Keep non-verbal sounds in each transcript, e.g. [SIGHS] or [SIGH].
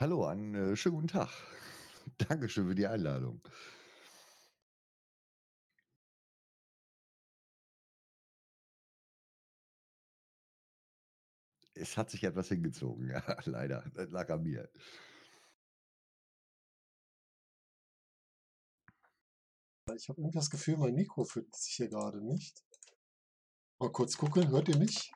Hallo, einen, äh, schönen guten Tag. [LAUGHS] Dankeschön für die Einladung. Es hat sich etwas hingezogen, [LAUGHS] ja, leider. Das lag an mir. Ich habe irgendwie das Gefühl, mein Mikro findet sich hier gerade nicht. Mal kurz gucken, hört ihr mich?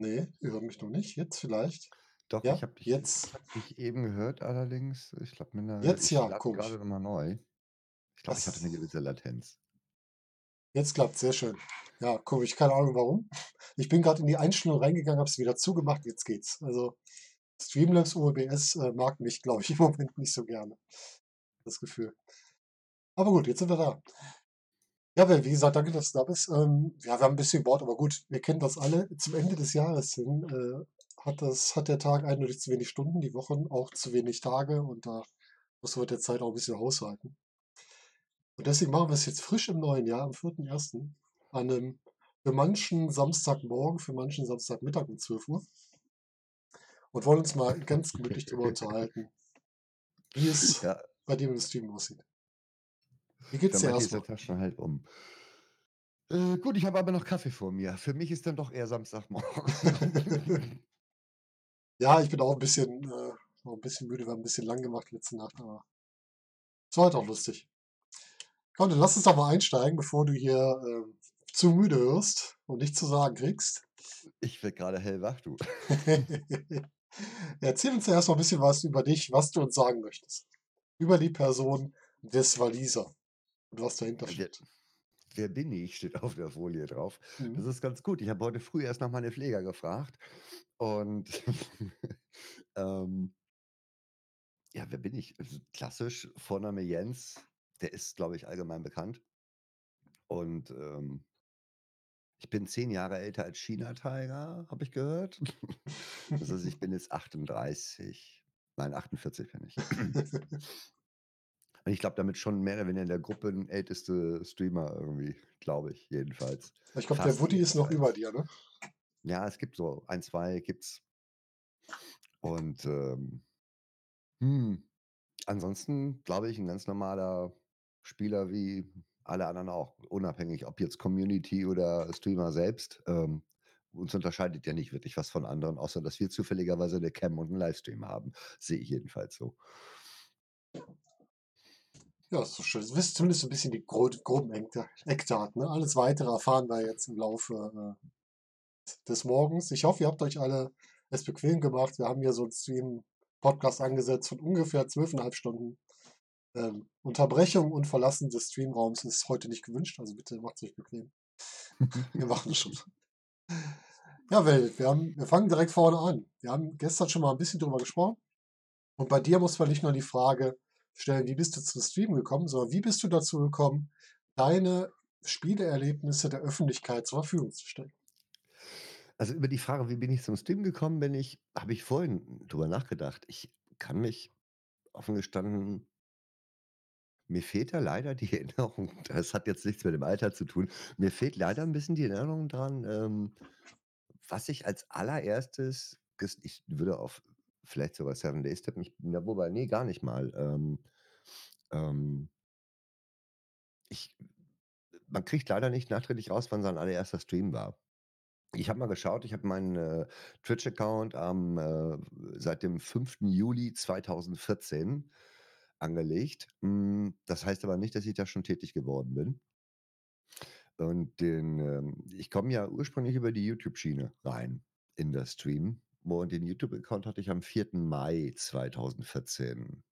Ne, ihr hört mich noch nicht. Jetzt vielleicht? Doch, Ja, ich habe dich jetzt. ich habe dich eben gehört allerdings. Ich glaube, mit 'ner Jetzt ich ja, lade komisch. gerade noch mal neu. Ich glaube, ich hatte 'ne Das gewisse Latenz. Jetzt klappt's, sehr schön. Ja, komisch, keine Ahnung warum. Ich bin grad in die Einstellung reingegangen, habe es wieder zugemacht, jetzt geht's. Also, Streamlabs OBS, äh, mag mich, glaube ich, [LAUGHS] im Moment nicht so gerne. Das Gefühl. Aber gut, jetzt sind wir da. Ja, weil wie gesagt, danke, dass du da bist. Ähm, ja, wir haben 'n bisschen gebraucht, aber gut, wir kennen das alle. Zum Ende des Jahres hin, äh, hat das hat der Tag eindeutig zu wenig Stunden, die Wochen auch zu wenig Tage und da muss man mit der Zeit auch 'n bisschen haushalten. Und deswegen machen wir's jetzt frisch im neuen Jahr am 4.1. an 'nem für manchen Samstagmorgen, für manchen Samstagmittag um 12:00 und wollen uns mal ganz gemütlich drüber unterhalten, wie es Ja. bei dem Streamen aussieht. Wie geht's Dann dir mal? Taschen halt um. Äh, gut, ich habe aber noch Kaffee vor mir. Für mich ist dann doch eher Samstagmorgen. Ja, ich bin auch 'n bisschen äh, noch 'n bisschen müde. Wir haben 'n bisschen lang gemacht letzte Nacht, aber es war halt auch lustig. Komm, dann lass uns doch mal einsteigen, bevor du hier, ähm, zu müde wirst und nichts zu sagen kriegst. Ich werde grade hellwach, du. [LAUGHS] Erzähl uns doch erst mal 'n bisschen was über dich, was du uns sagen möchtest. Über die Person des Waliser und was dahinter Wer steckt. wer bin ich, steht auf der Folie drauf. Das Mhm. ist ganz gut. Ich habe heute früh erst nach meinem Pfleger gefragt und, [LAUGHS] ähm ja, wer bin ich? Also, klassisch Vorname Jens, der ist, glaube ich, allgemein bekannt. Und, ähm ich bin 10 Jahre älter als China Tiger, habe ich gehört. Das heißt, ich bin jetzt [LAUGHS] 38 nein, 48 bin ich. [LAUGHS] Und ich glaube, damit schon mehr oder weniger in der gruppenälteste Streamer irgendwie, glaube ich jedenfalls. Ich glaube, der Woody ist noch über dir, ne? Ja, es gibt so 1, 2 gibt's. Und, ähm hm, ansonsten glaube ich 'n ganz normaler Spieler wie alle anderen auch, unabhängig ob jetzt Community oder Streamer selbst. Ähm, uns unterscheidet ja nicht wirklich was von anderen, außer dass wir zufälligerweise 'ne Cam und 'n Livestream haben. Sehe ich jedenfalls so. Ja, ist doch schön. Du wisst zumindest so 'n bisschen die gro groben Eckda Eckdaten, ne? Alles Weitere erfahren wir jetzt im Laufe, äh, des Morgens. Ich hoffe, ihr habt euch alle es bequem gemacht. Wir haben hier so 'n Stream-Podcast angesetzt von ungefähr 12,5 Stunden. Ähm, Unterbrechung und Verlassen des Streamraums ist heute nicht gewünscht, also bitte macht's euch bequem. [LAUGHS] Wir machen schon. Ja, Well, wir haben wir fangen direkt vorne an. Wir haben gestern schon mal 'n bisschen drüber gesprochen. Und bei dir muss man nicht nur die Frage stellen: „Wie bist du zum Streamen gekommen?“, sondern: „Wie bist du dazu gekommen, deine Spieleerlebnisse der Öffentlichkeit zur Verfügung zu stellen?“ Also, über die Frage, wie bin ich zum Streamen gekommen bin ich habe ich vorhin drüber nachgedacht. Ich kann mich offen gestanden mir fehlt da leider die [LAUGHS] Erinnerung. Das hat jetzt nichts mit dem Alter zu tun. Mir fehlt leider 'n bisschen die Erinnerung dran, ähm, was ich als Allererstes ich würde auf vielleicht sogar 7 Days tippen. Ich ja, wobei, ne, gar nicht mal. Ähm, ähm ich man kriegt leider nicht nachträglich raus, wann sein allererster Stream war. Ich habe mal geschaut, ich habe meinen, äh, Twitch-Account am, äh seit dem 5. Juli 2014 angelegt. Hm, das heißt aber nicht, dass ich da schon tätig geworden bin. Und den, ähm ich komme ja ursprünglich über die YouTube-Schiene rein in das Streamen Und den YouTube-Account hatte ich am 4. Mai 2014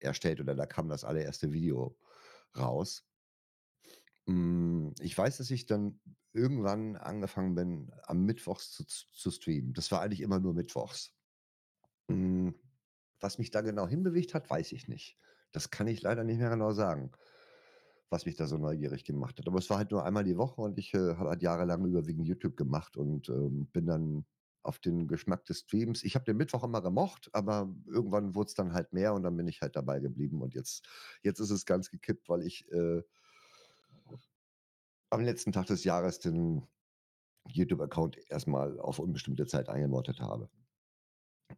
erstellt oder da kam das allererste Video raus. Hm, ich weiß, dass ich dann irgendwann angefangen bin, am Mittwochs zu zu streamen. Das war eigentlich immer nur mittwochs. Hm, was mich da genau hinbewegt hat, weiß ich nicht. Das kann ich leider nicht mehr genau sagen, was mich da so neugierig gemacht hat. Aber es war halt nur einmal die Woche und ich, äh, habe halt jahrelang überwiegend YouTube gemacht und, ähm, bin dann auf den Geschmack des Streams ich habe den Mittwoch immer gemocht, aber irgendwann wurd's dann halt mehr und dann bin ich halt dabei geblieben und jetzt jetzt ist es ganz gekippt, weil ich, äh am letzten Tag des Jahres den YouTube-Account erst mal auf unbestimmte Zeit eingemottet habe.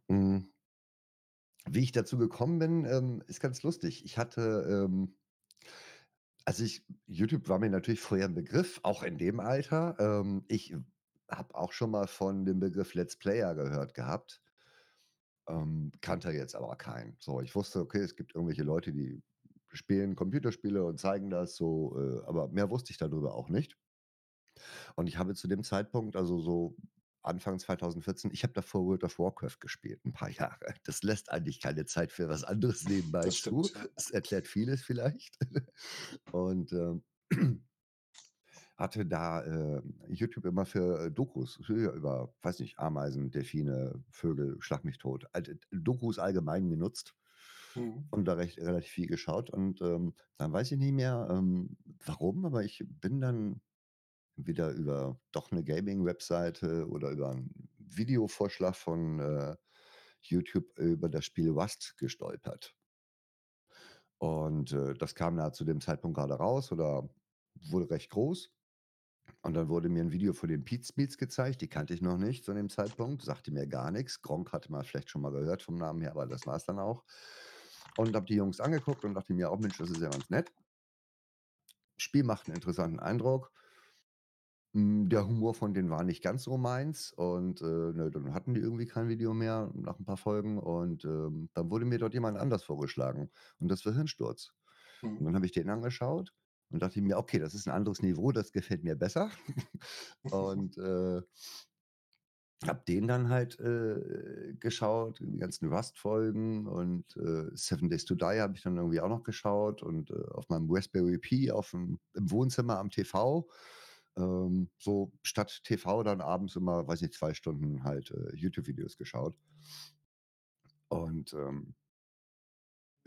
Hm. Wie ich dazu gekommen bin, ähm, ist ganz lustig. Ich hatte, ähm also ich YouTube war mir natürlich vorher 'n Begriff, auch in dem Alter. Ähm, ich habe auch schon mal von dem Begriff Let's Player gehört gehabt. Ähm, kannte jetzt aber keinen. So, ich wusste, okay, es gibt irgendwelche Leute, die spielen Computerspiele und zeigen das so, äh, aber mehr wusste ich darüber auch nicht. Und ich habe zu dem Zeitpunkt, also so Anfang 2014 ich habe davor World of Warcraft gespielt 'n paar [LAUGHS] Jahre. Das lässt eigentlich keine Zeit für was anderes [LAUGHS] nebenbei Das zu. Es erklärt vieles vielleicht. [LAUGHS] Und, ähm, [CLEARS THROAT] hatte da, ähm, YouTube immer für, äh, Dokus über, weiß nicht, Ameisen, Delphine, Vögel, schlag mich tot. Äh, Dokus allgemein genutzt Mhm. und da recht relativ viel geschaut und, ähm, dann weiß ich nicht mehr, ähm, warum, aber ich bin dann wieder über doch 'ne Gaming-Webseite oder über 'n Videovorschlag von, äh, YouTube über das Spiel Rust gestolpert. Und, äh, das kam da zu dem Zeitpunkt grade raus oder wurde recht groß. Und dann wurde mir 'n Video von den Peatsmeets gezeigt, die kannte ich noch nicht zu dem Zeitpunkt, sagte mir gar nix. Gronkh hatte man vielleicht schon mal gehört vom Namen her, aber das war's dann auch. Und habe die Jungs angeguckt und dachte mir auch: „Mensch, das ist ja ganz nett.“ Spiel macht 'n interessanten Eindruck. Hm, der Humor von denen war nicht ganz so meins und, äh, ne, dann hatten die irgendwie kein Video mehr nach 'n paar Folgen und, ähm, dann wurde mir dort jemand anders vorgeschlagen und das war Hirnsturz. Und Mhm. dann habe ich den angeschaut und dachte mir: „Okay, das ist 'n anderes Niveau, das gefällt mir besser.“ [LAUGHS] [LAUGHS] Und, äh habe den dann halt, äh, geschaut, die ganzen Rust-Folgen und, äh, Seven Days to Die habe ich dann irgendwie auch noch geschaut und, äh, auf meinem Raspberry Pi auf'm im Wohnzimmer am TV, ähm, so statt TV dann abends immer, weiß nicht, 2 Stunden halt, äh, YouTube-Videos geschaut. Und, ähm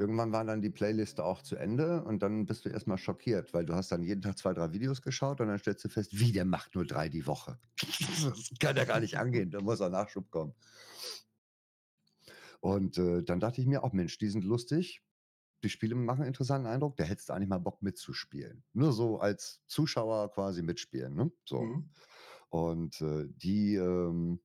irgendwann war dann die Playliste auch zu Ende und dann bist du erst mal schockiert, weil du hast dann jeden Tag 2, 3 Videos geschaut und dann stellst du fest: „Wie, der macht nur 3 die Woche?“ [LAUGHS] Das kann ja gar nicht angehen, da muss auch Nachschub kommen. Und, äh, dann dachte ich mir: „Ach Mensch, die sind lustig. Die Spiele machen 'n interessanten Eindruck, da hättest du eigentlich mal Bock mitzuspielen.“ Nur so als Zuschauer quasi mitspielen, ne, so. Mhm. Und, äh, die, ähm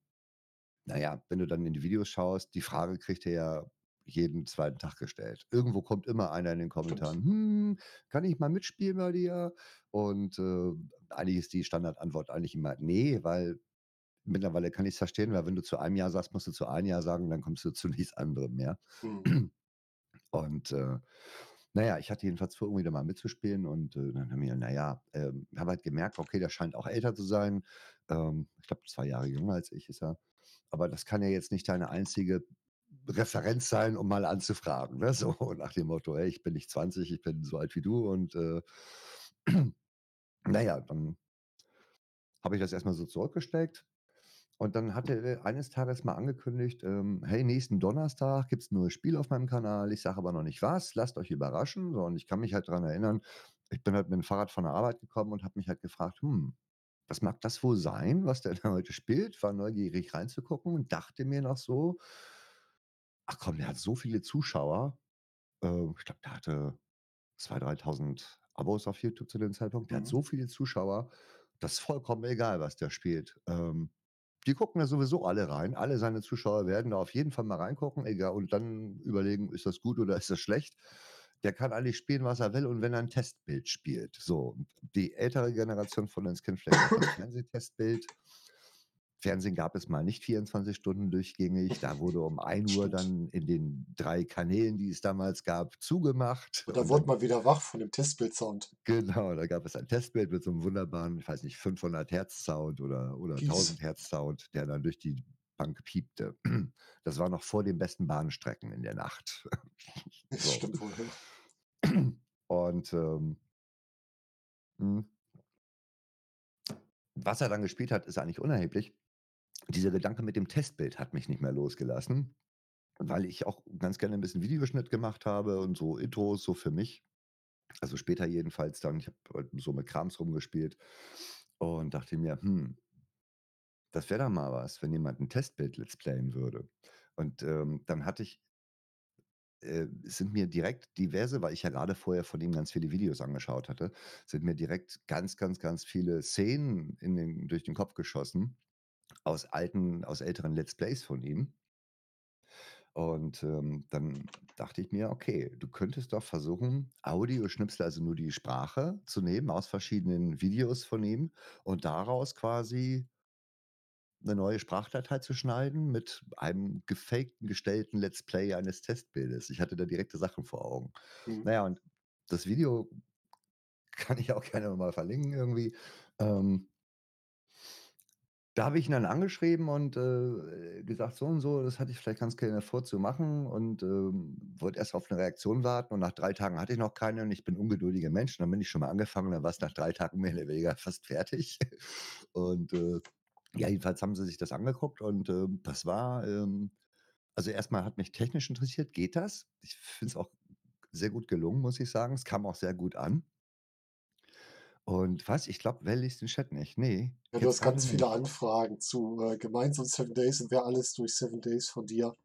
na ja, wenn du dann in die Videos schaust, die Frage kriegt ihr ja jeden 2. Tag gestellt. Irgendwo kommt immer einer in den. Kommentaren: „Hm, kann ich mal mitspielen bei dir?“ Und, äh, eigentlich ist die Standardantwort eigentlich immer: „Ne“, weil mittlerweile kann ich's verstehen, weil wenn du zu einem ja sagst, musst du zu einem ja sagen, dann kommst du zu [LAUGHS] nichts anderem mehr. Mhm. [CLEARS THROAT] Und, äh, na ja, ich hatte jedenfalls vor, irgendwie da mal mitzuspielen und, äh, dann haben wir na ja, ähm, habe halt gemerkt, okay, der scheint auch älter zu sein. Ähm, ich glaube 2 Jahre jünger als ich ist er. Aber das kann ja jetzt nicht deine einzige Referenz sein, um mal anzufragen, ne, [LAUGHS] so nach dem Motto: „Hey, ich bin nicht 20, ich bin so alt wie du“ und, äh [CLEARS THROAT] na ja, dann habe ich das erst mal so zurückgesteckt und dann hat er eines Tages mal angekündigt, ähm: „Hey, nächsten Donnerstag gibt's 'n neues Spiel auf meinem Kanal. Ich sage aber noch nicht was, lasst euch überraschen.“ So, und ich kann mich halt dran erinnern, ich bin halt mit'm Fahrrad von der Arbeit gekommen und habe mich halt gefragt: „Hm, was mag das wohl sein, was der da heute spielt?“ War neugierig reinzugucken und dachte mir noch so „Ach komm, der hat so viele Zuschauer.“ Äh, ich glaube, der hatte 2, 3.000 Abos auf YouTube zu dem Zeitpunkt. Der hat Mhm. so viele Zuschauer, das ist vollkommen egal, was der spielt. Ähm, die gucken da sowieso alle rein. Alle seine Zuschauer werden da auf jeden Fall mal reingucken, egal und dann überlegen: „Ist das gut oder [LAUGHS] ist das schlecht?“ Der kann eigentlich spielen, was er will und wenn er 'n Testbild spielt. So, die ältere Generation von kennt vielleicht noch das [COUGHS] Fernsehtestbild. Fernsehen gab es mal nicht 24 Stunden durchgängig. Da wurde um [LAUGHS] 1:00 Stimmt. dann in den 3 Kanälen, die es damals gab, zugemacht Und da und wurde man wieder wach von dem Testbild-Sound. Genau, da gab es ein Testbild mit so 'nem wunderbaren, ich weiß nicht, 500 Hertz Sound oder oder Peace. 1000 Hertz Sound, der dann durch die Rückbank piepte. [CLEARS THROAT] Das war noch vor den besten Bahnstrecken in der Nacht. [LAUGHS] Das So. stimmt wohl, ja. [CLEARS THROAT] Und, ähm hm was er dann gespielt hat, ist eigentlich unerheblich. Dieser Gedanke mit dem Testbild hat mich nicht mehr losgelassen, weil ich auch ganz gerne 'n bisschen Videoschnitt gemacht habe und so Intros so für mich. Also, später jedenfalls dann. Ich habe halt so mit Krams rumgespielt und dachte mir: „Hm“ „das wäre doch mal was, wenn jemand 'n Testbild Let's Playen würde.“ Und, ähm, dann hatte ich äh, sind mir direkt diverse weil ich ja grade vorher von ihm ganz viele Videos angeschaut hatte, sind mir direkt ganz, ganz, ganz viele Szenen in den durch den Kopf geschossen aus alten aus älteren Let's Plays von ihm. Und, ähm, dann dachte ich mir: „Okay, du könntest doch versuchen, Audioschnipsel, also nur die Sprache zu nehmen aus verschiedenen Videos von ihm und daraus quasi 'ne neue Sprachdatei zu schneiden mit einem gefakten, gestellten Let's Play eines Testbildes.“ Ich hatte da direkte Sachen vor Augen. Mhm. Na ja, und das Video kann ich auch gerne mal verlinken irgendwie. Ähm da habe ich ihn dann angeschrieben und, äh, gesagt: „So und so, das hatte ich vielleicht ganz gerne vor zu machen“ und, ähm, wollte erst auf 'ne Reaktion warten und nach 3 Tagen hatte ich noch keine und ich bin ungeduldiger Mensch und dann bin ich schon mal angefangen, dann war's nach 3 Tagen mehr oder weniger fast fertig. [LAUGHS] Und, äh, ja, jedenfalls haben sie sich das angeguckt und, ähm, das war, ähm also, erst mal hat mich technisch interessiert, geht das? Ich finde es auch sehr gut gelungen, muss ich sagen. Es kam auch sehr gut an. Und was? Ich glaube, wer liest den Chat nicht? Ne, Ja, du hast grade ganz viele nicht. Anfragen zu, äh, gemeinsam 7 Days und wer alles durch 7 Days von dir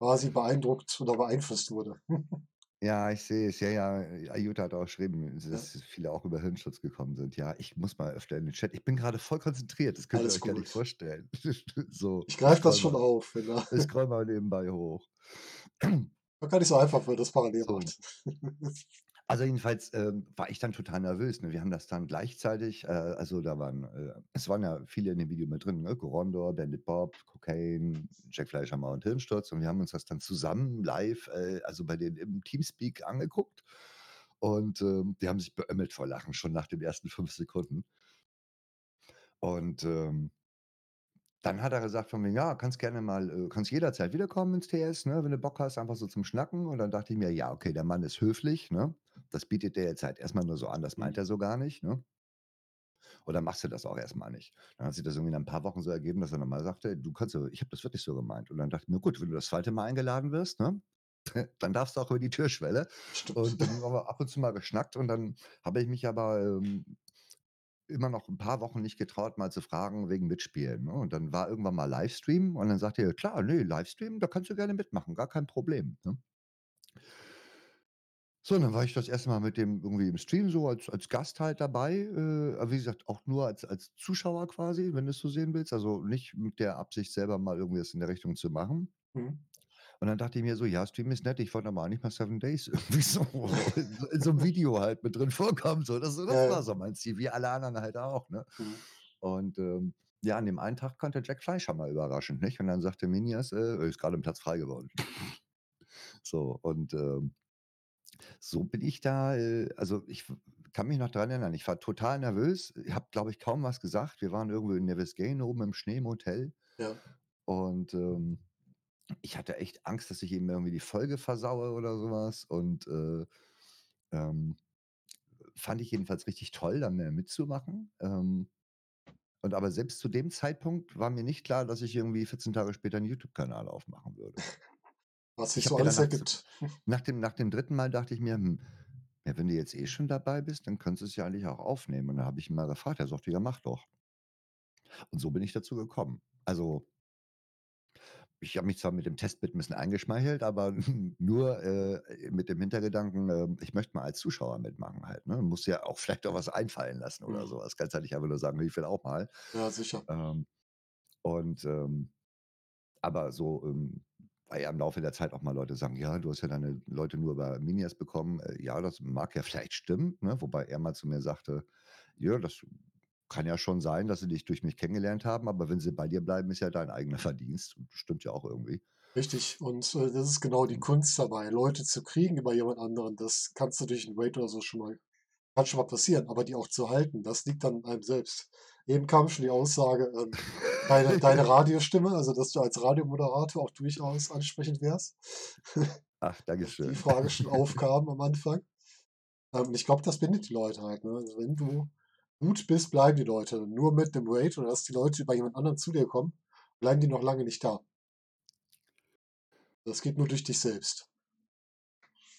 quasi beeindruckt oder beeinflusst wurde. [LAUGHS] Ja, ich sehe es. Ja, ja, Ajuta hat auch geschrieben, Ja. dass viele auch über Hirnschutz gekommen sind. Ja, ich muss mal öfter in den Chat. Ich bin grade voll konzentriert, das könnt ihr Alles euch gar nicht gut. vorstellen. [LAUGHS] So, Ich ich greife das schon mal auf, wenn da ich scrolle mal nebenbei hoch. Gar nicht so einfach, wenn man das [CLEARS THROAT] parallel So. macht. [LAUGHS] Also, jedenfalls, ähm, war ich dann total nervös, ne? Wir haben das dann gleichzeitig äh, also, da waren äh, es waren ja viele in dem Video mit drin, ne? Gorondor, Bandit Bob, Cocaine, Jack Fleischhammer und Hirnsturz und wir haben uns das dann zusammen live, äh, also, bei denen im Teamspeak angeguckt und, ähm, die haben sich beömmelt vor Lachen schon nach den ersten 5 Sekunden. Und, ähm dann hat er gesagt von wegen: „Ja, kannst gerne mal äh, kannst jederzeit wiederkommen ins TS, ne, wenn du Bock hast, einfach so zum Schnacken.“ Und dann dachte ich mir: „Ja, okay, der Mann ist höflich, ne? Das bietet der jetzt halt erst mal nur so an, das meint Mhm. er so gar nicht, ne?“ Oder machst du das auch erst mal nicht? Dann hat sich das irgendwie nach 'n paar Wochen so ergeben, dass er noch mal sagte: „Du kannst so ich habe das wirklich so gemeint.“ Und dann dachte ich mir: „Gut, wenn du das 2. Mal eingeladen wirst, ne, [LAUGHS] dann darfst du auch über die Türschwelle.“ Stimmt. Und dann haben wir ab und zu mal geschnackt und dann habe ich mich aber, ähm, immer noch 'n paar Wochen nicht getraut, mal zu fragen wegen Mitspielen, ne? Und dann war irgendwann mal Livestream und dann sagte er: „Klar, ne, Livestream, da kannst du gerne mitmachen, gar kein Problem“, ne? So, und dann war ich das 1. Mal mit dem irgendwie im Stream so als als Gast halt dabei, äh, aber wie gesagt, auch nur als als Zuschauer quasi, wenn du's so sehen willst, also, nicht mit der Absicht, selber mal irgendwie was in der Richtung zu machen. Mhm. Und dann dachte ich mir so: „Ja, Stream ist nett, ich wollte aber eigentlich mal 7 Days [LAUGHS] irgendwie so in so in so 'nem Video halt mit drin vorkommen, so. Das Ja, das war ja. so mein Ziel, wie alle anderen halt auch, ne? Mhm. Und, ähm, ja, an dem einen Tag konnte Jack Fleischhammer überraschend, nicht? Und dann sagte Minias, äh: „Ist grade 'n Platz frei geworden.“ [LAUGHS] So, und, ähm so bin ich da, äh also, ich kann mich noch dran erinnern, ich war total nervös, habe, glaube ich, kaum was gesagt. Wir waren irgendwo in Nevis-Gain oben im Schnee im Hotel Ja. und, ähm, ich hatte echt Angst, dass ich ihm irgendwie die Folge versaue oder so was und, äh, ähm, fand ich jedenfalls richtig toll, da mehr mitzumachen. Ähm, und aber selbst zu dem Zeitpunkt war mir nicht klar, dass ich irgendwie 14 Tage später 'n YouTube-Kanal aufmachen würde. Was Ich sich so alles ergibt. nach dem nach dem 3. Mal dachte ich mir: „Hm, ja, wenn du jetzt eh schon dabei bist, dann könntest du's ja eigentlich auch aufnehmen.“ Und dann habe ich ihn mal gefragt, er sagte: „Ja, mach doch.“ Und so bin ich dazu gekommen. Also ich habe mich zwar mit dem Testbit 'n bisschen eingeschmeichelt, aber [LAUGHS] nur, äh, mit dem Hintergedanken, ähm, ich möchte mal als Zuschauer mitmachen halt, ne? Musst dir ja auch vielleicht auch was einfallen lassen oder Mhm. so was. Kannst ja nicht einfach nur sagen: „Ich will auch mal.“ Ja, sicher. Ähm, und, ähm aber so, ähm, weil ja im Laufe der Zeit auch mal Leute sagen: „Ja, du hast ja deine Leute nur über Minias bekommen.“ Äh, ja, das mag ja [LAUGHS] vielleicht stimmen, ne? Wobei er mal zu mir sagte: „Ja, das kann ja schon sein, dass sie dich durch mich kennengelernt haben, aber wenn sie bei dir bleiben, ist ja dein eigener Verdienst.“ Und das stimmt ja auch irgendwie. Richtig. Und, äh, das ist genau die. Kunst dabei, Leute zu kriegen über jemand anderen. Das kannst du durch 'n Raid oder so schon mal kann schon mal passieren, aber die auch zu halten, das liegt dann an einem selbst. Eben kam schon die Aussage, ähm, [LAUGHS] deine deine Radiostimme, also, dass du als Radiomoderator auch durchaus ansprechend wärst. Ach, Dass die Dankeschön. Frage schon aufkam am Anfang. Ähm, ich glaube, das bindet die Leute halt, ne? Also, wenn du gut bist, bleiben die Leute. Nur mit 'nem Rate oder dass die Leute über jemand anderen zu dir kommen, bleiben die noch lange nicht da. Das geht nur durch dich selbst.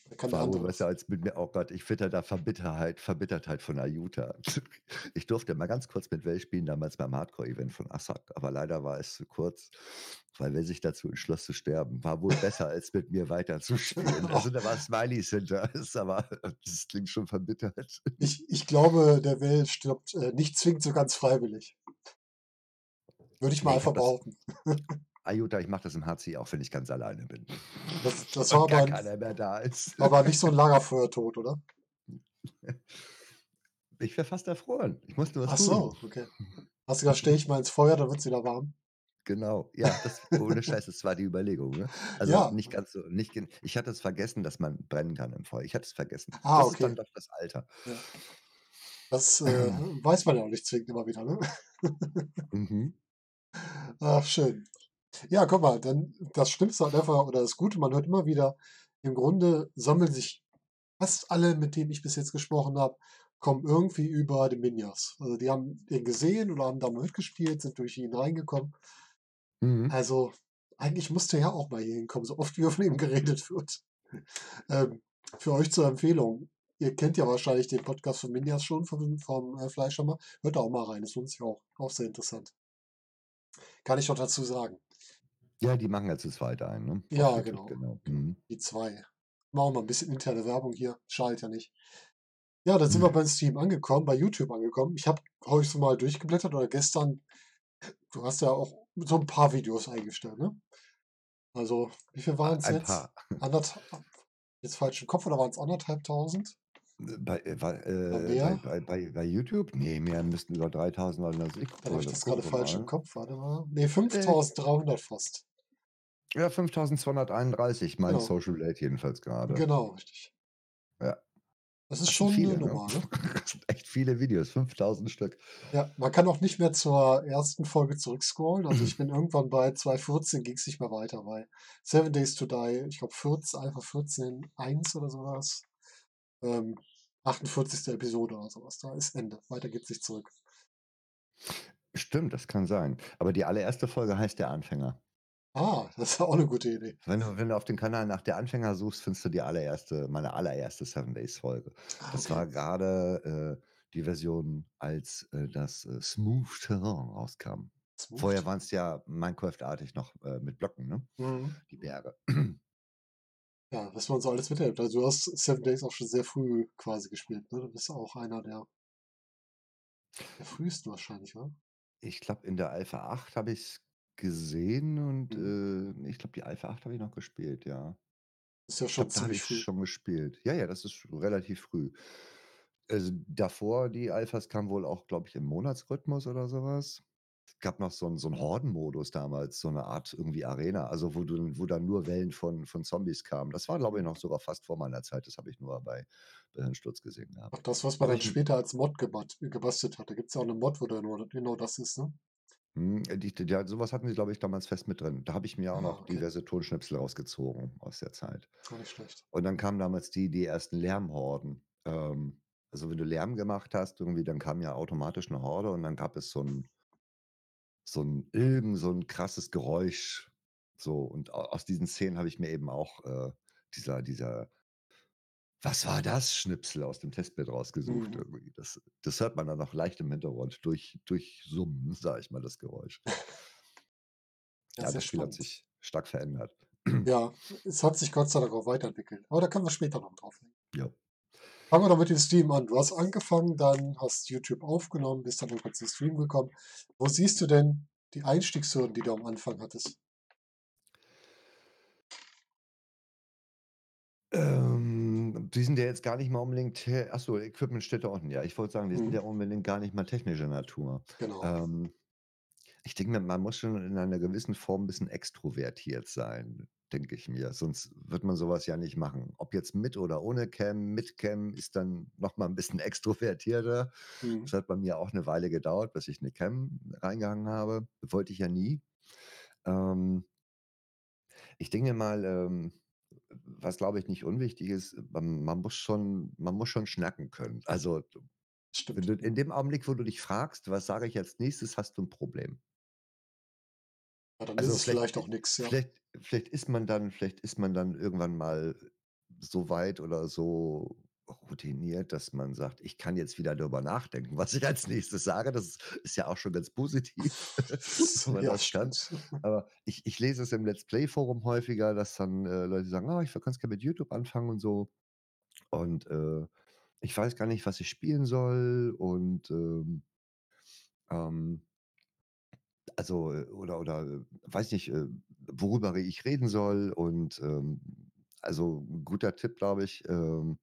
Da kann War wohl besser als mit mir oh Gott, ich witter da Verbitterheit Verbittertheit von Ayuta. [LAUGHS] Ich durfte mal ganz kurz mit Well spielen, damals beim Hardcore-Event von Assad, aber leider war es zu kurz, weil Well sich dazu entschloss zu sterben. War wohl besser, [LAUGHS] als mit mir weiterzuspielen. Da sind aber Smileys hinter, [LAUGHS] aber das klingt schon verbittert. Ich ich glaube, der Well stirbt, äh, nicht zwingend so ganz freiwillig. Würde ich mal Ne, ich das. Ayuta, ich mache das im HC auch, wenn ich ganz alleine bin. Das das war aber keiner mehr da ist. aber nicht so 'n Lagerfeuertod, oder? [LAUGHS] Ich wäre fast erfroren. Ich musste was Ach tun. so, okay. Hast du gesagt: „Stell dich mal ins Feuer, dann wird's wieder warm?“ Genau, ja, das ohne Scheiß, das war die Überlegung, ne? Also, Ja. nicht ganz so nicht ich hatte es vergessen, dass man brennen kann im Feuer. Ich hatte es vergessen. Ah, Das ist dann okay. doch das Alter. Ja. Das, äh, weiß man ja auch nicht zwingend immer wieder, ne? Mhm. Ach, schön. Ja, guck mal, dann das Schlimmste halt einfach oder das Gute, man hört immer wieder, im Grunde sammeln sich fast alle, mit denen ich bis jetzt gesprochen habe, kommen irgendwie über die Minjas. Also, die haben den gesehen oder haben da mal mitgespielt, sind durch ihn reingekommen. Mhm. Also, eigentlich musst du ja auch mal hier hinkommen, so oft wie von ihm geredet wird. [LAUGHS] Ähm, für euch zur Empfehlung. Ihr kennt ja wahrscheinlich den Podcast von Minjas schon vom vom, äh, Fleischhammer. Hört da auch mal rein, das lohnt sich auch. Auch sehr interessant. Kann ich noch dazu sagen. Ja, die machen ja zu zweit einen, ne? Ja, YouTube, genau. genau. Mhm. Die 2. Machen wir mal 'n bisschen interne Werbung hier, schadet ja nicht. Ja, dann sind wir Mhm. beim Stream angekommen, bei YouTube angekommen. Ich habe heute so mal durchgeblättert oder gestern du hast ja auch so 'n paar Videos eingestellt, ne? Also, wie viel A waren's ein jetzt? paar. Anderth jetzt falsch im Kopf oder waren's 1.500? Äh, bei äh, bei Oder äh, bei bei bei bei YouTube? Ne, mehr müssten über 3.000 sein, also ich habe ich oder das wir falsch im. Kopf, warte mal. Ne, Äh 5.300 fast. Ja, 5.231, mein Genau. Social lädt jedenfalls grade. Genau, richtig. Ja. Das ist Das schon viele, ne? Nummer, ne? [LAUGHS] Das sind echt viele Videos, 5.000 Stück. Ja, man kann auch nicht mehr zur ersten Folge zurückscrollen. Also, ich bin irgendwann bei 2.14 ging's nicht mehr weiter, bei Seven Days to Die, ich glaube 14 einfach 14.1 oder so war's. Ähm, 48. Episode oder so was. Da ist Ende. Weiter geht's nicht zurück. Stimmt, das kann sein. Aber die allererste Folge heißt „Der Anfänger“. Ah, [LAUGHS] das ist auch 'ne gute Idee. Wenn du wenn du auf dem Kanal nach „Der Anfänger“ suchst, findest du die allererste meine allererste Seven Days Folge. Ah, Das okay. war grade, äh, die Version, als, äh, das, äh, Smooth Terrain rauskam. Smooth Vorher Terrain. waren's ja Minecraft-artig noch, äh, mit Blöcken, ne, Mhm. die Berge. Ja, was man so alles miterlebt. Also, du hast Seven Days auch schon sehr früh quasi gespielt, ne? Du bist auch einer der der frühesten wahrscheinlich, oder? Ich glaube, in der Alpha 8 habe ich's gesehen und, Mhm. äh, ich glaube, die Alpha 8 habe ich noch gespielt, ja. Ist ja Ich schon glaube, da habe ziemlich ich's früh. schon gespielt. Ja, ja, das ist relativ früh. Also, davor, die Alphas kamen wohl auch, glaube ich, im Monatsrhythmus oder so was. Es gab noch so 'n so 'n Hordenmodus damals, so 'ne Art irgendwie Arena, also, wo du wo dann nur Wellen von von Zombies kamen. Das war, glaube ich, noch sogar fast vor meiner Zeit. Das habe ich nur bei bei Hirnsturz gesehen Ach, gehabt. das, was man Aber dann ich später als Mod gebat gebastelt hat. Da gibt's ja auch 'ne Mod, wo da nur genau das ist, ne? Mhm, äh, die d ja, so was hatten sie, glaube ich, damals fest mit drin. Da habe ich mir auch Ah, noch okay. diverse Tonschnipsel rausgezogen aus der Zeit. Gar nicht schlecht. Und dann kamen damals die die ersten Lärmhorden. Ähm, also, wenn du Lärm gemacht hast irgendwie, dann kam ja automatisch 'ne Horde und dann gab es so 'n so 'n irgend so 'n krasses Geräusch, so. Und aus diesen Szenen habe ich mir eben auch, äh, dieser dieser „Was war das?“ Schnipsel aus dem Testbild rausgesucht Mhm. irgendwie. Das das hört man dann noch leicht im Hintergrund durch durchsummen, sage ich mal, das Geräusch. Ja, Ja, das Spiel hat spannend. sich stark verändert. Ja, es hat sich Gott sei Dank auch weiterentwickelt. Aber da können wir später noch drauf eingehen. Ja. Fangen wir doch mit dem Stream an. Du hast angefangen, dann hast YouTube aufgenommen, bist dann irgendwann zum Stream gekommen. Wo siehst du denn die Einstiegshürden, die du am Anfang hattest? Ähm, die sind ja jetzt gar nicht mal unbedingt te ach so, Equipment steht da unten. Ja, ich wollte sagen, die sind ja Mhm. unbedingt gar nicht mal technischer Natur. Genau. Ähm, ich denke man muss schon in einer gewissen Form 'n bisschen extrovertiert sein. Denke ich mir. Sonst wird man so was ja nicht machen. Ob jetzt mit oder ohne Cam. Mit Cam ist dann noch mal 'n bisschen [LAUGHS] extrovertierter. Mhm. Das hat bei mir auch 'ne Weile gedauert, bis ich 'ne Cam reingehangen habe. Wollte ich ja nie. Ähm ich denke mal, ähm, was, glaube ich, nicht unwichtig ist, man man muss schon man muss schon schnacken können. Also, Stimmt. in dem Augenblick, wo du dich fragst: „Was sage ich als Nächstes?“, hast du 'n Problem. Ja, dann ist Also, es vielleicht auch nix, ja. vielleicht vielleicht ist man dann vielleicht ist man dann irgendwann mal so weit oder so routiniert, dass man sagt: „Ich kann jetzt wieder darüber nachdenken, was ich als Nächstes sage.“ Das ist ja auch schon ganz positiv, [LAUGHS] Ja, das kann. stimmt. Aber ich ich lese es im Let's Play Forum häufiger, dass dann, äh, Leute sagen: „Ah, ich würde ganz gerne mit YouTube anfangen und so. Und, äh, ich weiß gar nicht, was ich spielen soll und, ähm“ ähm also, äh, oder oder, weiß nicht, äh, worüber ich reden soll und, ähm, also, guter Tipp, glaube ich, ähm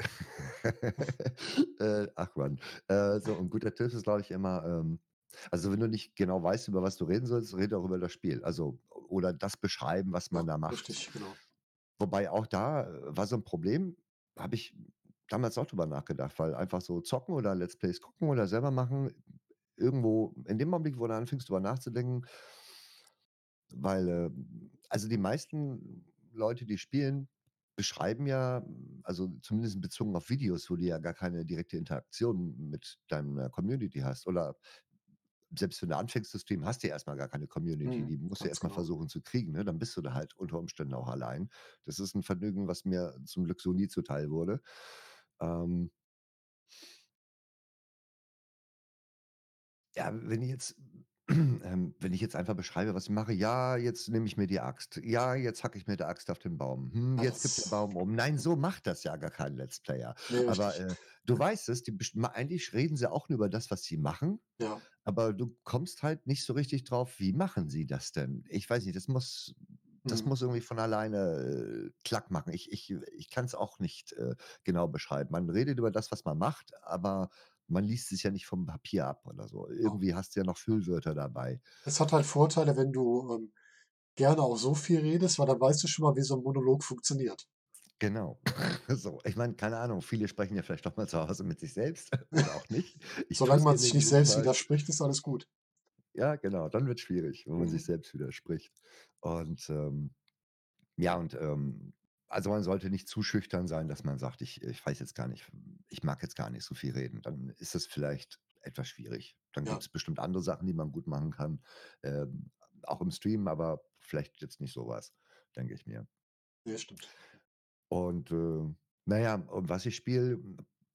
[LAUGHS] Äh, ach Mann. Äh, so 'n guter Tipp ist, glaube ich, immer, ähm also, wenn du nicht genau weißt, über was du reden sollst, rede auch über das Spiel. Also oder das beschreiben, was man Ja, da macht. richtig, genau. Wobei auch da, äh, war so 'n Problem, habe ich damals auch drüber nachgedacht, weil einfach so zocken oder Let's Plays gucken oder selber machen, irgendwo in dem Augenblick, wo du anfängst, drüber nachzudenken weil, ähm also, die meisten Leute, die spielen, beschreiben ja also, zumindest bezogen auf Videos, wo du ja gar keine direkte Interaktion mit deiner Community hast oder selbst wenn du anfängst zu streamen, hast du ja erst mal gar keine Community. Mhm, Die musst du ganz erst mal genau. versuchen zu kriegen, ne? Dann bist du da halt unter Umständen auch allein. Das ist 'n Vergnügen, was mir zum Glück so nie zuteil wurde. Ähm Ja, wenn ich jetzt [CLEARS THROAT] ähm, wenn ich jetzt einfach beschreibe, was ich mache: „Ja, jetzt nehme ich mir die Axt. Ja, jetzt hacke ich mit der Axt auf den Baum. Hm, jetzt kippt der Baum um.“ Nein, so macht das ja gar kein Let's Player. Ne, Aber, äh, du weißt es, die eigentlich reden sie auch nur über das, was sie machen, Ja. aber du kommst halt nicht so richtig drauf, wie machen sie das denn? Ich weiß nicht, das muss das Mhm. muss irgendwie von alleine, äh, Klack machen. Ich ich ich kann's auch nicht, äh, genau beschreiben. Man redet über das, was man macht, aber man liest es ja nicht vom Papier ab oder so. Genau. Irgendwie hast du ja noch Füllwörter dabei. Es hat halt Vorteile, wenn du, ähm, gerne auch so viel redest, weil dann weißt du schon mal, wie so 'n Monolog funktioniert. Genau. [LAUGHS] So, ich meine, keine Ahnung, viele sprechen ja vielleicht auch mal zu Hause mit sich selbst [LAUGHS] oder auch nicht. Ich Solange es man sich nicht selbst widerspricht, ist alles gut. Ja, genau, dann wird's schwierig, wenn man sich Mhm. selbst widerspricht. Und, ähm, ja und, ähm also, man sollte nicht zu schüchtern sein, dass man sagt: „Ich ich weiß jetzt gar nicht ich mag jetzt gar nicht so viel reden.“ Dann ist es vielleicht etwas schwierig. Dann Ja. gibt's bestimmt andere Sachen, die man gut machen kann, ähm, auch im Stream, aber vielleicht jetzt nicht so was, denke ich mir. Ne, stimmt. Und, äh, na ja, und was ich spiele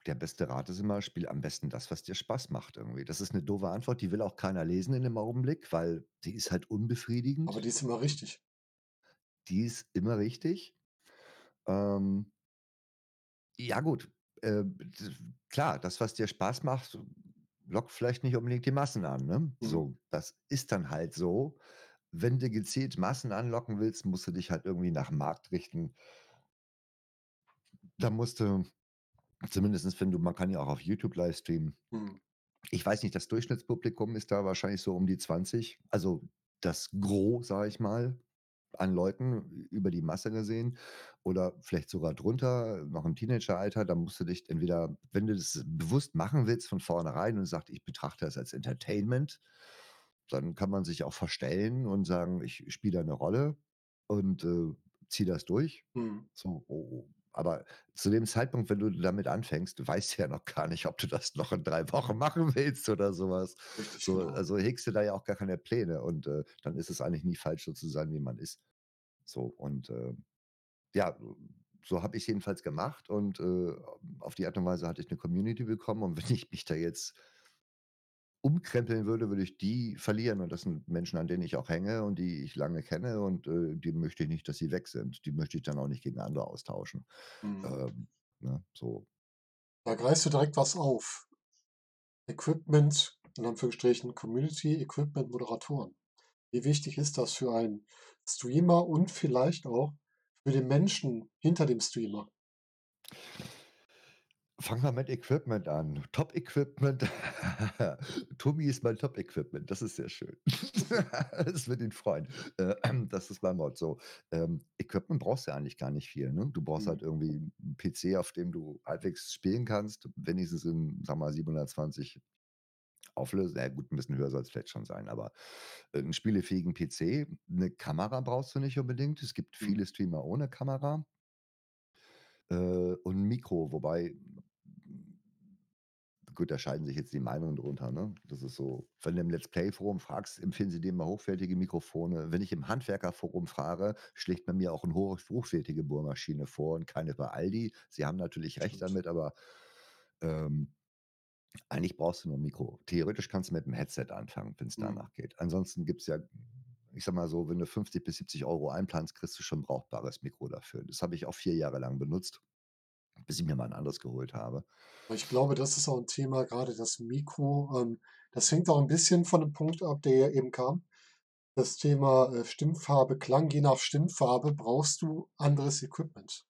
der beste Rat ist immer: Spiel am besten das, was dir Spaß macht irgendwie. Das ist 'ne doofe Antwort, die will auch keiner lesen in dem Augenblick, weil die ist halt Aber unbefriedigend. die ist immer richtig. Die ist immer richtig. Ähm ja gut, äh, klar, das, was dir Spaß macht, lockt vielleicht nicht unbedingt die Massen an, ne? Mhm. So, das ist dann halt so. Wenn du gezielt Massen anlocken willst, musst du dich halt irgendwie nach 'm Markt richten. Da musst du zumindest wenn du man kann ja auch auf YouTube livestreamen. Mhm. Ich weiß nicht, das Durchschnittspublikum ist da wahrscheinlich so um die 20, also, das Gros, sage ich mal, an Leuten über die Masse gesehen oder vielleicht sogar drunter, noch im Teenageralter. Da musst du dich entweder wenn du das bewusst machen willst von vornherein und sagst: „Ich betrachte das als Entertainment“, dann kann man sich auch verstellen und sagen: „Ich spiele da 'ne Rolle und, äh, ziehe das durch.“ Mhm. So, o o aber zu dem Zeitpunkt, wenn du damit anfängst, du weißt ja noch gar nicht, ob du das noch in 3 Wochen machen willst oder so was. Richtig, So, genau. also, hegst du da ja auch gar keine Pläne und, äh, dann ist es eigentlich nie falsch, so zu sein, wie man ist. So und, äh, ja, so habe ich's jedenfalls gemacht und, äh, auf die Art und Weise hatte ich 'ne Community bekommen und [LAUGHS] wenn ich mich da jetzt umkrempeln würde, würde ich die verlieren und das sind Menschen, an denen ich auch hänge und die ich lange kenne und, äh, die möchte ich nicht, dass sie weg sind. Die möchte ich dann auch nicht gegen andere austauschen. Mhm. Ähm, ne, so. Da greifst du direkt was auf. Equipment, in Anführungsstrichen, Community, Equipment, Moderatoren. Wie wichtig ist das für einen Streamer und vielleicht auch für den Menschen hinter dem Streamer? Fangen wir mit Equipment an. Top-Equipment. [LAUGHS] Tommy ist mein Top-Equipment. Das ist sehr schön. [LAUGHS] Das wird ihn freuen. Das ist mein Motto. Ähm, Equipment brauchst du ja eigentlich gar nicht viel, ne? Du brauchst halt Mhm. irgendwie 'n PC, auf dem du halbwegs spielen kannst, wenigstens in, wir mal, 720 Auflös na ja gut, 'n bisschen höher soll's vielleicht schon sein, aber, äh, 'n spielefähigen PC. 'Ne Kamera brauchst du nicht unbedingt. Es gibt Mhm. viele Streamer ohne Kamera. Äh, und 'n Mikro, wobei gut, da scheiden sich jetzt die Meinungen drunter, ne? Das ist so wenn du im Let's Play Forum fragst, empfehlen sie dir immer hochwertige Mikrofone. Wenn ich im Handwerkerforum frage, schlägt man mir auch hoch hochwertige Bohrmaschine vor und keine bei Aldi. Sie haben natürlich recht Stimmt. damit, aber, ähm, eigentlich brauchst du nur 'n Mikro. Theoretisch kannst du mit 'm Headset anfangen, wenn's Mhm. danach geht. Ansonsten gibt's ja ich sage mal so, wenn du 50 bis 70 € einplanst, kriegst du schon 'n brauchbares Mikro dafür. Das habe ich auch 4 Jahre lang benutzt, bis ich mir mal 'n anderes geholt habe. Ich glaube, das ist auch 'n Thema, grade das Mikro, ähm, das hängt auch 'n bisschen von dem Punkt ab, der ja eben kam. Das Thema, äh, Stimmfarbe, Klang. Je nach Stimmfarbe brauchst du anderes Equipment,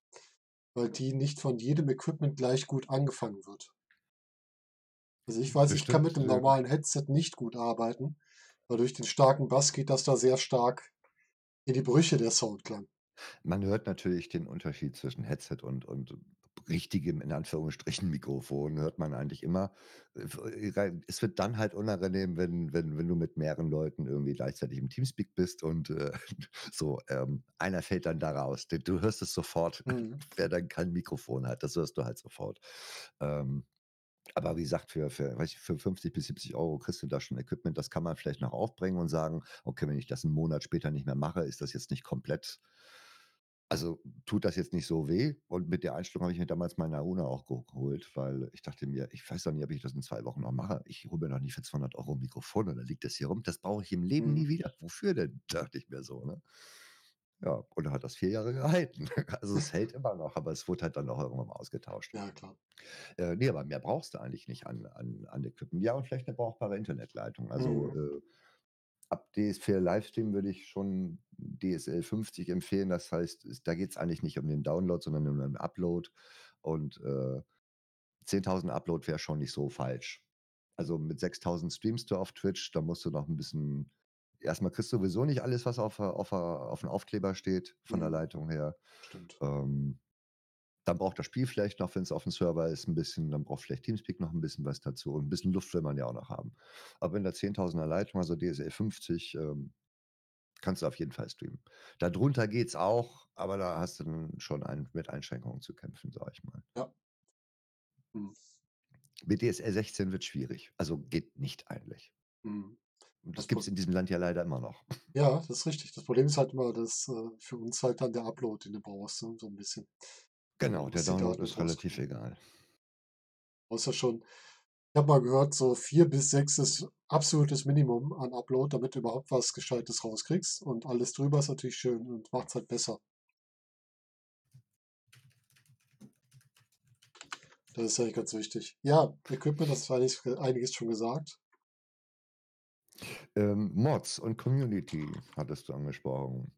weil die nicht von jedem Equipment gleich gut angefangen wird. Also, ich weiß, ich kann Bestimmt, mit 'nem ähm normalen Headset nicht gut arbeiten, weil durch den starken Bass geht das da sehr stark in die Brüche, der Soundklang. Man hört natürlich den Unterschied zwischen Headset und und richtigem, in Anführungsstrichen, Mikrofon hört man eigentlich immer. Äh, es wird dann halt unangenehm, wenn wenn wenn du mit mehreren Leuten irgendwie gleichzeitig im Teamspeak bist und, äh, [LAUGHS] so, ähm, einer fällt dann da raus. Du hörst es sofort, Mhm. [LAUGHS] wer dann kein Mikrofon hat. Das hörst du halt sofort. Ähm, aber wie gesagt, für für weiß ich, für 50 bis 70 € kriegst du da schon Equipment. Das kann man vielleicht noch aufbringen und sagen: „Okay, wenn ich das 'n Monat später nicht mehr mache, ist das jetzt nicht komplett also, tut das jetzt nicht so weh?“ Und mit der Einstellung habe ich mir damals mein Aruna auch ge geholt, weil ich dachte mir: „Ich weiß doch nicht, ob ich das in 2 Wochen noch mache. Ich hole mir doch nicht für 200 € 'n Mikrofon und dann liegt das hier rum. Das brauche ich im Leben Mhm. nie wieder. Wofür denn?“ [LAUGHS] Dachte ich mir so, ne? Ja, und dann hat das 4 Jahre gehalten. [LAUGHS] Also, es hält immer noch, aber es wurde halt dann auch irgendwann mal ausgetauscht. Ja, klar. Äh, ne, aber mehr brauchst du eigentlich nicht an an an Equipment. Ja, und vielleicht 'ne brauchbare Internetleitung. Also, Mhm. äh, ab DS für Livestream würde ich schon DSL 50 empfehlen. Das heißt, es da geht's eigentlich nicht um den Download, sondern um den Upload und, äh, 10.000 Upload wäre schon nicht so falsch. Also, mit 6.000 streamst du auf Twitch, da musst du noch 'n bisschen erst mal kriegst du sowieso nicht alles, was auf der auf der auf'm Aufkleber steht, von der Mhm. Leitung her. Stimmt. Ähm, dann braucht das Spiel vielleicht noch, wenn's auf'm Server ist, 'n bisschen. Dann braucht vielleicht Teamspeak noch 'n bisschen was dazu und 'n bisschen Luft will man ja auch noch haben. Aber in der 10.000er Leitung, also DSL 50, ähm, kannst du auf jeden Fall streamen. Da drunter geht's auch, aber da hast du dann schon ein mit Einschränkungen zu kämpfen, sage ich mal. Ja. Mhm. Mit DSL 16 wird's schwierig. Also, geht nicht eigentlich. Mhm. Und das Das gibt's Pro in diesem Land ja leider immer noch. Ja, das ist richtig. Das Problem ist halt immer, dass, äh, für uns halt dann der Upload, den du brauchst, ne, so 'n bisschen. Genau, der Download ist relativ egal. Ja schon ich habe mal gehört, so 4 bis 6 ist absolutes Minimum an Upload, damit du überhaupt was Gescheites rauskriegst und alles drüber ist natürlich schön und macht's halt besser. Das ist eigentlich ganz wichtig. Ja, Equipment, du eigentlich einiges schon gesagt. Ähm, Mods und Community hattest du angesprochen.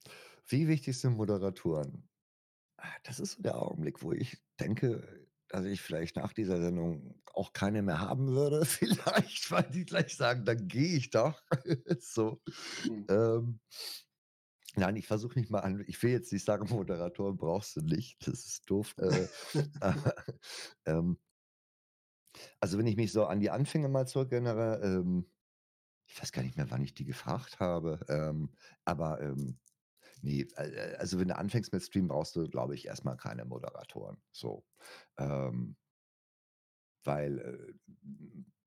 Wie wichtig sind Moderatoren? Ah, das ist so der Augenblick, wo ich denke, dass ich vielleicht nach dieser Sendung auch keine mehr haben würde [LAUGHS] vielleicht, weil die gleich sagen: „Dann gehe ich doch.“ [LAUGHS] So, Mhm. ähm nein, ich versuche mich mal an ich will jetzt nicht sagen, [LAUGHS] Moderatoren brauchst du nicht, das ist doof, äh, ähm also, wenn ich mich so an die Anfänge mal zurückerinnere, ähm ich weiß gar nicht mehr, wann ich die gefragt habe, ähm, aber, ähm, ne, al äh, also, wenn du anfängst mit Streamen, brauchst du, glaube ich, erst mal keine Moderatoren, so. Ähm weil, äh,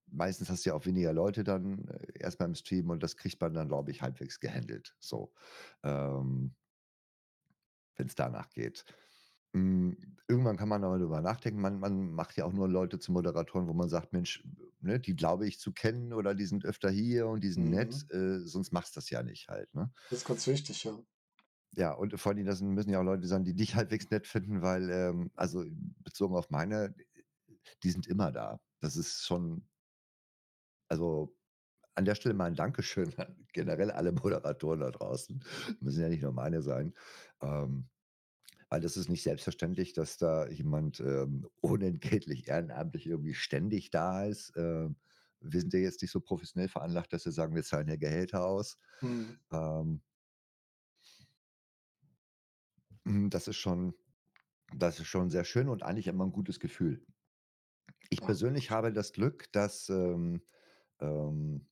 meistens hast du ja auch weniger Leute dann, äh, erst mal im Stream und das kriegt man dann, glaube ich, halbwegs gehandelt, so, ähm wenn's danach geht. Hm, irgendwann kann man aber drüber nachdenken. Man man macht ja auch nur Leute zu Moderatoren, wo man sagt: „Mensch, ne, die glaube ich zu kennen oder die sind öfter hier und die sind nett“, Mhm. äh, sonst machst das ja nicht halt, ne? Das ist ganz wichtig, ja. Ja, und vor Dingen, das müssen ja auch Leute sein, die dich [LAUGHS] halbwegs nett finden, weil, ähm also, bezogen auf meine, die sind immer da. Das ist schon also, an der Stelle mal 'n Dankeschön an generell alle Moderatoren da draußen. Müssen ja nicht nur meine sein. Ähm Weil das ist nicht selbstverständlich, dass da jemand, ähm, unentgeltlich ehrenamtlich irgendwie ständig da ist. Ähm, wir sind ja jetzt nicht so professionell veranlagt, dass wir sagen, wir zahlen ja Gehälter aus. Mhm. Ähm das ist schon das ist schon sehr schön und eigentlich immer 'n gutes Gefühl. Ich Ja, persönlich habe das Glück, dass, ähm, ähm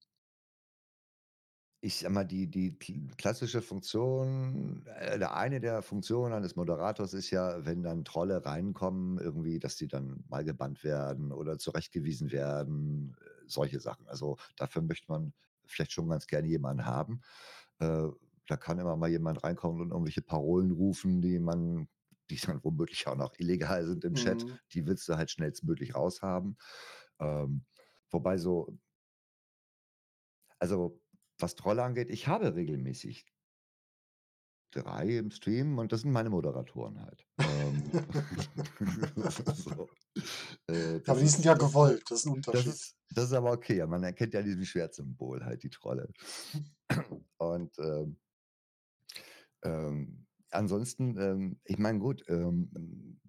ich sage mal, die die kl klassische Funktion äh, oder eine der Funktionen eines Moderators ist ja, wenn dann Trolle reinkommen irgendwie, dass die dann mal gebannt werden oder zurechtgewiesen werden, äh, solche Sachen. Also, dafür möchte man vielleicht schon ganz gerne jemanden haben. Äh, da kann immer mal jemand reinkommen und irgendwelche Parolen rufen, die man die dann womöglich auch noch illegal sind im Chat. Mhm. Die willst du halt schnellstmöglich raushaben. Ähm, wobei so also, was Trolle angeht, ich habe regelmäßig 3 im Stream und das sind meine Moderatoren halt. Ähm, [LAUGHS] so. Äh, Aber das die sind ja das gewollt, das ist 'n das Unterschied. ist das ist aber okay. Man erkennt ja diesem Schwertsymbol halt die Trolle. Und, ähm ähm, ansonsten, ähm ich meine, gut, ähm, hm,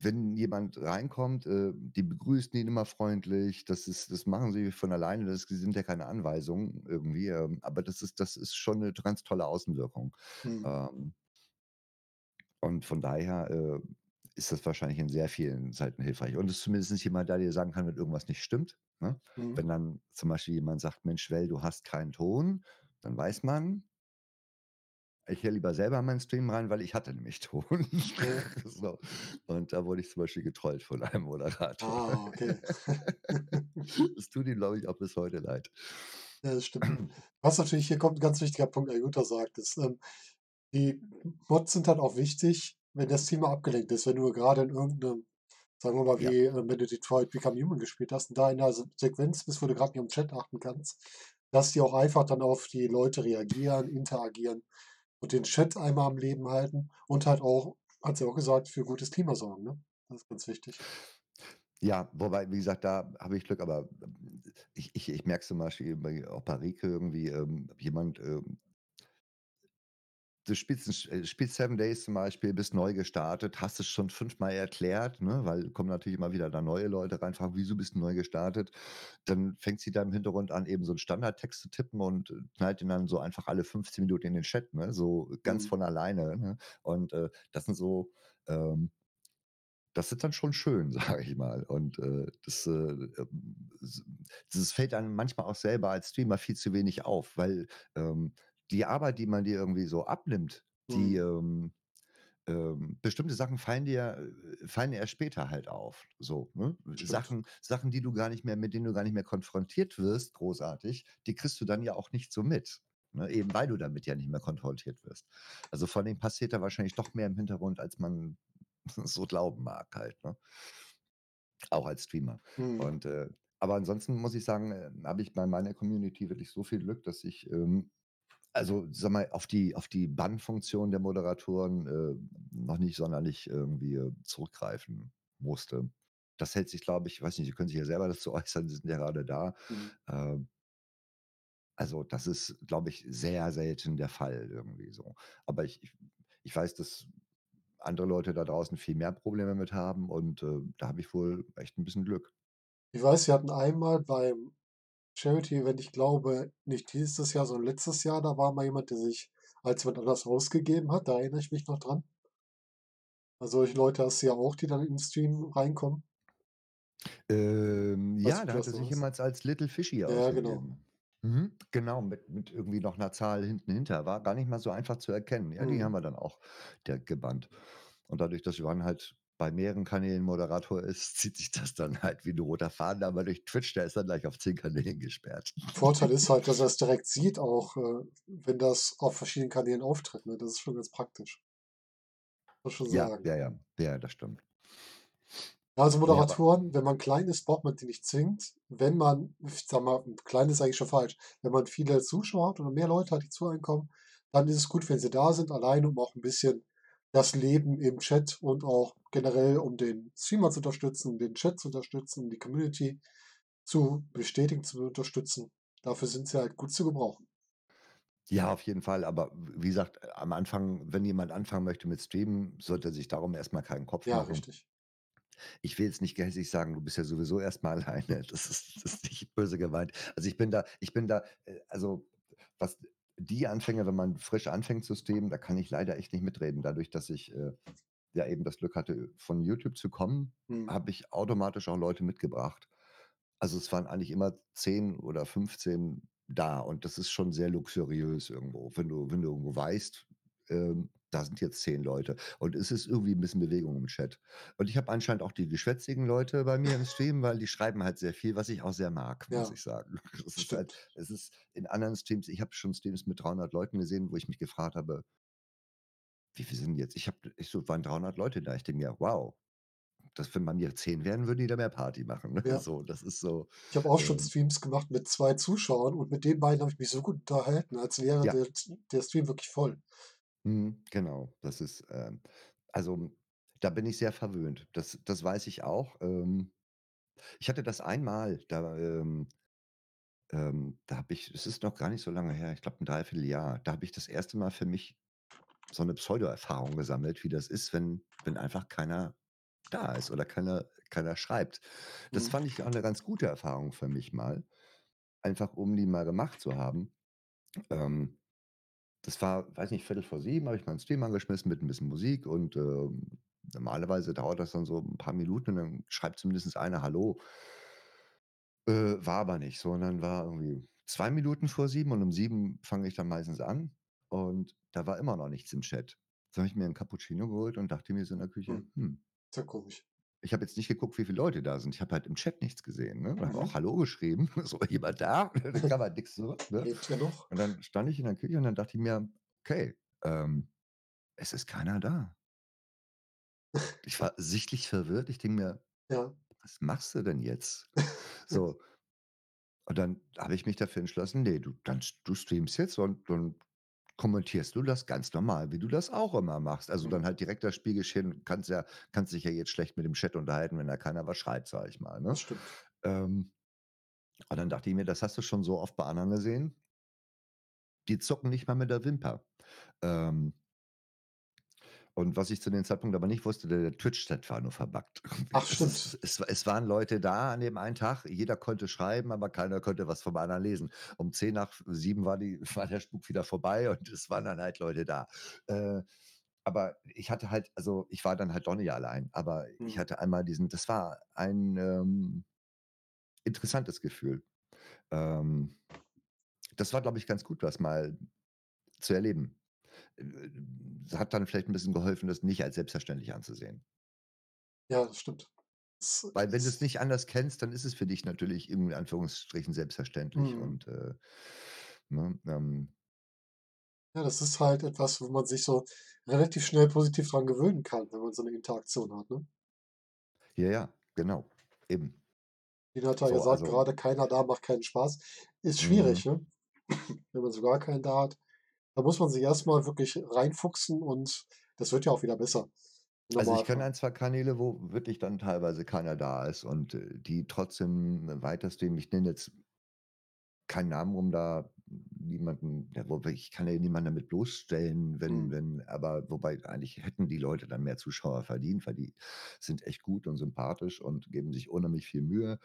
wenn jemand reinkommt, äh, die begrüßen ihn immer freundlich. Das ist das machen sie von alleine. Das sind ja keine Anweisungen irgendwie, ähm, aber das ist das ist schon 'ne ganz tolle Außenwirkung. Mhm. Ähm und von daher, äh, ist das wahrscheinlich in sehr vielen Seiten hilfreich. Und es ist zumindest jemand da, der dir sagen kann, wenn irgendwas nicht stimmt, ne? Mhm. Wenn dann zum Beispiel jemand sagt: „Mensch, Well, du hast keinen Ton“, dann weiß man ich höre lieber selber in meinen Stream rein, weil ich hatte nämlich [LAUGHS] Ton. So. Und da wurde ich zum Beispiel getrollt von einem Moderator. Ah, okay. [LAUGHS] Es tut ihm, glaube ich, auch bis heute leid. Ja, das stimmt. [CLEARS THROAT] Was natürlich hier kommt 'n ganz wichtiger Punkt, der Jutta sagt, ist, ähm, die Mods sind halt auch wichtig, wenn das mal abgelenkt ist. Wenn du grade in irgend 'nem sagen wir mal, Ja. wie, äh, wenn du Detroit Become Human gespielt hast und da in 'ner Se Sequenz bist, wo du grad nicht aufm Chat achten kannst, dass die auch einfach dann auf die Leute reagieren, interagieren und den Chat einmal am Leben halten und halt auch, hat sie auch gesagt, für gutes Klima sorgen, ne? Das ist ganz wichtig. Ja, wobei, wie gesagt, da habe ich Glück, aber, ähm, ich ich ich merke zum Beispiel bei Rieke irgendwie, ähm, jemand, ähm du spielst äh, spielst 7 Days zum Beispiel, bist neu gestartet, hast es schon fünfmal erklärt, ne, weil kommen natürlich immer wieder da neue Leute rein, fragen: „Wieso bist du neu gestartet?“ Dann fängt sie da im Hintergrund an, eben so 'n Standardtext zu tippen und, äh, knallt den dann so einfach alle 15 Minuten in den Chat, ne, so ganz Mhm. von alleine, ne? Und, äh, das sind so, ähm das ist dann schon schön, [LAUGHS] sage ich mal. Und, äh, das, äh, ähm, das fällt einem manchmal auch selber als Streamer viel zu wenig auf, weil, ähm, die Arbeit, die man dir irgendwie so abnimmt, die, Mhm. ähm ähm, bestimmte Sachen fallen dir äh, fallen dir erst später halt auf, so, ne? Sachen Sachen, die du gar nicht mehr mit denen du gar nicht mehr konfrontiert wirst großartig, die kriegst du dann ja auch nicht so mit, ne, eben weil du damit ja nicht mehr konfrontiert wirst. Also, vor allem passiert da wahrscheinlich doch mehr im Hintergrund, als man [LAUGHS] so glauben mag halt, ne? Auch als Streamer. Mhm. Und, äh aber ansonsten muss ich sagen, äh, habe ich bei meiner Community wirklich so viel Glück, dass ich, ähm also, sage mal, auf die auf die Bannfunktion der Moderatoren, äh, noch nicht sonderlich irgendwie, äh, zurückgreifen musste. Das hält sich, glaube ich weiß nicht, Sie können sich ja selber dazu [LAUGHS] äußern, Sie sind ja grade da. Mhm. Ähm also, das ist, glaube ich, sehr selten der Fall irgendwie so. Aber ich ich ich weiß, dass andere Leute da draußen viel mehr Probleme mit haben und, äh, da habe ich wohl echt 'n bisschen Glück. Ich weiß, wir hatten einmal beim Charity-Event, ich glaube, nicht dieses Jahr, sondern letztes Jahr, da war mal jemand, der sich als jemand anders ausgegeben hat, da erinnere ich mich noch dran. Also, solche Leute hast du ja auch, die dann in den Stream reinkommen. Ähm, ja, da du hat das noch sich jemals als Little Fishy Ja, genau. ausgegeben. Mhm, genau, mit mit irgendwie noch 'ner Zahl hinten hinter. War gar nicht mal so einfach zu erkennen. Ja, die haben Mhm. wir dann auch direkt gebannt. Und dadurch, dass Johann halt bei mehreren Kanälen Moderator ist, [LAUGHS] zieht sich das dann halt wie 'n roter Faden, aber durch Twitch, der ist dann gleich auf 10 Kanälen gesperrt. Vorteil ist halt, dass er's direkt sieht auch, äh, wenn das auf verschiedenen Kanälen auftritt, ne? Das ist schon ganz praktisch. Schon Ja, ja, ja. Ja, das stimmt. Also, Moderatoren, wenn man klein ist, braucht man die nicht zwingend. Wenn man, ich sage mal klein ist eigentlich schon falsch. Wenn man viele Zuschauer hat oder mehr Leute hat, die zu einem kommen, dann ist es gut, wenn sie da sind, alleine, um auch 'n bisschen das Leben im Chat und auch generell, um den Streamer zu unterstützen, den Chat zu unterstützen, die Community zu bestätigen, zu unterstützen. Dafür sind sie halt gut zu gebrauchen. Ja, auf jeden Fall, aber wie gesagt, am Anfang wenn jemand anfangen möchte mit Streamen, sollte er sich darum erst mal keinen Kopf Ja, machen. richtig. Ich will jetzt nicht gehässig sagen: „Du bist ja sowieso erst mal [LAUGHS] alleine.“ Das ist das ist nicht böse gemeint. Also, ich bin da ich bin da äh, also, was die Anfänge wenn man frisch anfängt zu streamen, da kann ich leider echt nicht mitreden. Dadurch, dass ich, äh, ja eben das Glück hatte, von YouTube zu kommen, Mhm. habe ich automatisch auch Leute mitgebracht. Also, es waren eigentlich immer 10 oder 15 da und das ist schon sehr luxuriös irgendwo, wenn du wenn du irgendwo weißt, ähm, da sind jetzt 10 Leute und es ist irgendwie 'n bisschen Bewegung im Chat. Und ich habe anscheinend auch die geschwätzigen Leute bei mir im Stream, weil die schreiben halt sehr viel, was ich auch sehr mag, muss Ja, ich sagen. [LAUGHS] Es ist halt es ist in anderen Streams ich habe schon Streams mit 300 Leuten gesehen, wo ich mich gefragt habe wie viel sind jetzt? Ich habe ich so waren 300 Leute da. Ich denke mir: „Wow, das wenn bei mir 10 wären, würden die da mehr Party machen“, ne? Ja. So, das ist so, Ich habe auch schon ähm Streams gemacht mit 2 Zuschauern und mit den beiden habe ich mich so gut unterhalten, als wäre Ja. der der Stream wirklich voll. Mhm, genau. Das ist, ähm also, da bin ich sehr verwöhnt. Das das weiß ich auch. Ähm, ich hatte das einmal, da, ähm ähm, da habe ich es ist noch gar nicht so lange her, ich glaube 'n 3/4 Jahr. Da habe ich das 1. Mal für mich so 'ne Pseudo-Erfahrung gesammelt, wie das ist, wenn wenn einfach keiner da ist oder keiner keiner schreibt. Das Mhm. fand ich auch 'ne ganz gute Erfahrung für mich mal, einfach um die mal gemacht zu haben. Ähm, das war, weiß nicht, 6:45 habe ich meinen Stream angeschmissen mit 'n bisschen Musik und, ähm, normalerweise dauert das dann so 'n paar Minuten und dann schreibt zumindest einer „Hallo“. Äh, war aber nicht so und dann war irgendwie 2 Minuten vor 7 und um 7 fange ich dann meistens an und da war immer noch nichts im Chat. So habe ich mir 'n Cappuccino geholt und dachte mir so in der Küche: Mhm. „Hm“ Sehr komisch. Ich habe jetzt nicht geguckt, wie viele Leute da sind. Ich habe halt im Chat nichts gesehen, ne? Und habe auch Mhm. „Hallo“ geschrieben, [LAUGHS] so: „Jemand da?“ [LAUGHS] Dann kam halt nix zurück, ne? Lebt ihr noch? Und dann stand ich in der Küche und dann dachte ich mir: „Okay, ähm, es ist keiner da.“ Ich war sichtlich verwirrt. Ich denke mir: Ja. „Was machst du denn jetzt?“ [LAUGHS] So. Und dann habe ich mich dafür entschlossen: „Ne, du dann du streamst jetzt und dann kommentierst du das ganz normal, wie du das auch immer machst.“ Also, Mhm. dann halt direkt das Spielgeschehen kannst ja kannst dich ja jetzt schlecht mit dem Chat unterhalten, wenn da keiner was schreibt, sage ich mal, Das ne? stimmt. Ähm, und dann dachte ich mir: „Das hast du schon so oft bei anderen gesehen“ die zucken nicht mal mit der Wimper. Ähm und was ich zu dem Zeitpunkt aber nicht wusste, der Twitch-Chat war nur verbuggt. Ach, Es stimmt. es es waren Leute da an dem einen Tag, jeder konnte schreiben, aber keiner konnte was vom anderen lesen. Um 10 nach 7 war die [LAUGHS] war der Spuk wieder vorbei und es waren dann halt Leute da. Äh, aber ich hatte halt also, ich war dann halt doch nicht allein, aber ich Mhm. hatte einmal diesen das war ein, ähm, interessantes Gefühl. Ähm, das war, glaube ich, ganz gut, das mal zu erleben. Äh, es hat dann vielleicht 'n bisschen geholfen, das nicht als selbstverständlich anzusehen. Ja, das stimmt. Es Weil wenn du's ist nicht anders kennst, dann ist es für dich natürlich in Anführungsstrichen selbstverständlich Mhm. und, äh, ne, ähm Ja, das ist halt etwas, wo man sich so relativ schnell positiv dran gewöhnen kann, wenn man so 'ne Interaktion hat, ne? Ja, ja, genau, eben. Jeder hat ja So, gesagt, also grade keiner da macht keinen Spaß. Ist Mhm. schwierig, ne? Wenn man so gar keinen da hat. Da muss man sich erst mal wirklich reinfuchsen und das wird ja auch wieder besser Also, ich kenne. 1, 2 Kanäle, wo wirklich dann teilweise keiner da ist und, äh, die trotzdem weiter streamen. Ich nenne jetzt keinen Namen, um da niemanden ich kann ja niemanden damit bloßstellen, wenn Mhm. wenn aber wobei eigentlich hätten die Leute dann mehr Zuschauer verdient, weil die sind echt gut und sympathisch und geben sich unheimlich viel Mühe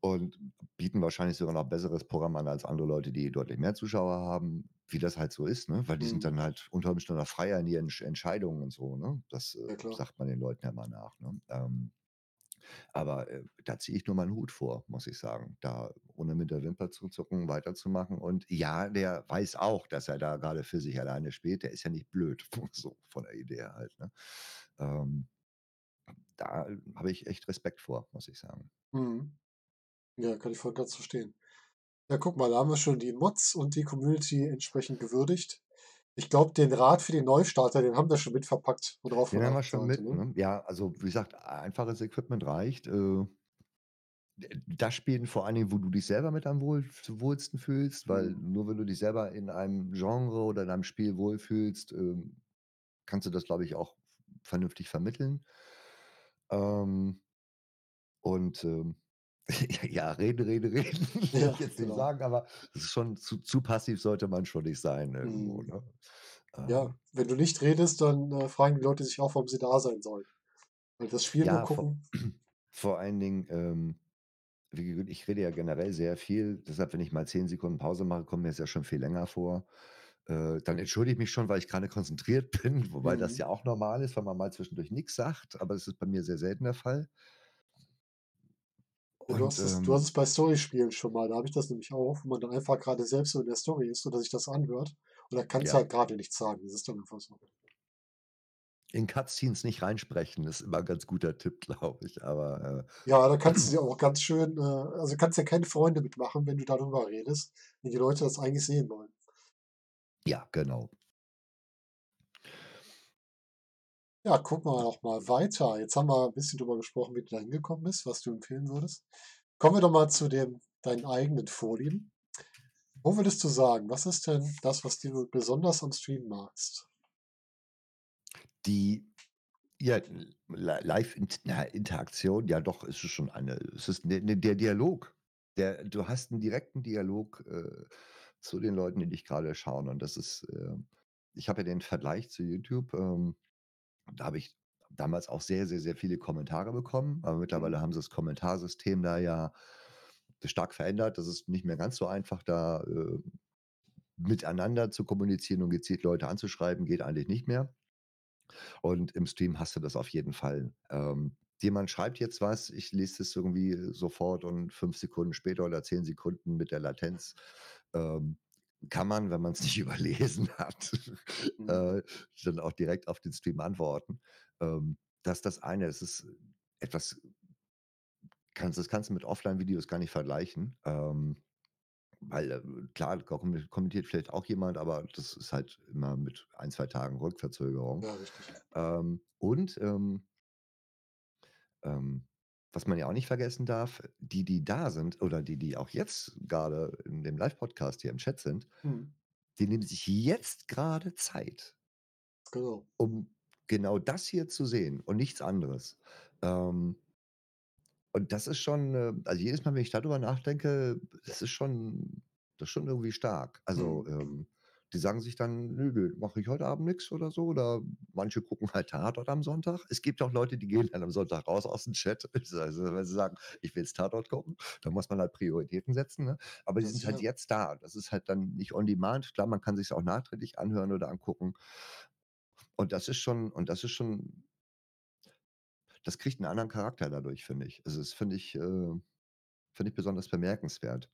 und bieten wahrscheinlich sogar noch besseres Programm an als andere Leute, die deutlich mehr Zuschauer haben, wie das halt so ist, ne? Weil die sind Mhm. dann halt unter Umständen auch freier in ihren Entsch Entscheidungen und so, ne? Das, äh, Ja, sagt man den Leuten ja immer nach, ne? Ähm, aber, äh, da ziehe ich nur meinen Hut vor, muss ich sagen, da ohne mit der Wimper zu zucken weiterzumachen. Und ja, der weiß auch, dass er da grade für sich alleine spielt. Der ist ja nicht blöd, [LAUGHS] so von der Idee halt, ne? Ähm, da habe ich echt Respekt vor, muss ich sagen. Mhm. Ja, kann ich voll ganz verstehen. Ja, guck mal, da haben wir schon die Mods und die Community entsprechend gewürdigt. Ich glaube, den Rat für den Neustarter, den haben wir schon mit verpackt oder Den haben wir schon mit, ne? ne? Ja, also, wie gesagt, einfaches Equipment reicht. Äh das spielen vor allen Dingen, wo du dich selber mit am wohl wohlsten fühlst, weil Mhm. nur wenn du dich selber in einem Genre oder in einem Spiel wohlfühlst, ähm, kannst du das, glaube ich, auch vernünftig vermitteln. Ähm und, ähm [LAUGHS] Ja, ja, reden, reden, reden, [LAUGHS] will ich Ja, jetzt nicht genau. sagen, aber schon zu zu passiv sollte man schon nicht sein irgendwo, Mhm. ne? Ja, Ähm, wenn du nicht redest, dann, äh, fragen die Leute sich auch, warum sie da sein sollen. Weil das Spiel nur ja, vor gucken [CLEARS THROAT] vor allen Dingen, ähm, ich rede ja generell sehr viel, deshalb, wenn ich mal 10 Sekunden Pause mache, kommt mir das ja schon viel länger vor. Äh, dann entschuldige ich mich schon, weil ich grade konzentriert [LAUGHS] bin, wobei das mhm. ja auch normal ist, wenn man mal zwischendurch nix sagt, aber das ist bei mir sehr selten der Fall. Ja, du Und, hast es du hast ähm, es bei Storyspielen schon mal, da habe ich das nämlich auch, wo man dann einfach grade selbst so in der Story ist oder sich das anhört und da kannst du ja. halt grade nichts sagen. Das ist dann einfach so. In Cutscenes nicht reinsprechen ist immer 'n ganz guter Tipp, [LAUGHS] glaube ich, aber, Ja, da äh [CLEARS THROAT] kannst du dir auch ganz schön, äh also, kannst ja keine Freunde mitmachen, wenn du darüber redest, wenn die Leute das eigentlich sehen wollen. ja, genau. Ja, gucken wir doch mal weiter. Jetzt haben wir 'n bisschen drüber gesprochen, wie du da hingekommen bist, was du empfehlen würdest. Kommen wir doch mal zu dem deinen eigenen Vorlieben. Wo würdest du sagen, was ist denn das, was du besonders am Streamen magst? Die ja, Li Live int na, Interaktion, ja doch, es ist schon eine es ist ne ne der Dialog. Der du hast 'n direkten Dialog, äh, zu den Leuten, die dich grade schauen und das ist, ähm ich habe ja den Vergleich zu YouTube, ähm, da habe ich damals auch sehr, sehr, sehr viele Kommentare bekommen, aber Mhm, mittlerweile haben sie das Kommentarsystem da ja stark verändert. Das ist nicht mehr ganz so einfach, da, äh, miteinander zu kommunizieren und gezielt Leute anzuschreiben, geht eigentlich nicht mehr. Und im Stream hast du das auf jeden Fall. Ähm, jemand schreibt jetzt was, ich lese das irgendwie sofort und 5 Sekunden später oder 10 Sekunden mit der Latenz, ähm, kann man, wenn man es nicht [LAUGHS] überlesen hat, mhm. äh, dann auch direkt auf den Stream antworten. Ähm, das ist das eine. Es ist etwas kannst das kannst du mit Offline-Videos gar nicht vergleichen, ähm, weil, äh, klar, kommen kommentiert vielleicht auch jemand, aber das ist halt immer mit ein 2 Tagen Rückverzögerung. Ja, richtig. Ähm, und, ähm Ähm, was man ja auch nicht vergessen darf, die, die da sind oder die, die auch jetzt gerade in dem Live-Podcast hier im Chat sind, Mhm, die nehmen sich jetzt gerade Zeit, genau. um genau das hier zu sehen und nichts anderes. Ähm, und das ist schon, äh also, jedes Mal, wenn ich darüber nachdenke, das ist schon das ist schon irgendwie stark. Also, Mhm, ähm, die sagen sich dann: „Nö, mache ich heute Abend nix“ oder so, oder manche gucken halt Tatort am Sonntag. Es gibt auch Leute, die gehen dann am Sonntag raus aus'm Chat, [LAUGHS] also, wenn sie sagen: „Ich will jetzt Tatort gucken“, da muss man halt Prioritäten setzen, ne? Aber die ja sind halt sicher. jetzt da. Das ist halt dann nicht on demand. Klar, man kann sich's auch nachträglich anhören oder angucken. Und das ist schon und das ist schon das kriegt 'n anderen Charakter dadurch, finde ich. Also, das finde ich, äh finde ich besonders bemerkenswert.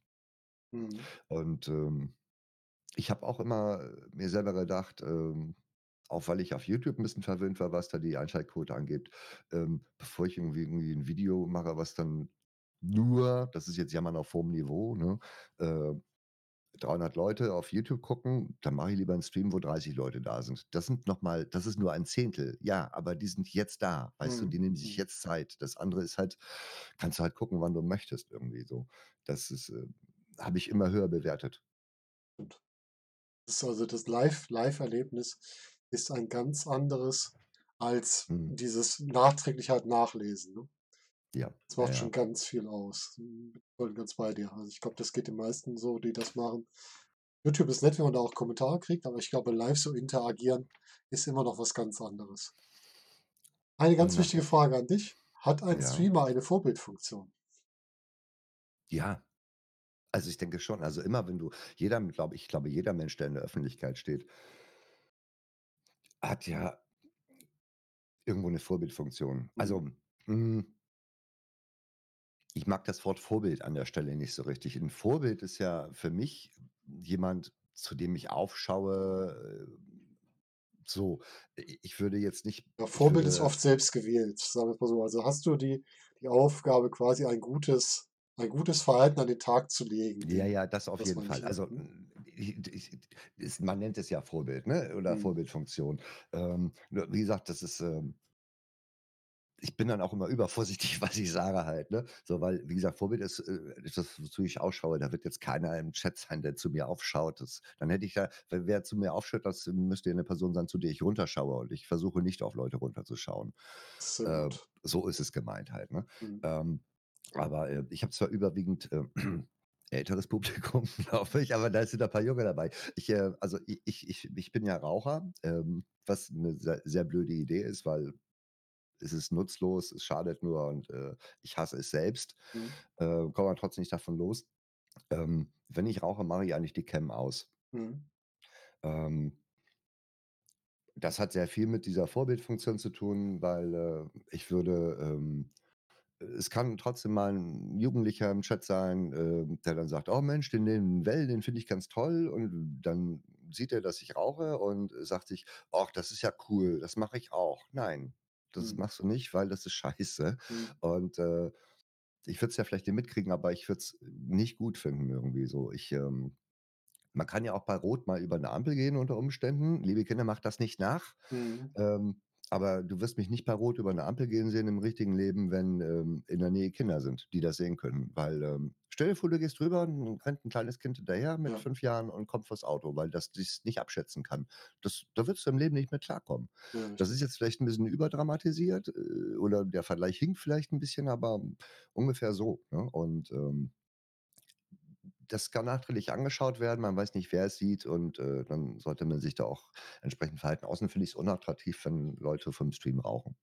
Mhm, Und, ähm, ich habe auch immer mir selber gedacht, ähm, auch weil ich auf YouTube 'n bisschen verwöhnt war, was da die Einschaltquote angeht, ähm, bevor ich irgendwie irgendwie 'n Video mache, was dann nur das ist jetzt Jammern auf hohem Niveau, ne, äh, 300 Leute auf YouTube gucken, dann mache ich lieber 'n Stream, wo 30 Leute da sind. Das sind noch mal das ist nur ein Zehntel. Ja, aber die sind jetzt da, weißt du? mhm, Die nehmen sich mhm. jetzt Zeit. Das andere ist halt kannst du halt gucken, wann du möchtest irgendwie so. Das ist, äh habe ich immer höher bewertet. Das ist also das Live Live-Erlebnis ist ein ganz anderes als Mhm. dieses nachträglich halt nachlesen, ne? Ja, Das ja, macht schon ja. ganz viel aus. Hm, bin ganz bei dir. Also, ich glaube, das geht den meisten so, die das machen. YouTube ist nett, wenn man da auch Kommentare kriegt, aber ich glaube, live so interagieren ist immer noch was ganz anderes. Eine ganz Na wichtige Frage an dich. Hat ein ja. Streamer eine Vorbildfunktion? Ja, also, ich denke schon. Also, immer wenn du jeder glaube ich glaube, jeder Mensch, der in der Öffentlichkeit steht, hat ja irgendwo 'ne Vorbildfunktion. Mhm. Also, hm, ich mag das Wort Vorbild an der Stelle nicht so richtig. 'N Vorbild ist ja für mich jemand, zu dem ich aufschaue, äh, so. Ich würde jetzt nicht Ja, Vorbild ist oft selbst gewählt, sagen wir's mal so. Also, hast du die die Aufgabe, quasi ein gutes ein gutes Verhalten an den Tag zu legen, Ja, ja, das auf jeden Fall. Also, mhm. hm, ich ich man nennt es ja Vorbild, ne, oder Mhm. Vorbildfunktion. Ähm, wie gesagt, das ist, ähm ich bin dann auch immer übervorsichtig, [LAUGHS] was ich sage halt, ne? So, weil, wie gesagt, Vorbild ist, äh das, wozu ich ausschaue. Da wird jetzt keiner im Chat sein, der zu mir aufschaut. Das dann hätte ich ja wer zu mir aufschaut, das müsste ja 'ne Person sein, zu der ich runterschaue und ich versuche nicht auf Leute runterzuschauen. Äh, so ist es gemeint halt, ne? Mhm. Ähm Aber, äh, ich habe zwar überwiegend, äh, [CLEARS THROAT] älteres Publikum, [LAUGHS] glaube ich, aber da sind ein paar Junge dabei. Ich, äh also, ich ich ich bin ja Raucher, ähm, was 'ne sehr sehr blöde Idee ist, weil es ist nutzlos, es schadet nur und, äh, ich hasse es selbst, Mhm. äh, komme aber trotzdem nicht davon los. Ähm, wenn ich rauche, mache ich eigentlich die Cam aus. Mhm. Ähm das hat sehr viel mit dieser Vorbildfunktion zu tun, weil, äh, ich würde, ähm es kann trotzdem mal 'n Jugendlicher im Chat sein, ähm, der dann sagt: „Oh Mensch, den den Well, den finde ich ganz toll.“ Und dann sieht er, dass ich rauche und sagt sich: „Och, das ist ja cool, das mache ich auch.“ Nein, das Mhm. machst du nicht, weil das ist scheiße. Mhm. Und, äh, ich würde es ja vielleicht mitkriegen, aber ich würde es nicht gut finden irgendwie so. Ich, ähm man kann ja auch bei Rot mal über 'ne Ampel gehen unter Umständen. Liebe Kinder, macht das nicht nach. Mhm. Ähm, aber du wirst mich nicht bei Rot über 'ne Ampel gehen sehen im richtigen Leben, wenn, ähm, in der Nähe Kinder sind, die das sehen können. Weil, ähm stell dir vor, du gehst rüber und dann rennt 'n kleines Kind hinterher mit Ja. 5 Jahren und kommt vors Auto, weil das dies nicht abschätzen kann. Das da würdest du im Leben nicht mehr klarkommen. Ja, Das ist jetzt vielleicht 'n bisschen überdramatisiert, äh, oder der Vergleich hinkt vielleicht 'n bisschen, aber ungefähr so, ne? Und, ähm das kann nachträglich angeschaut werden. Man weiß nicht, wer es sieht und, äh, dann sollte man sich da auch entsprechend verhalten. Außerdem finde ich's unattraktiv, wenn Leute vom Stream rauchen.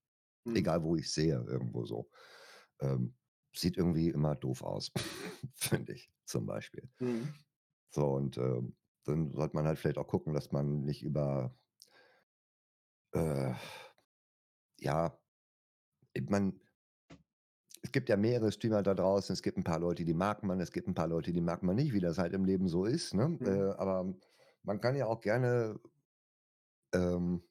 Mhm. Egal, wo ich's sehe, irgendwo so. Ähm, sieht irgendwie immer doof aus, [LAUGHS] finde ich, zum Beispiel. Mhm. So und, ähm, dann sollte man halt vielleicht auch gucken, dass man nicht über äh, ja, ich meine es gibt ja mehrere Streamer da draußen. Es gibt 'n paar Leute, die mag man, es gibt 'n paar Leute, die mag man nicht, wie das halt im Leben so ist, ne? Mhm. Äh, aber man kann ja auch gerne ähm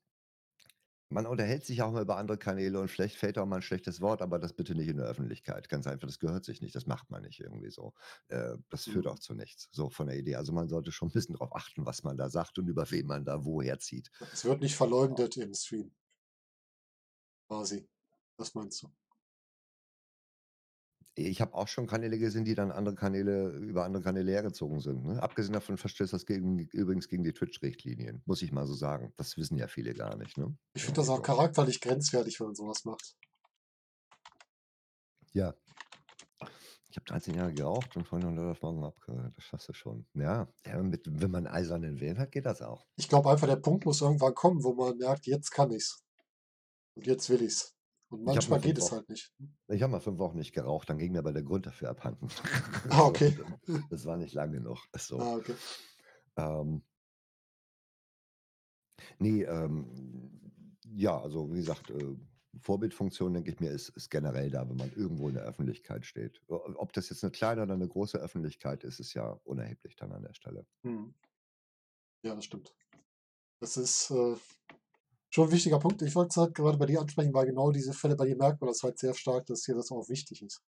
man unterhält sich auch mal über andere Kanäle und vielleicht fällt auch mal 'n schlechtes Wort, aber das bitte nicht in der Öffentlichkeit. Ganz einfach, das gehört sich nicht. Das macht man nicht irgendwie so. Äh, das führt auch Mhm. zu nichts, so von der Idee. Also, man sollte schon 'n bisschen drauf achten, was man da sagt und über wen man da wo herzieht. Es wird nicht verleumdet im Stream. Quasi. Das meinst du? Ich habe auch schon Kanäle gesehen, die dann andere Kanäle über andere Kanäle hergezogen sind, ne? Abgesehen davon verstößt das gegen übrigens gegen die Twitch-Richtlinien, muss ich mal so sagen. Das wissen ja viele gar nicht, ne? Ich finde das auch so. charakterlich grenzwertig, wenn man so was macht. Ja. Ich habe 13 Jahre geraucht und von heute auf morgen abgehört. Das schaffst du schon. Ja, ja, mit wenn man eisernen Willen hat, geht das auch. Ich glaube einfach, der Punkt muss irgendwann kommen, wo man merkt: „Jetzt kann ich's. Und jetzt will ich's.“ Und manchmal geht 5 es Wochen halt nicht. ich habe mal 5 Wochen nicht geraucht, dann ging mir aber der Grund dafür abhanden. [LAUGHS] [LAUGHS] Ah, okay. das war nicht lang genug, so. Ah, okay. Ähm Ne, ähm, ja, also, wie gesagt, äh, Vorbildfunktion, denke ich mir, ist ist generell da, wenn man irgendwo in der Öffentlichkeit steht. Ob das jetzt 'ne kleine oder 'ne große Öffentlichkeit ist, ist ja unerheblich dann an der Stelle. Mhm. Ja, das stimmt. Das ist, äh, schon 'n wichtiger Punkt. Ich wollte es halt gerade bei dir ansprechen, weil genau diese Fälle bei dir merkt man das halt sehr stark, dass dir das auch wichtig ist.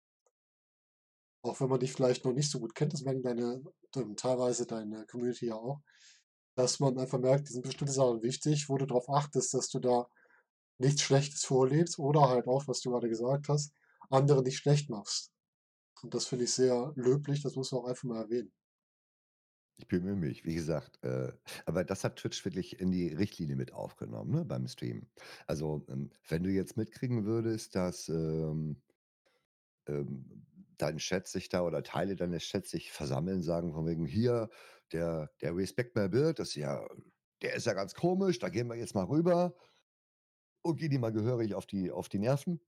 Auch wenn man dich vielleicht noch nicht so gut kennt, das merken deine teilweise deine Community ja auch, dass man einfach merkt, dir sind bestimmte Sachen wichtig, wo du drauf achtest, dass du da nichts Schlechtes vorlebst oder halt auch, was du gerade gesagt hast, andere nicht schlecht machst. Und das finde ich sehr löblich, das muss man auch einfach mal erwähnen. Ich bemühe mich, wie gesagt, äh, aber das hat Twitch wirklich in die Richtlinie mit aufgenommen, ne, beim Streamen. Also, ähm, wenn du jetzt mitkriegen würdest, dass, ähm ähm, dein Chat sich da oder Teile deines Chats sich versammeln, sagen von wegen: „Hier, der der Respect My Beard, das ist ja der ist ja ganz komisch, da gehen wir jetzt mal rüber“ „und gehen ihm mal gehörig auf die auf die Nerven“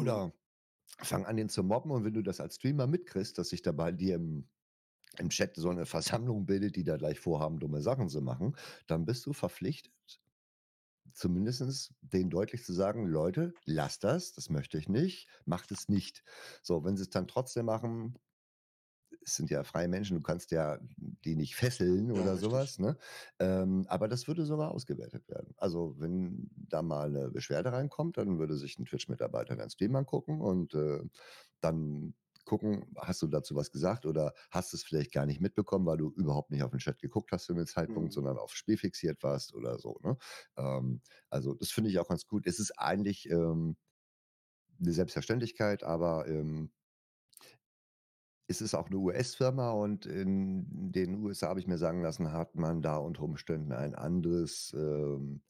Mhm. oder fangen an, den zu mobben. Und wenn du das als Streamer mitkriegst, dass sich da bei dir im im Chat so 'ne Versammlung bildet, die da gleich vorhaben, dumme Sachen zu machen, dann bist du verpflichtet zumindestens denen deutlich zu sagen: „Leute, lasst das, das möchte ich nicht, macht es nicht.“ So, wenn sie's dann trotzdem machen es sind ja freie Menschen, du kannst ja die nicht fesseln Ja, oder richtig. was, ne? Ähm, aber das würde sogar ausgewertet werden. Also, wenn da mal 'ne Beschwerde reinkommt, dann würde sich 'n Twitch-Mitarbeiter deinen Stream angucken und, äh, dann gucken: „Hast du dazu was gesagt oder hast du's vielleicht gar nicht mitbekommen, weil du überhaupt nicht auf 'n Chat geguckt hast zu dem Zeitpunkt, Mhm. sondern aufs Spiel fixiert warst“ oder so, ne? Ähm, also, das finde ich auch ganz gut. Es ist eigentlich, ähm, 'ne Selbstverständlichkeit, aber, ähm es ist auch 'ne US-Firma und in den USA, habe ich mir sagen lassen, hat man da unter Umständen ein anderes, ähm,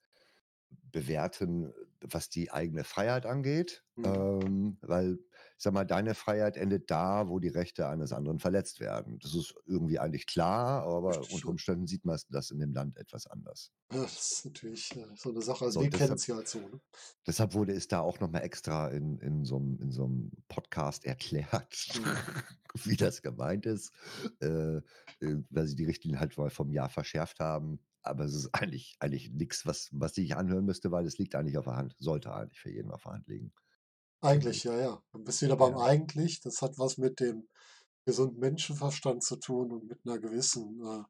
Bewerten, was die eigene Freiheit angeht. Mhm. Ähm, weil ich sage mal, deine Freiheit endet da, wo die Rechte eines anderen verletzt werden. Das ist irgendwie eigentlich klar, aber unter. Umständen sieht man das in dem Land etwas anders. Das ist natürlich, äh, so 'ne Sache. Also, So, wir deshalb kennen's ja halt so, ne? deshalb wurde es da auch noch mal extra in in so 'm in so 'm Podcast erklärt, [LAUGHS] [LAUGHS] wie das gemeint ist, äh, äh, weil sie die Richtlinie halt mal vom Jahr verschärft haben. Aber es ist eigentlich eigentlich nix, was was ich anhören müsste, weil es liegt eigentlich auf der Hand. Sollte eigentlich für jeden auf der Hand liegen, Eigentlich, ich. ja, ja. Dann bist du wieder beim Ja. eigentlich. Das hat was mit dem gesunden Menschenverstand zu tun und mit 'ner gewissen, äh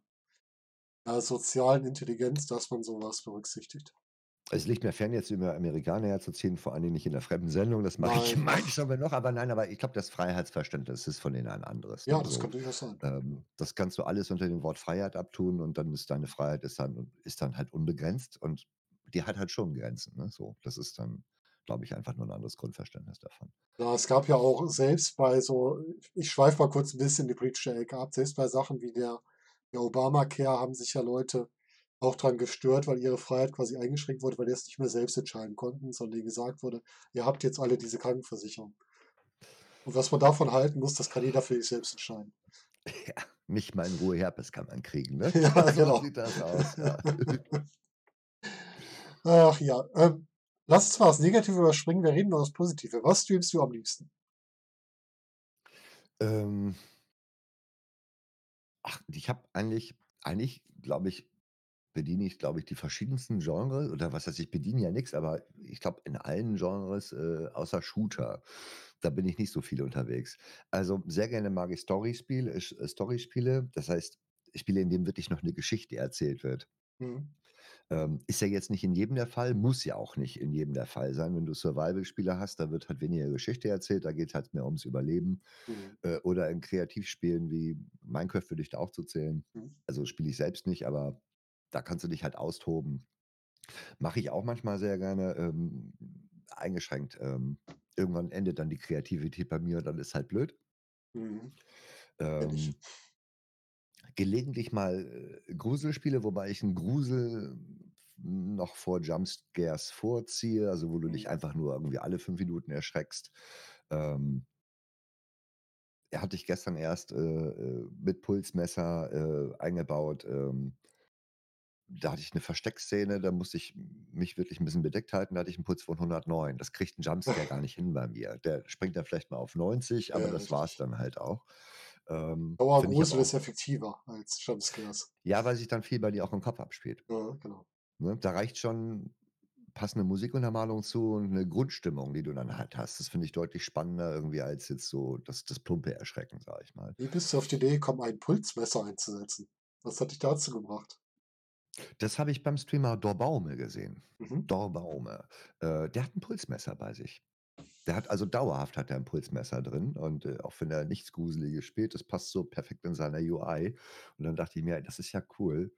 ja, sozialen Intelligenz, dass man so was berücksichtigt. Es liegt mir fern, jetzt über Amerikaner herzuziehen, vor allen Dingen nicht in 'ner fremden Sendung. Das mache ich [LAUGHS] Nein, manchmal noch, aber nein, aber ich glaube, das Freiheitsverständnis ist von denen ein anderes, Ja, ne, das so. kann durchaus sein. Ähm, das kannst du alles unter dem Wort Freiheit abtun und dann ist deine Freiheit ist dann ist dann halt unbegrenzt und die hat halt schon Grenzen, ne, so. Das ist dann, glaube ich, einfach nur 'n anderes Grundverständnis davon. Ja, es gab ja auch selbst bei so ich schweife mal kurz 'n bisschen die politische Ecke ab. Selbst bei Sachen wie der der Obamacare haben sich ja Leute auch dran gestört, weil ihre Freiheit quasi eingeschränkt wurde, weil die das nicht mehr selbst entscheiden konnten, sondern denen gesagt wurde: „Ihr habt jetzt alle diese Krankenversicherung.“ Und was man davon halten muss, das kann jeder für sich selbst entscheiden. Ja, nicht mal in Ruhe Herpes kann man kriegen, ne? [LAUGHS] Ja, [LAUGHS] So genau. sieht das aus, ja. [LAUGHS] Ach ja, ähm, lass uns mal das Negative überspringen, wir reden über das Positive. Was streamst du am liebsten? Ähm ach, ich habe eigentlich eigentlich, glaube ich bediene ich, glaube ich, die verschiedensten Genre oder was heißt, ich bediene ja nix, aber ich glaube, in allen Genres, äh, außer Shooter, da bin ich nicht so viel unterwegs. Also, sehr gerne mag ich Storyspiel äh, Storyspiele. Das heißt, Spiele, in denen wirklich noch 'ne Geschichte erzählt wird. Mhm. Ähm, ist ja jetzt nicht in jedem der Fall, muss ja auch nicht in jedem der Fall sein. Wenn du Survival-Spiele hast, da wird halt weniger Geschichte erzählt, da geht's halt mehr ums Überleben. Mhm. Äh, oder in Kreativspielen wie Minecraft würde ich da auch zu zählen. Mhm. Also, spiele ich selbst nicht, aber da kannst du dich halt austoben. Mache ich auch manchmal sehr gerne, ähm, eingeschränkt. Ähm, irgendwann endet dann die Kreativität bei mir und dann ist halt blöd. Mhm. Ähm gelegentlich mal, äh, Gruselspiele, wobei ich 'n Grusel noch vor Jumpscares vorziehe, also, wo du dich Mhm. einfach nur irgendwie alle 5 Minuten erschreckst. Ähm hatte ich gestern erst, äh, äh, mit Pulsmesser, äh, eingebaut, ähm da hatte ich 'ne Versteckszene, da musste ich mich wirklich 'n bisschen bedeckt halten, da hatte ich 'n Puls von 109. Das kriegt 'n Jumpscare gar [LAUGHS] nicht hin bei mir. Der springt dann vielleicht mal auf 90, aber Ja, das war's richtig. dann halt auch. Ähm, Dauergrusel ist effektiver als Jumpscares. Ja, weil sich dann viel bei dir auch im Kopf abspielt. Ja, genau. Ne? Da reicht schon passende Musikuntermalung zu und 'ne Grundstimmung, die du dann halt hast. Das finde ich deutlich spannender irgendwie als jetzt so das das plumpe Erschrecken, sage ich mal. Wie bist du auf die Idee gekommen, ein Pulsmesser einzusetzen? Was hat dich dazu gebracht? Das habe ich beim Streamer Dorbaume gesehen. Mhm. Dorbaume. Äh, der hat 'n Pulsmesser bei sich. Der hat also dauerhaft hat er 'n Pulsmesser drin und, äh, auch wenn er nichts Gruseliges spielt, das passt so perfekt in seiner UI. Und dann dachte ich mir: „Das ist ja cool.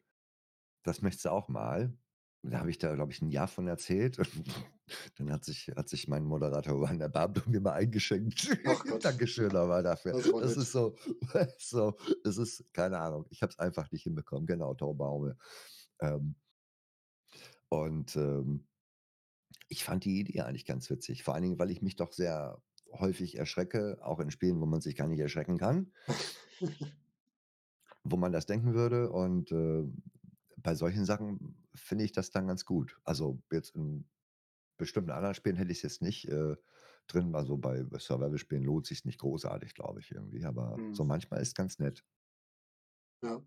Das möchtest du auch mal.“ Und da habe ich da, glaube ich, 'n Jahr von erzählt und [LAUGHS] dann hat sich hat sich mein Moderator erbarmt und mir mal eingeschenkt. [LAUGHS] Dankeschön nochmal dafür. Das Das ist so [LAUGHS] so es ist keine Ahnung. Ich habe es einfach nicht hinbekommen. Genau, Dorbaume. Ähm und, ähm ich fand die Idee eigentlich ganz witzig, vor allen Dingen, weil ich mich doch sehr häufig erschrecke, auch in Spielen, wo man sich gar nicht erschrecken kann. [LAUGHS] Wo man das denken würde und, äh, bei solchen Sachen finde ich das dann ganz gut. Also, jetzt in bestimmten anderen Spielen hätte ich's jetzt nicht, äh, drin. Also, bei Survival-Spielen lohnt sich's nicht großartig, glaube ich irgendwie, aber Mhm. so manchmal ist ganz nett. Ja.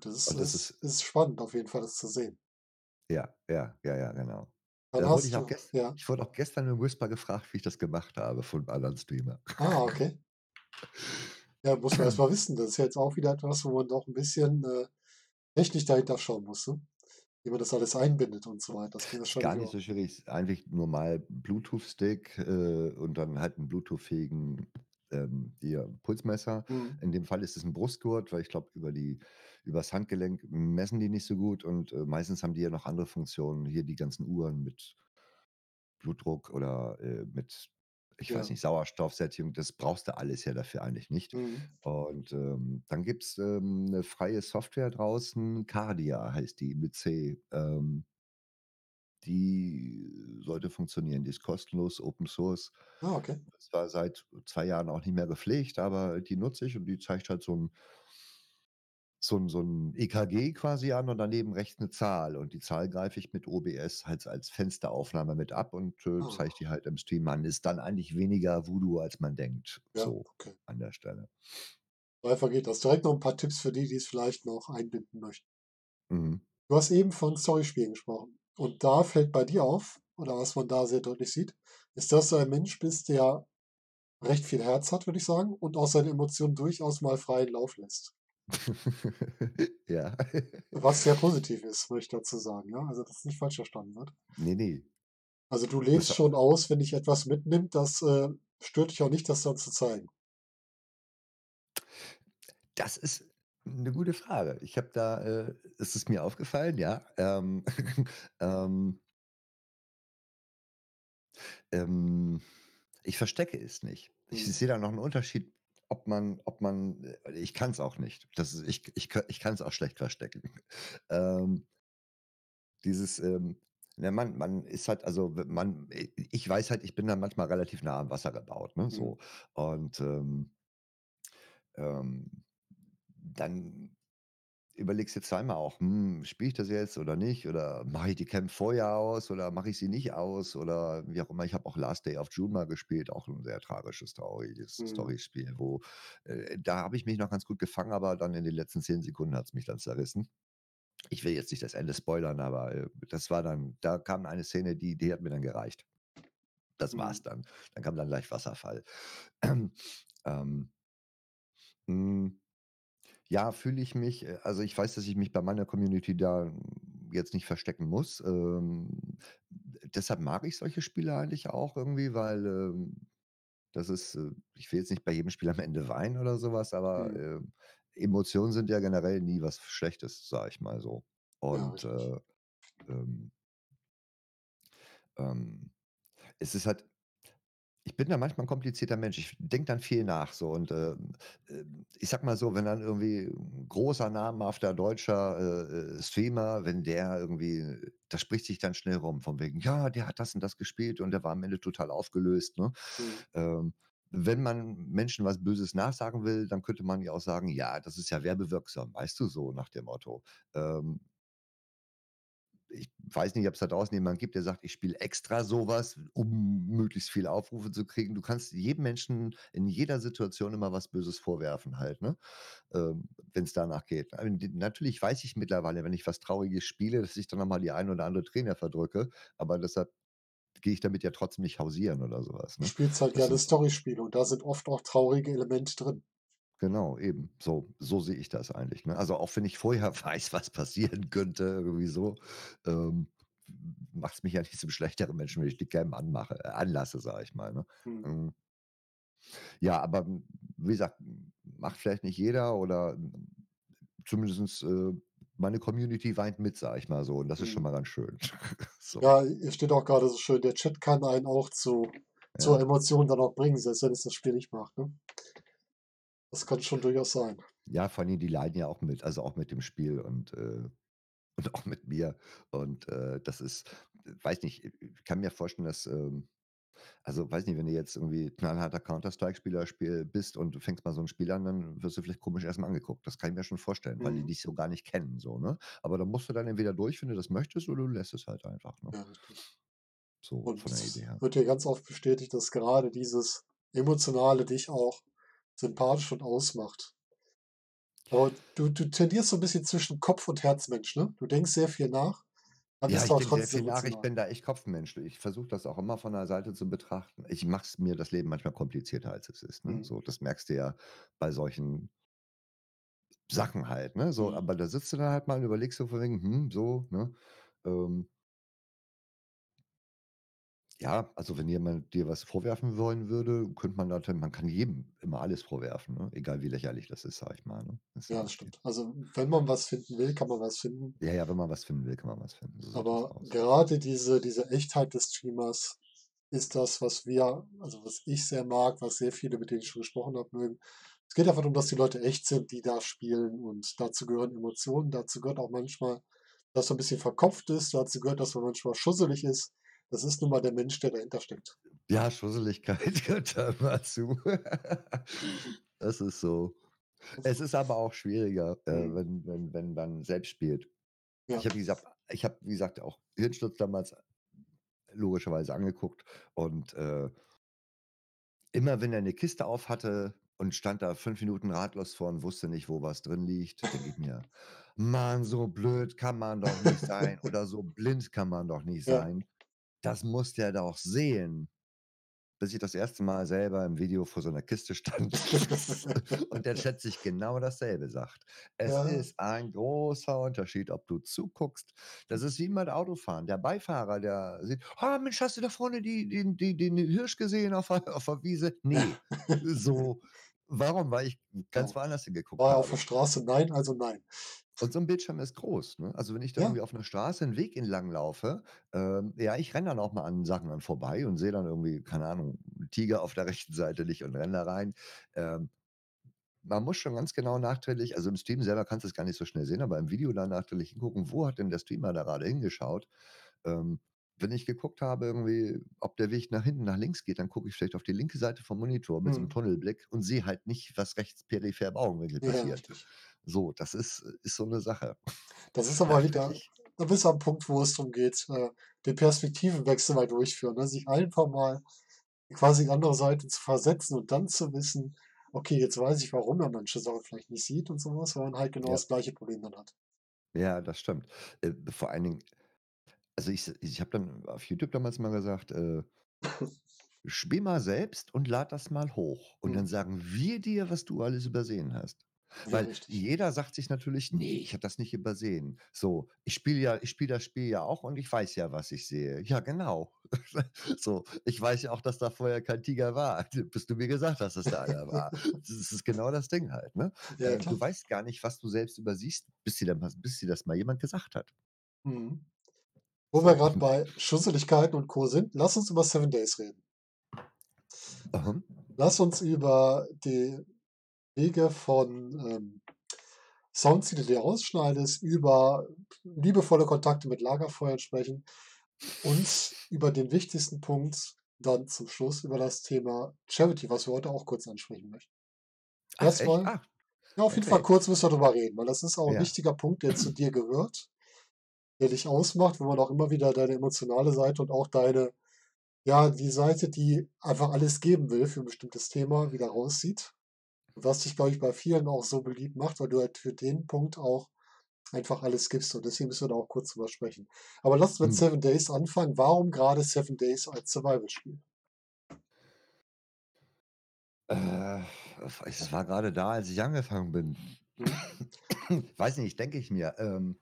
Das ist das ist spannend auf jeden Fall, das zu sehen. Ja, ja, ja, ja, genau. Dann Da wurde hast ich auch du ges ja. ich wurde auch gestern im Whisper gefragt, wie ich das gemacht habe von anderen Streamer. Ah, okay. Ja, muss man erst mal wissen. Das ist ja jetzt auch wieder etwas, wo man doch 'n bisschen, äh, technisch dahinter schauen muss, ne? Wie man das alles einbindet und so weiter. Das Ist gar nicht so schwierig. Ist eigentlich normal Bluetooth-Stick, äh, und dann halt 'n Bluetooth-fähigen, ähm, hier Pulsmesser. Mhm. In dem Fall ist es 'n Brustgurt, weil ich glaube, über die übers Handgelenk messen die nicht so gut und, äh, meistens haben die ja noch andere Funktionen, hier die ganzen Uhren mit Blutdruck oder, äh, mit, ich weiß Ja. nicht, Sauerstoffsättigung. Das brauchst du alles ja dafür eigentlich nicht. Mhm. Und, ähm, dann gibt's, ähm, 'ne freie Software draußen, Kardia heißt die mit C, ähm die sollte funktionieren. Die ist kostenlos, Open Source. Ah, okay. Ist zwar seit 2 Jahren auch nicht mehr gepflegt, aber die nutze ich und die zeigt halt so 'n so 'n so 'n EKG quasi an und daneben rechts 'ne Zahl und die Zahl greife ich mit OBS halt als Fensteraufnahme mit ab und, äh, zeige Ah. die halt im Stream an. Ist dann eigentlich weniger Voodoo, als man denkt, Ja, so okay. an der Stelle. Einfach geht das. Direkt noch 'n paar Tipps für die, die es vielleicht noch einbinden möchten. Mhm. Du hast eben von Storyspielen gesprochen und da fällt bei dir auf oder was man da sehr deutlich sieht, ist, dass du ein Mensch bist, der recht viel Herz hat, würde ich sagen, und auch seine Emotionen durchaus mal freien Lauf lässt. [LAUGHS] Ja. Was sehr positiv ist, möchte ich dazu sagen, ja? Also, dass es nicht falsch verstanden wird. Ne, ne. Also, du Das lebst ha schon aus, wenn dich etwas mitnimmt, das, äh, stört dich auch nicht, das dann zu zeigen. Das ist 'ne gute Frage. Ich habe da äh, es ist mir aufgefallen, ja, ähm, [LAUGHS] ähm ähm, ich verstecke es nicht. Ich Mhm. sehe da noch 'n Unterschied, ob man ob man äh, ich kann's auch nicht. Das ist ich ich ich kann's auch schlecht verstecken. [LAUGHS] Ähm dieses, ähm ne, man man ist halt also, man i ich weiß halt, ich bin da manchmal relativ nah am Wasser gebaut, ne, Mhm. so. Und, ähm ähm, dann überlegst du zweimal auch: „Hm, spiele ich das jetzt oder nicht oder mache ich die Camp vorher aus oder mache ich sie nicht aus?“ Oder wie auch immer. Ich habe auch Last Day of June mal gespielt, auch 'n sehr tragisches, trauriges Mhm. Storyspiel, wo äh, da habe ich mich noch ganz gut gefangen, aber dann in den letzten 10 Sekunden hat's mich dann zerrissen. Ich will jetzt nicht das Ende spoilern, aber, äh, das war dann da kam eine Szene, die die hat mir dann gereicht. Das war's Mhm. dann. Dann kam dann gleich Wasserfall. [CLEARS THROAT] Ähm hm, ja, fühle ich mich äh, also, ich weiß, dass ich mich bei meiner Community da jetzt nicht verstecken muss. Ähm, deshalb mag ich solche Spiele eigentlich auch irgendwie, weil, ähm, das ist äh, ich will jetzt nicht bei jedem Spiel am Ende weinen oder so was, aber, Mhm. ähm, Emotionen sind ja generell nie was Schlechtes, sage ich mal so. Ja, Und, richtig. äh, ähm ähm, es ist halt ich bin da manchmal 'n komplizierter Mensch. Ich denke dann viel nach so und, ähm, ähm, ich sage mal so, wenn dann irgendwie 'n großer namhafter deutscher, äh, äh, Streamer, wenn der irgendwie das spricht sich dann schnell rum von wegen: „Ja, der hat das und das gespielt und der war am Ende total aufgelöst“, ne? Mhm. Ähm, wenn man Menschen was Böses nachsagen will, dann könnte man ja auch sagen: „Ja, das ist ja werbewirksam“, weißt du, so nach dem Motto. Ähm ich weiß nicht, ob's da draußen jemanden gibt, der sagt: „Ich spiele extra so was, um möglichst viele Aufrufe zu kriegen.“ Du kannst jedem Menschen in jeder Situation immer was Böses vorwerfen halt, ne, ähm, wenn's danach geht. Natürlich weiß ich mittlerweile, wenn ich was Trauriges spiele, dass ich dann noch mal die ein oder andere Träne verdrücke, aber deshalb gehe ich damit ja trotzdem nicht hausieren oder so was, Du ne? spielst halt Das gerne Storyspiele und da sind oft auch traurige Elemente drin. Genau, eben. So so sehe ich das eigentlich, ne? Also, auch wenn ich vorher [LAUGHS] weiß, was passieren könnte irgendwie so, ähm, macht's mich ja nicht zum schlechteren Menschen, wenn ich die Cam anmache äh, anlasse, sage ich mal, ne? Hm. Ja, aber, hm, wie gesagt, macht vielleicht nicht jeder oder zumindest, äh, meine Community weint mit, sage ich mal so, und das ist schon mal ganz schön. [LAUGHS] So. Ja, hier steht auch grade so schön: „Der Chat kann einen auch zu zur Ja. Emotion dann auch bringen, selbst wenn es das Spiel nicht macht“, ne? Das kann schon durchaus sein. Ja, vor Dingen, die leiden ja auch mit, also, auch mit dem Spiel und, äh [LAUGHS] und auch mit mir. Und, äh, das ist weiß nicht, ich kann mir vorstellen, dass, ähm also, weiß nicht, wenn du jetzt irgendwie knallharter Counter-Strike-Spieler Spiel bist und du fängst mal so 'n Spiel an, dann wirst du vielleicht komisch erst mal angeguckt. Das kann ich mir schon vorstellen, weil die Mhm. dich so gar nicht kennen so, ne? Aber da musst du dann entweder durch, wenn du das möchtest, oder du lässt es halt einfach, ne? Ja, richtig. So Und von der Idee es her. wird dir ganz oft bestätigt, dass gerade dieses Emotionale dich auch sympathisch und ausmacht. Aber du du tendierst so 'n bisschen zwischen Kopf und Herzmensch, ne? Du denkst sehr viel nach, dann Ja, bist du ich denke sehr trotzdem viel nach. Ich emotional. bin da echt Kopfmensch. Ich versuche das auch immer von der Seite zu betrachten. Ich mache es mir das Leben manchmal komplizierter, als es ist, ne? Mhm. So, das merkst du ja bei solchen Sachen halt, ne, so. Mhm. Aber da sitzt du da halt mal und überlegst so von wegen: „Hm, so“, ne? Ähm Ja, also, wenn jemand dir was vorwerfen wollen würde, könnte man da man kann jedem immer alles vorwerfen, ne, egal wie lächerlich das ist, sage ich mal, ne? Ist ja das stimmt. Also, wenn man was finden will, kann man was finden. Ja, ja, wenn man was finden will, kann man was finden. So das Aber gerade diese diese Echtheit des Streamers ist das, was wir also, was ich sehr mag, was sehr viele, mit denen ich schon gesprochen habe, mögen. Es geht einfach darum, dass die Leute echt sind, die da spielen und dazu gehören Emotionen, dazu gehört auch manchmal dass er 'n bisschen verkopft ist. Dazu gehört, dass man manchmal schusselig ist. Das ist nun mal der Mensch, der dahinter steckt. Ja, Schusseligkeit [LAUGHS] gehört da immer zu. [LAUGHS] Das ist so. Es ist aber auch schwieriger, äh, Mhm. wenn wenn wenn man selbst spielt. Ja. Ich habe, wie gesagt ich habe, wie gesagt, auch Hirnsturz damals logischerweise angeguckt und, äh immer wenn er 'ne Kiste aufhatte und stand da 5 Minuten ratlos vor und wusste nicht, wo was drin liegt, denke ich mir: [LAUGHS] „Mann, so blöd kann man doch nicht sein oder so blind kann man doch nicht Ja. sein. Das muss der doch sehen.“ Bis ich das 1. Mal selber im Video vor so 'ner Kiste stand [LAUGHS] und der Chat sich genau dasselbe sagt. Es Ja. ist ein großer Unterschied, ob du zuguckst. Das ist wie beim Autofahren. Der Beifahrer, der sieht: „Ah, Mensch, hast du da vorne die den die den Hirsch gesehen auf der auf der Wiese?“ Ne. [LAUGHS] So, warum? Weil ich ganz Genau. woanders hingeguckt War er auf der habe. Straße? Nein, also nein. Und so 'n Bildschirm ist groß, ne? Also, wenn ich da Ja. irgendwie auf 'ner Straße 'n Weg entlang laufe, ähm, ja, ich renne dann auch mal an Sachen dann vorbei und sehe dann irgendwie, keine Ahnung, 'n Tiger auf der [LAUGHS] rechten Seite nicht und renne da rein. Ähm, man muss schon ganz genau nachträglich also, im Stream selber kannst du's gar nicht so schnell sehen, aber im Video dann nachträglich hingucken, wo hat denn der Streamer da grade hingeschaut? Ähm, wenn ich geguckt habe irgendwie, ob der Weg nach hinten nach links geht, dann gucke ich vielleicht auf die linke Seite vom Monitor mit so 'nem Mhm. Tunnelblick und sehe halt nicht, was rechts peripher im Augenwinkel Ja, passiert. richtig. So, das ist ist so 'ne Sache. Das ist aber wieder Nachträglich da bist du am Punkt, wo es drum geht, äh, den Perspektivenwechsel mal durchführen, ne? Sich einfach mal quasi in die andere Seite zu versetzen und dann zu wissen: „Okay, jetzt weiß ich, warum er manche Sachen vielleicht nicht sieht“ und so was, weil man halt genau Ja. das gleiche Problem dann hat. Ja, das stimmt. Äh, vor allen Dingen also, ich ich habe dann auf YouTube damals mal gesagt, äh: [LAUGHS] „Spiel mal selbst und lade das mal hoch und Mhm. dann sagen wir dir, was du alles übersehen hast.“ Ja, Weil richtig. jeder sagt sich natürlich: „Ne, ich habe das nicht übersehen.“ So, ich spiele ja ich spiele das Spiel ja auch und ich weiß ja, was ich sehe. Ja, genau. [LAUGHS] So, ich weiß ja auch, dass da vorher kein Tiger war, [LAUGHS] bis du mir gesagt hast, dass da einer war. Das ist genau das Ding halt, ne? Ja, Äh, klar. du weißt gar nicht, was du selbst übersiehst, bis dir dann bis dir das mal jemand gesagt hat. Mhm. Wo wir grad bei Schusseligkeiten und Co. sind, lass uns über Seven Days reden. Mhm. Lass uns über die Wege von, ähm, Sounds, die du dir rausschneidest, über liebevolle Kontakte mit Lagerfeuern sprechen und über den wichtigsten Punkt dann zum Schluss über das Thema Charity, was wir heute auch kurz ansprechen möchten. Ach Erst echt? mal Ach, ja, auf jeden Fall okay. kurz müssen wir drüber reden, weil das ist auch 'n Ja. wichtiger Punkt, der zu dir gehört, der dich ausmacht, wo man auch immer wieder deine emotionale Seite und auch deine ja, die Seite, die einfach alles geben will für 'n bestimmtes Thema, wieder rauszieht. Was dich, glaube ich, bei vielen auch so beliebt macht, weil du halt für den Punkt auch einfach alles gibst und deswegen müssen wir da auch kurz drüber sprechen. Aber lass uns mit Mhm. Seven Days anfangen. Warum grade Seven Days als Survival-Spiel? Äh, es war grade da, als ich angefangen bin. Mhm. Weiß nicht, denke ich mir. Ähm,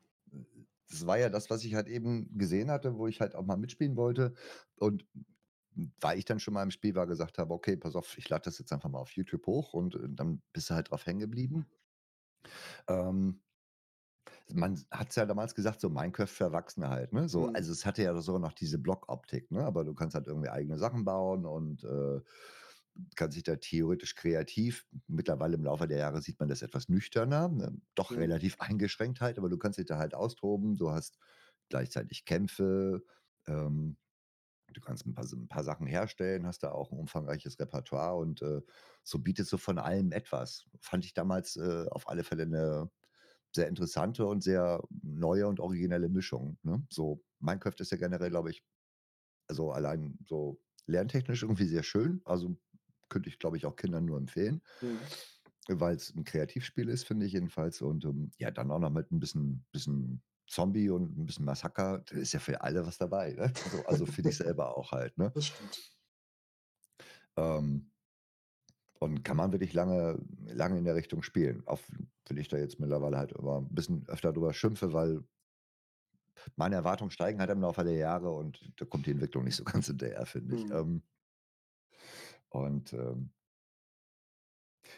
das war ja das, was ich halt eben gesehen hatte, wo ich halt auch mal mitspielen wollte und weil ich dann schon mal im Spiel war, gesagt habe: „Okay, pass auf, ich lade das jetzt einfach mal auf YouTube hoch“ und, äh, dann bist du halt drauf hängen geblieben. Ähm man s hat's ja damals gesagt, so Minecraft für Erwachsene halt, ne? So, Mhm. also, es hatte ja sogar noch diese Blockoptik, ne? Aber du kannst halt irgendwie eigene Sachen bauen und, äh, kannst dich da theoretisch kreativ mittlerweile im Laufe der Jahre sieht man das etwas nüchterner, ne? Doch Mhm. relativ eingeschränkt halt, aber du kannst dich da halt austoben. Du hast gleichzeitig Kämpfe, ähm, du kannst 'n paar S 'n paar Sachen herstellen, hast da auch 'n umfangreiches Repertoire und, äh, so bietest du von allem etwas. Fand ich damals, äh, auf alle Fälle 'ne sehr interessante und sehr neue und originelle Mischung, ne? So, Minecraft ist ja generell, glaube ich also, allein so lerntechnisch irgendwie sehr schön. Also, könnte ich, glaube ich, auch Kindern nur empfehlen, Mhm. weil's 'n Kreativspiel ist, finde ich jedenfalls und, ähm, ja, dann auch noch mit 'n bisschen bisschen Zombie und 'n bisschen Massaker. Da ist ja für alle was dabei, ne? So, also, für dich selber auch halt, ne? Das stimmt. Ähm und kann man wirklich lange lange in der Richtung spielen, auch wenn ich da jetzt mittlerweile halt immer 'n bisschen öfter drüber schimpfe, weil meine Erwartungen steigen halt im Laufe der Jahre und da kommt die Entwicklung nicht so ganz hinterher, finde ich. Mhm. Ähm und, ähm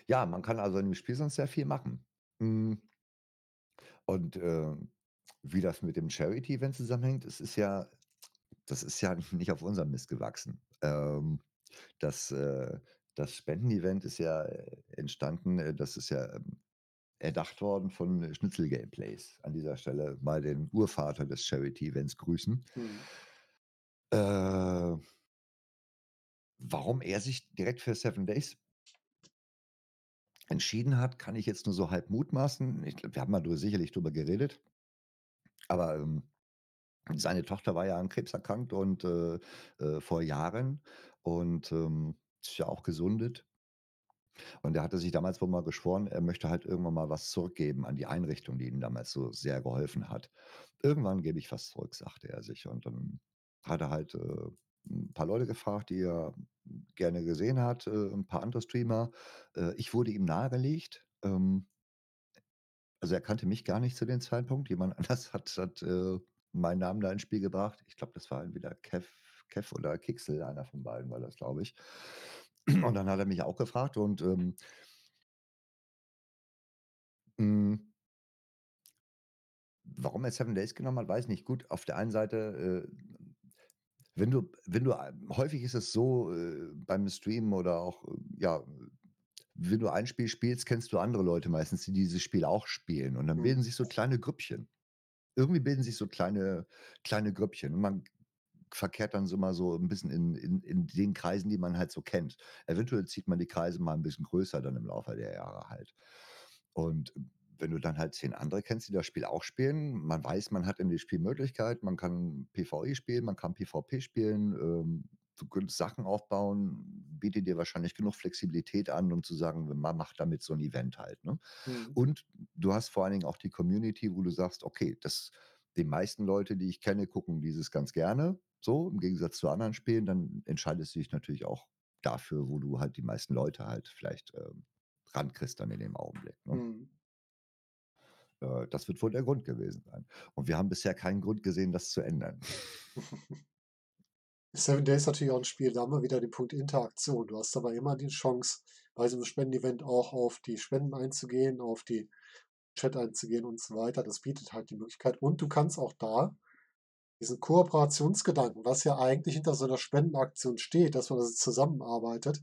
ja, man kann also in dem Spiel sonst sehr viel machen. Hm und, ähm, wie das mit dem Charity-Event zusammenhängt, es ist ja das ist ja [LAUGHS] nicht auf unserem Mist gewachsen. Ähm, das, äh das Spenden-Event ist ja, äh, entstanden, äh das ist ja, ähm erdacht worden von Schnitzel Gameplays. An dieser Stelle mal den Urvater des Charity-Events grüßen. Mhm. Äh warum er sich direkt für Seven Days entschieden hat, kann ich jetzt nur so halb mutmaßen. Ich wir haben mal sicherlich drüber geredet. Aber, ähm, seine Tochter war ja an Krebs erkrankt und, äh, äh, vor Jahren und, ähm, ist ja auch gesundet. Und er hatte sich damals wohl mal geschworen, er möchte halt irgendwann mal was zurückgeben an die Einrichtung, die ihm damals so sehr geholfen hat. „Irgendwann gebe ich was zurück“, sagte er sich. Und dann hat er halt, äh, 'n paar Leute gefragt, die er gerne gesehen hat, äh, 'n paar andere Streamer. Äh, ich wurde ihm nahegelegt. Ähm also, er kannte mich gar nicht zu dem Zeitpunkt. Jemand [LAUGHS] anders hat hat, äh, meinen Namen da ins Spiel gebracht. Ich glaube, das war entweder Kev Kev oder Kixel, einer von beiden war das, glaube ich. [CLEARS THROAT] Und dann hat er mich auch gefragt und, ähm hm warum er Seven Days genommen hat, weiß ich nicht. Gut, auf der einen Seite, äh, wenn du wenn du a häufig ist es so, äh, beim Streamen oder auch, ja, wenn du ein Spiel spielst, kennst du andere Leute meistens, die dieses Spiel auch spielen. Und dann bilden Mhm. sich so kleine Grüppchen. Irgendwie bilden sich so kleine kleine Grüppchen. Und man verkehrt dann so mal so 'n bisschen in in in den Kreisen, die man halt so kennt. Eventuell zieht man die Kreise mal 'n bisschen größer dann im Laufe der Jahre halt. Und wenn du dann halt 10 andere kennst, die das Spiel auch spielen, man weiß, man hat in dem Spiel Möglichkeiten, man kann PvE spielen, man kann PvP spielen, ähm, du könntest Sachen aufbauen, bietet dir wahrscheinlich genug Flexibilität an, um zu sagen, man macht damit so 'n Event halt, ne? Mhm. Und du hast vor allen Dingen auch die Community, wo du sagst: „Okay, das die meisten Leute, die ich kenne, gucken dieses ganz gerne“, so im Gegensatz zu anderen Spielen. Dann entscheidest du dich natürlich auch dafür, wo du halt die meisten Leute halt vielleicht, ähm, rankriegst dann in dem Augenblick, ne? Mhm. Äh, das wird wohl der Grund gewesen sein. Und wir haben bisher keinen Grund gesehen, das zu ändern. [LAUGHS] Seven Days ist natürlich auch 'n Spiel, da haben wir wieder den Punkt Interaktion. Du hast aber immer die Chance, bei so 'nem Spendenevent auch auf die Spenden einzugehen, auf die Chat einzugehen und so weiter. Das bietet halt die Möglichkeit. Und du kannst auch da diesen Kooperationsgedanken, was ja eigentlich hinter so 'ner Spendenaktion steht, dass man also zusammenarbeitet,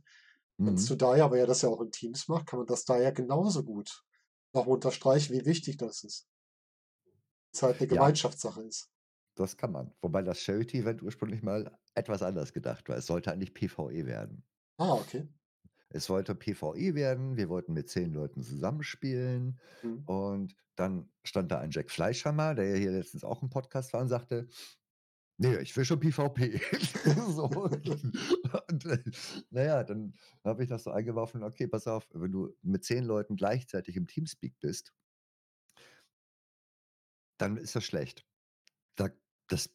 kannst Mhm. du da ja weil er das ja auch in Teams macht, kann man das da ja genauso gut noch unterstreichen, wie wichtig das ist. Weil's halt 'ne Ja. Gemeinschaftssache ist. Das kann man. Wobei das Charity-Event ursprünglich mal etwas anders gedacht war. Es sollte eigentlich PvE werden. Ah, okay. Es sollte PvE werden. Wir wollten mit 10 Leuten zusammenspielen. Mhm. Und dann stand da ein Jack Fleischhammer, der ja hier letztens auch im Podcast war und sagte: „Ne, ich will schon PvP.“ [LAUGHS] So. Und, äh, na ja, dann habe ich das so eingeworfen: „Okay, pass auf, wenn du mit 10 Leuten gleichzeitig im Teamspeak bist“ „dann ist das schlecht.“ Da das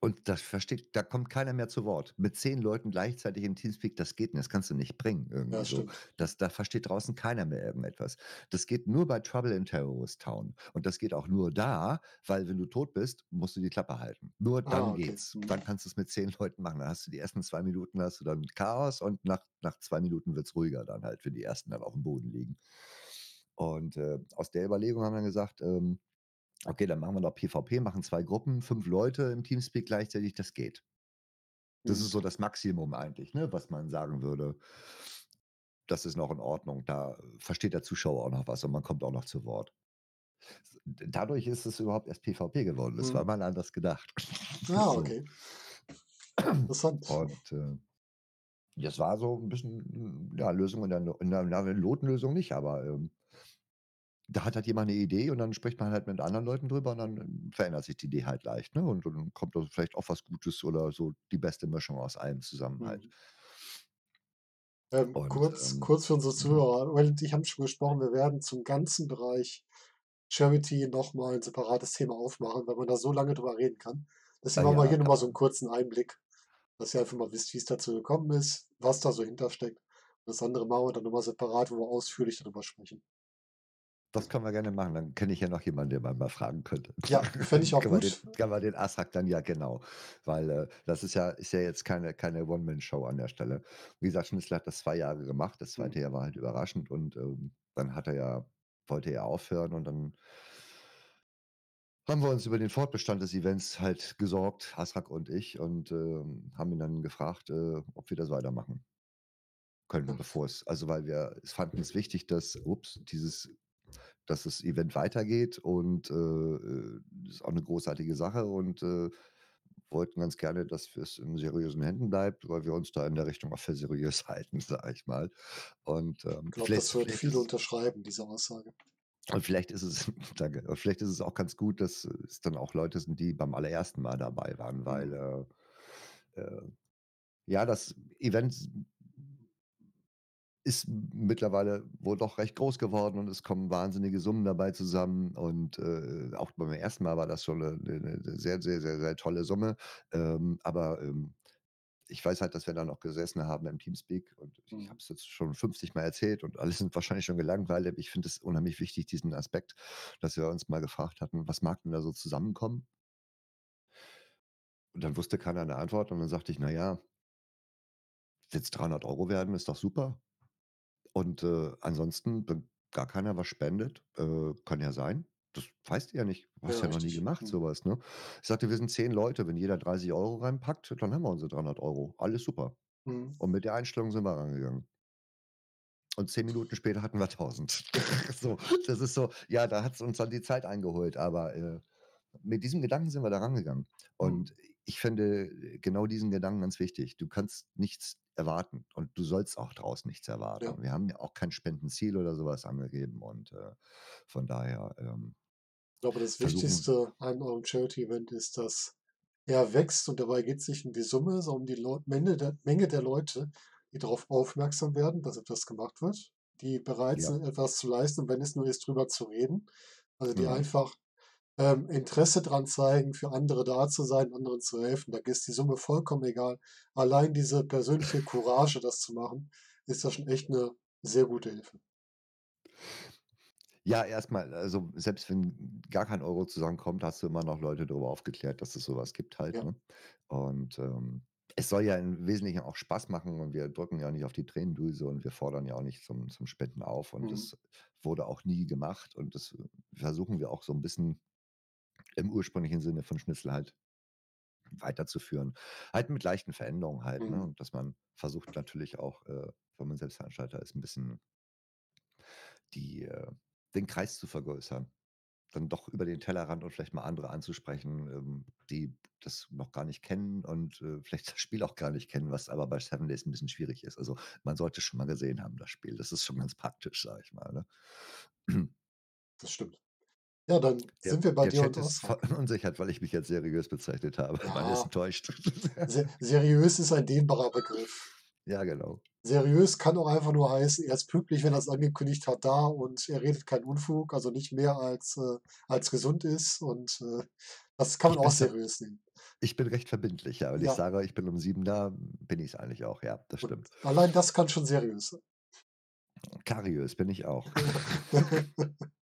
und das versteht da kommt keiner mehr zu Wort. Mit 10 Leuten gleichzeitig im Teamspeak, das geht nicht. Das kannst du nicht bringen irgendwie Ja, so. Das da versteht draußen keiner mehr irgendetwas. Das geht nur bei Trouble in Terrorist Town. Und das geht auch nur da, weil wenn du tot bist, musst du die Klappe halten. Nur Ah, dann okay. geht's. Mhm. Dann kannst du's mit 10 Leuten machen. Dann hast du die ersten 2 Minuten hast du dann Chaos und nach nach 2 Minuten wird's ruhiger dann halt, wenn die Ersten dann aufm Boden liegen. Und, äh, aus der Überlegung haben wir gesagt, ähm: „Okay, dann machen wir noch PvP, machen 2 Gruppen, 5 Leute im Teamspeak gleichzeitig, das geht.“ Das ist Mhm. so das Maximum eigentlich, ne, was man sagen würde das ist noch in Ordnung. Da versteht der Zuschauer auch noch was und man kommt auch noch zu Wort. Dadurch ist es überhaupt erst PvP geworden. Das war Mhm. mal anders gedacht. [LAUGHS] Ah, okay. Interessant. Und, äh, das war so 'n bisschen, ja, Lösung in der in der Notlösung nicht, aber, ähm da hat halt jemand 'ne Idee und dann spricht man halt mit anderen Leuten drüber und dann verändert sich die Idee halt leicht, ne? Und dann kommt da vielleicht auch was Gutes oder so die beste Mischung aus allem zusammen halt. Mhm. Ähm, Und, kurz ähm, kurz für unsere ja. Zuhörer. Und ich haben schon gesprochen, wir werden zum ganzen Bereich Charity noch mal 'n separates Thema aufmachen, weil man da so lange drüber reden kann. Ah Deswegen machen wir ja, hier noch kann mal so 'n man. kurzen Einblick, dass ihr einfach mal wisst, wie's dazu gekommen ist, was da so hintersteckt. Das andere machen wir dann noch mal separat, wo wir ausführlich darüber sprechen. Das können wir gerne machen. Dann kenne ich ja noch jemanden, den man mal fragen könnte. Ja, fände ich auch [LAUGHS] Können wir den gut. können wir den Azrak dann ja genau. Weil, äh, das ist ja ist ja jetzt keine keine One-Man-Show an der Stelle. Wie gesagt, Schnitzler hat das 2 Jahre gemacht. Das Mhm. 2. Jahr war halt überraschend und, ähm, dann hat er ja wollte er aufhören und dann haben wir uns über den Fortbestand des Events halt gesorgt, Azrak und ich, und, ähm, haben ihn dann gefragt, äh, ob wir das weitermachen können, Ja. bevor es also, weil wir es fanden es wichtig, dass ups, dieses dass das Event weitergeht und, äh, äh, das ist auch 'ne großartige Sache und, äh, wollten ganz gerne, dass es in seriösen Händen bleibt, weil wir uns da in der Richtung auch für seriös [LAUGHS] halten, sage ich mal. Und, ähm, Glaube, vielleicht das würden viele unterschreiben, diese Aussage. und vielleicht ist es [LAUGHS] danke. Vielleicht ist es auch ganz gut, dass es dann auch Leute sind, die beim allerersten Mal dabei waren, weil, Mhm. äh, äh, ja, das Event ist mittlerweile wohl doch recht groß geworden und es kommen wahnsinnige Summen dabei zusammen und, äh, auch beim ersten Mal war das schon 'ne 'ne 'ne sehr, sehr, sehr, sehr tolle Summe. Ähm, aber, ähm, ich weiß halt, dass wir da noch gesessen haben im Teamspeak und ich habe Mhm. es jetzt schon 50 Mal erzählt und alle sind wahrscheinlich schon gelangweilt, aber ich finde es unheimlich wichtig, diesen Aspekt, dass wir uns mal gefragt hatten: „Was mag denn da so zusammenkommen?“ Und dann wusste keiner 'ne Antwort und dann sagte ich: „Na ja, wenn's 300 € werden, ist doch super.“ Und, äh, ansonsten, wenn gar keiner was spendet, äh, kann ja sein. Das weißt du ja nicht. Du Ja, hast ja noch nie richtig. gemacht so Mhm. was, ne? Ich sagte: „Wir sind 10 Leute, wenn jeder 30 € reinpackt, dann haben wir unsere 300 €. Alles super.“ Mhm. Und mit der Einstellung sind wir rangegangen. Und 10 Minuten später hatten wir 1.000. [LAUGHS] So, das ist so ja, da hat's uns dann die Zeit eingeholt, aber, äh, mit diesem Gedanken sind wir da rangegangen. Mhm. Und ich finde, äh, genau diesen Gedanken ganz wichtig. Du kannst nichts erwarten und du sollst auch draus nichts Ja. erwarten. Wir haben ja auch kein Spendenziel oder so was angegeben und, äh, von daher, ähm, Ich glaube, das Wichtigste an eurem Charity-Event ist, dass er wächst und dabei geht's nicht um die Summe, sondern um die Leu Menge der Menge der Leute, die darauf aufmerksam werden, dass etwas gemacht wird, die bereit ja, sind, etwas zu leisten, wenn es nur ist, drüber zu reden. Also, die mhm. einfach, ähm, Interesse dran zeigen, für andere da zu sein, anderen zu helfen. Da ist die Summe vollkommen egal. Allein diese persönliche Courage, das zu machen, ist ja schon echt 'ne sehr gute Hilfe. Ja, erst mal, also, selbst wenn gar kein Euro zusammenkommt, hast du immer noch Leute darüber aufgeklärt, dass es so was gibt halt, Ja. ne? Und, ähm, es soll ja im Wesentlichen auch Spaß machen und wir drücken ja nicht auf die Tränendrüse und wir fordern ja auch nicht zum zum Spenden auf und Mhm. das wurde auch nie gemacht und das versuchen wir auch so 'n bisschen im ursprünglichen Sinne von Schnitzel halt weiterzuführen. Halt mit leichten Veränderungen halt, ne? Mhm. Und dass man versucht natürlich auch, äh, wenn man Selbstveranstalter ist, 'n bisschen die, äh den Kreis zu vergrößern. Dann doch über den Tellerrand und vielleicht mal andere anzusprechen, ähm, die das noch gar nicht kennen und, äh, vielleicht das Spiel auch gar nicht kennen, was aber bei Seven Days 'n bisschen schwierig ist. Also, man sollte schon mal gesehen haben, das Spiel. Das ist schon ganz praktisch, sage ich mal, ne? Das stimmt. Ja, dann Der sind wir bei der dir und Chat ist Ozrak. verunsichert, [LAUGHS] weil ich mich als seriös bezeichnet habe. Man ist Ja, enttäuscht. se seriös ist ein dehnbarer Begriff. [LAUGHS] Ja, genau. Seriös kann auch einfach nur heißen, er ist pünktlich, wenn er's angekündigt hat, da und er redet keinen Unfug, also nicht mehr als äh, als gesund ist und, äh, das kann man Ich auch seriös nehmen. ich bin recht verbindlich, ja. Wenn ich Ja, sage, ich bin um 7 da, bin ich's eigentlich auch, ja, das und stimmt. allein das kann schon seriös sein. Kariös bin ich auch. [LAUGHS]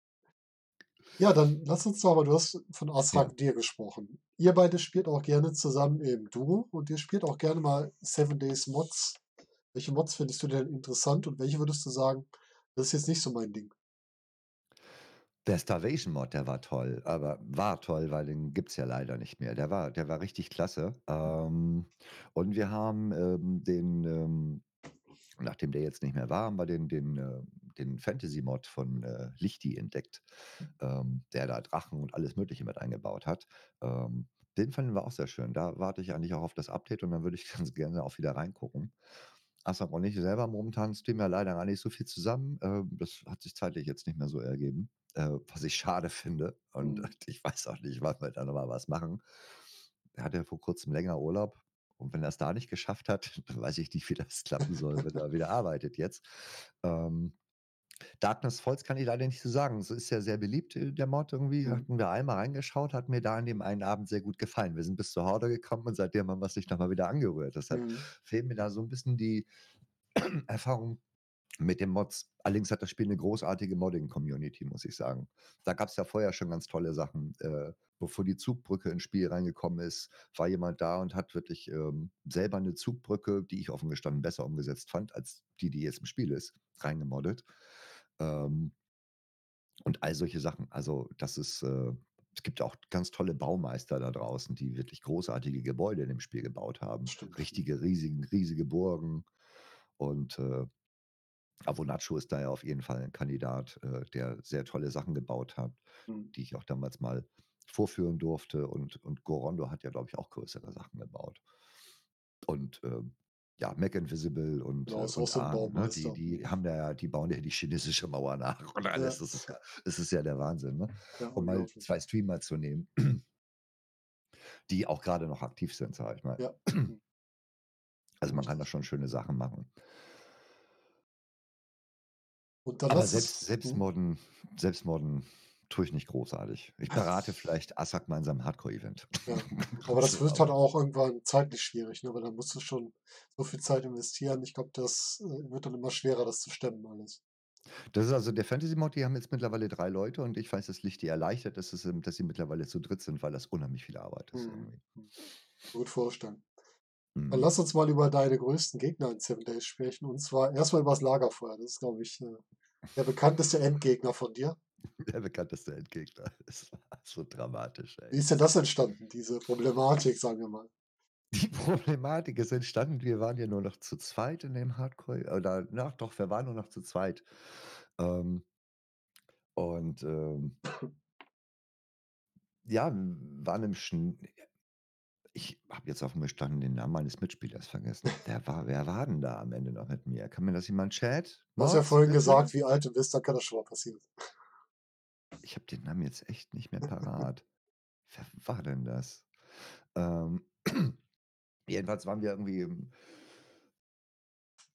Ja, dann lass uns doch mal du hast von Ja. Ozrak Dir gesprochen. Ihr beide spielt auch gerne zusammen im Duo und ihr spielt auch gerne mal Seven Days Mods. Welche Mods findest du denn interessant und welche würdest du sagen: „Das ist jetzt nicht so mein Ding?“ Der Starvation Mod, der war toll, aber war toll, weil den gibt's ja leider nicht mehr. Der war der war richtig klasse. Ähm, und wir haben, ähm, den, ähm nachdem der jetzt nicht mehr war, haben wir den den, äh den Fantasy Mod von, äh, Lichti entdeckt, ähm, der da Drachen und alles Mögliche mit eingebaut hat. Ähm, den fanden wir auch sehr schön. Da warte ich eigentlich auch auf das Update und dann würde ich [LAUGHS] ganz gerne auch wieder reingucken. Asaf und ich selber momentan streamen ja leider gar nicht so viel zusammen. Ähm, das hat sich zeitlich jetzt nicht mehr so ergeben, äh, was ich schade finde. Und Mhm. [LAUGHS] ich weiß auch nicht, wann wir da noch mal was machen. Er hatte ja vor Kurzem länger Urlaub und wenn er's da nicht geschafft hat, [LAUGHS] dann weiß ich nicht, wie das klappen soll, wenn er wieder arbeitet jetzt. Ähm, Darkness Falls kann ich leider nicht so sagen. Es ist ja sehr beliebt, äh, der Mod irgendwie. Mhm. Hatten wir einmal reingeschaut, hat mir da an dem einen Abend sehr gut gefallen. Wir sind bis zur Horde gekommen und seitdem haben wir's nicht noch mal wieder angerührt. Deshalb Mhm. fehlen mir da so 'n bisschen die [CLEARS THROAT] Erfahrung mit den Mods. Allerdings hat das Spiel 'ne großartige Modding-Community, muss ich sagen. Da gab's ja vorher schon ganz tolle Sachen. Äh, bevor die Zugbrücke ins Spiel reingekommen ist, war jemand da und hat wirklich, ähm, selber 'ne Zugbrücke, die ich offen gestanden besser umgesetzt fand als die, die jetzt im Spiel ist, reingemoddet. Ähm und all solche Sachen. Also, das ist, äh es gibt auch ganz tolle Baumeister da draußen, die wirklich großartige Gebäude in dem Spiel gebaut haben. Stimmt. Richtige riesigen riesige Burgen und, äh Avonaccio ist da ja auf jeden Fall 'n Kandidat, äh, der sehr tolle Sachen gebaut hat, Mhm. die ich auch damals mal vorführen durfte und und Gorondo hat ja, glaube ich, auch größere Sachen gebaut. Und, ähm, ja, Mac Invisible und, Genau, äh und so 'n Arm, ne, die die haben da ja die bauen ja die chinesische Mauer nach und Ja. alles. Das ist ja das ist ja der Wahnsinn, ne? Ja, Um mal. 2 Streamer zu nehmen, die auch grade noch aktiv sind, sage ich mal. Ja. Also, man kann da schon schöne Sachen machen. Und dann Aber selbst es mhm. Tue ich nicht großartig. Ich berate vielleicht Asak mal in seinem Hardcore-Event. Ja, [LAUGHS] aber das wird halt auch irgendwann zeitlich schwierig, ne, weil da musst du schon so viel Zeit investieren. Ich glaube, das, äh, wird dann immer schwerer, das zu stemmen alles. Das ist also der Fantasy-Mod, die haben jetzt mittlerweile 3 Leute und ich weiß, dass Lichti erleichtert ist, dass sie dass sie mittlerweile zu dritt sind, weil das unheimlich viel Arbeit ist Mhm. Gut vorstellen. Dann Mhm. lass uns mal über deine größten Gegner in 7 Days sprechen und zwar erst mal übers Lagerfeuer. Das ist, glaube ich, äh, der bekannteste Endgegner von dir. Der bekannteste Endgegner. [LAUGHS] Es war so dramatisch, Wie ey. ist denn das entstanden, diese Problematik, sagen wir mal? Die Problematik ist entstanden, wir waren ja nur noch zu zweit in dem Hardcore oder na doch, wir waren nur noch zu zweit. Ähm und, ähm ja, waren im Schn ich habe jetzt auf'm Stand den Namen meines Mitspielers vergessen. Wer war wer war denn da am Ende noch mit mir? Kann mir das jemand Chat? Du hast ja vorhin gesagt, wie alt du bist, da kann das schon mal passieren. Ich habe den Namen jetzt echt nicht mehr parat. Wer war denn das? Ähm, [CLEARS THROAT] jedenfalls waren wir irgendwie im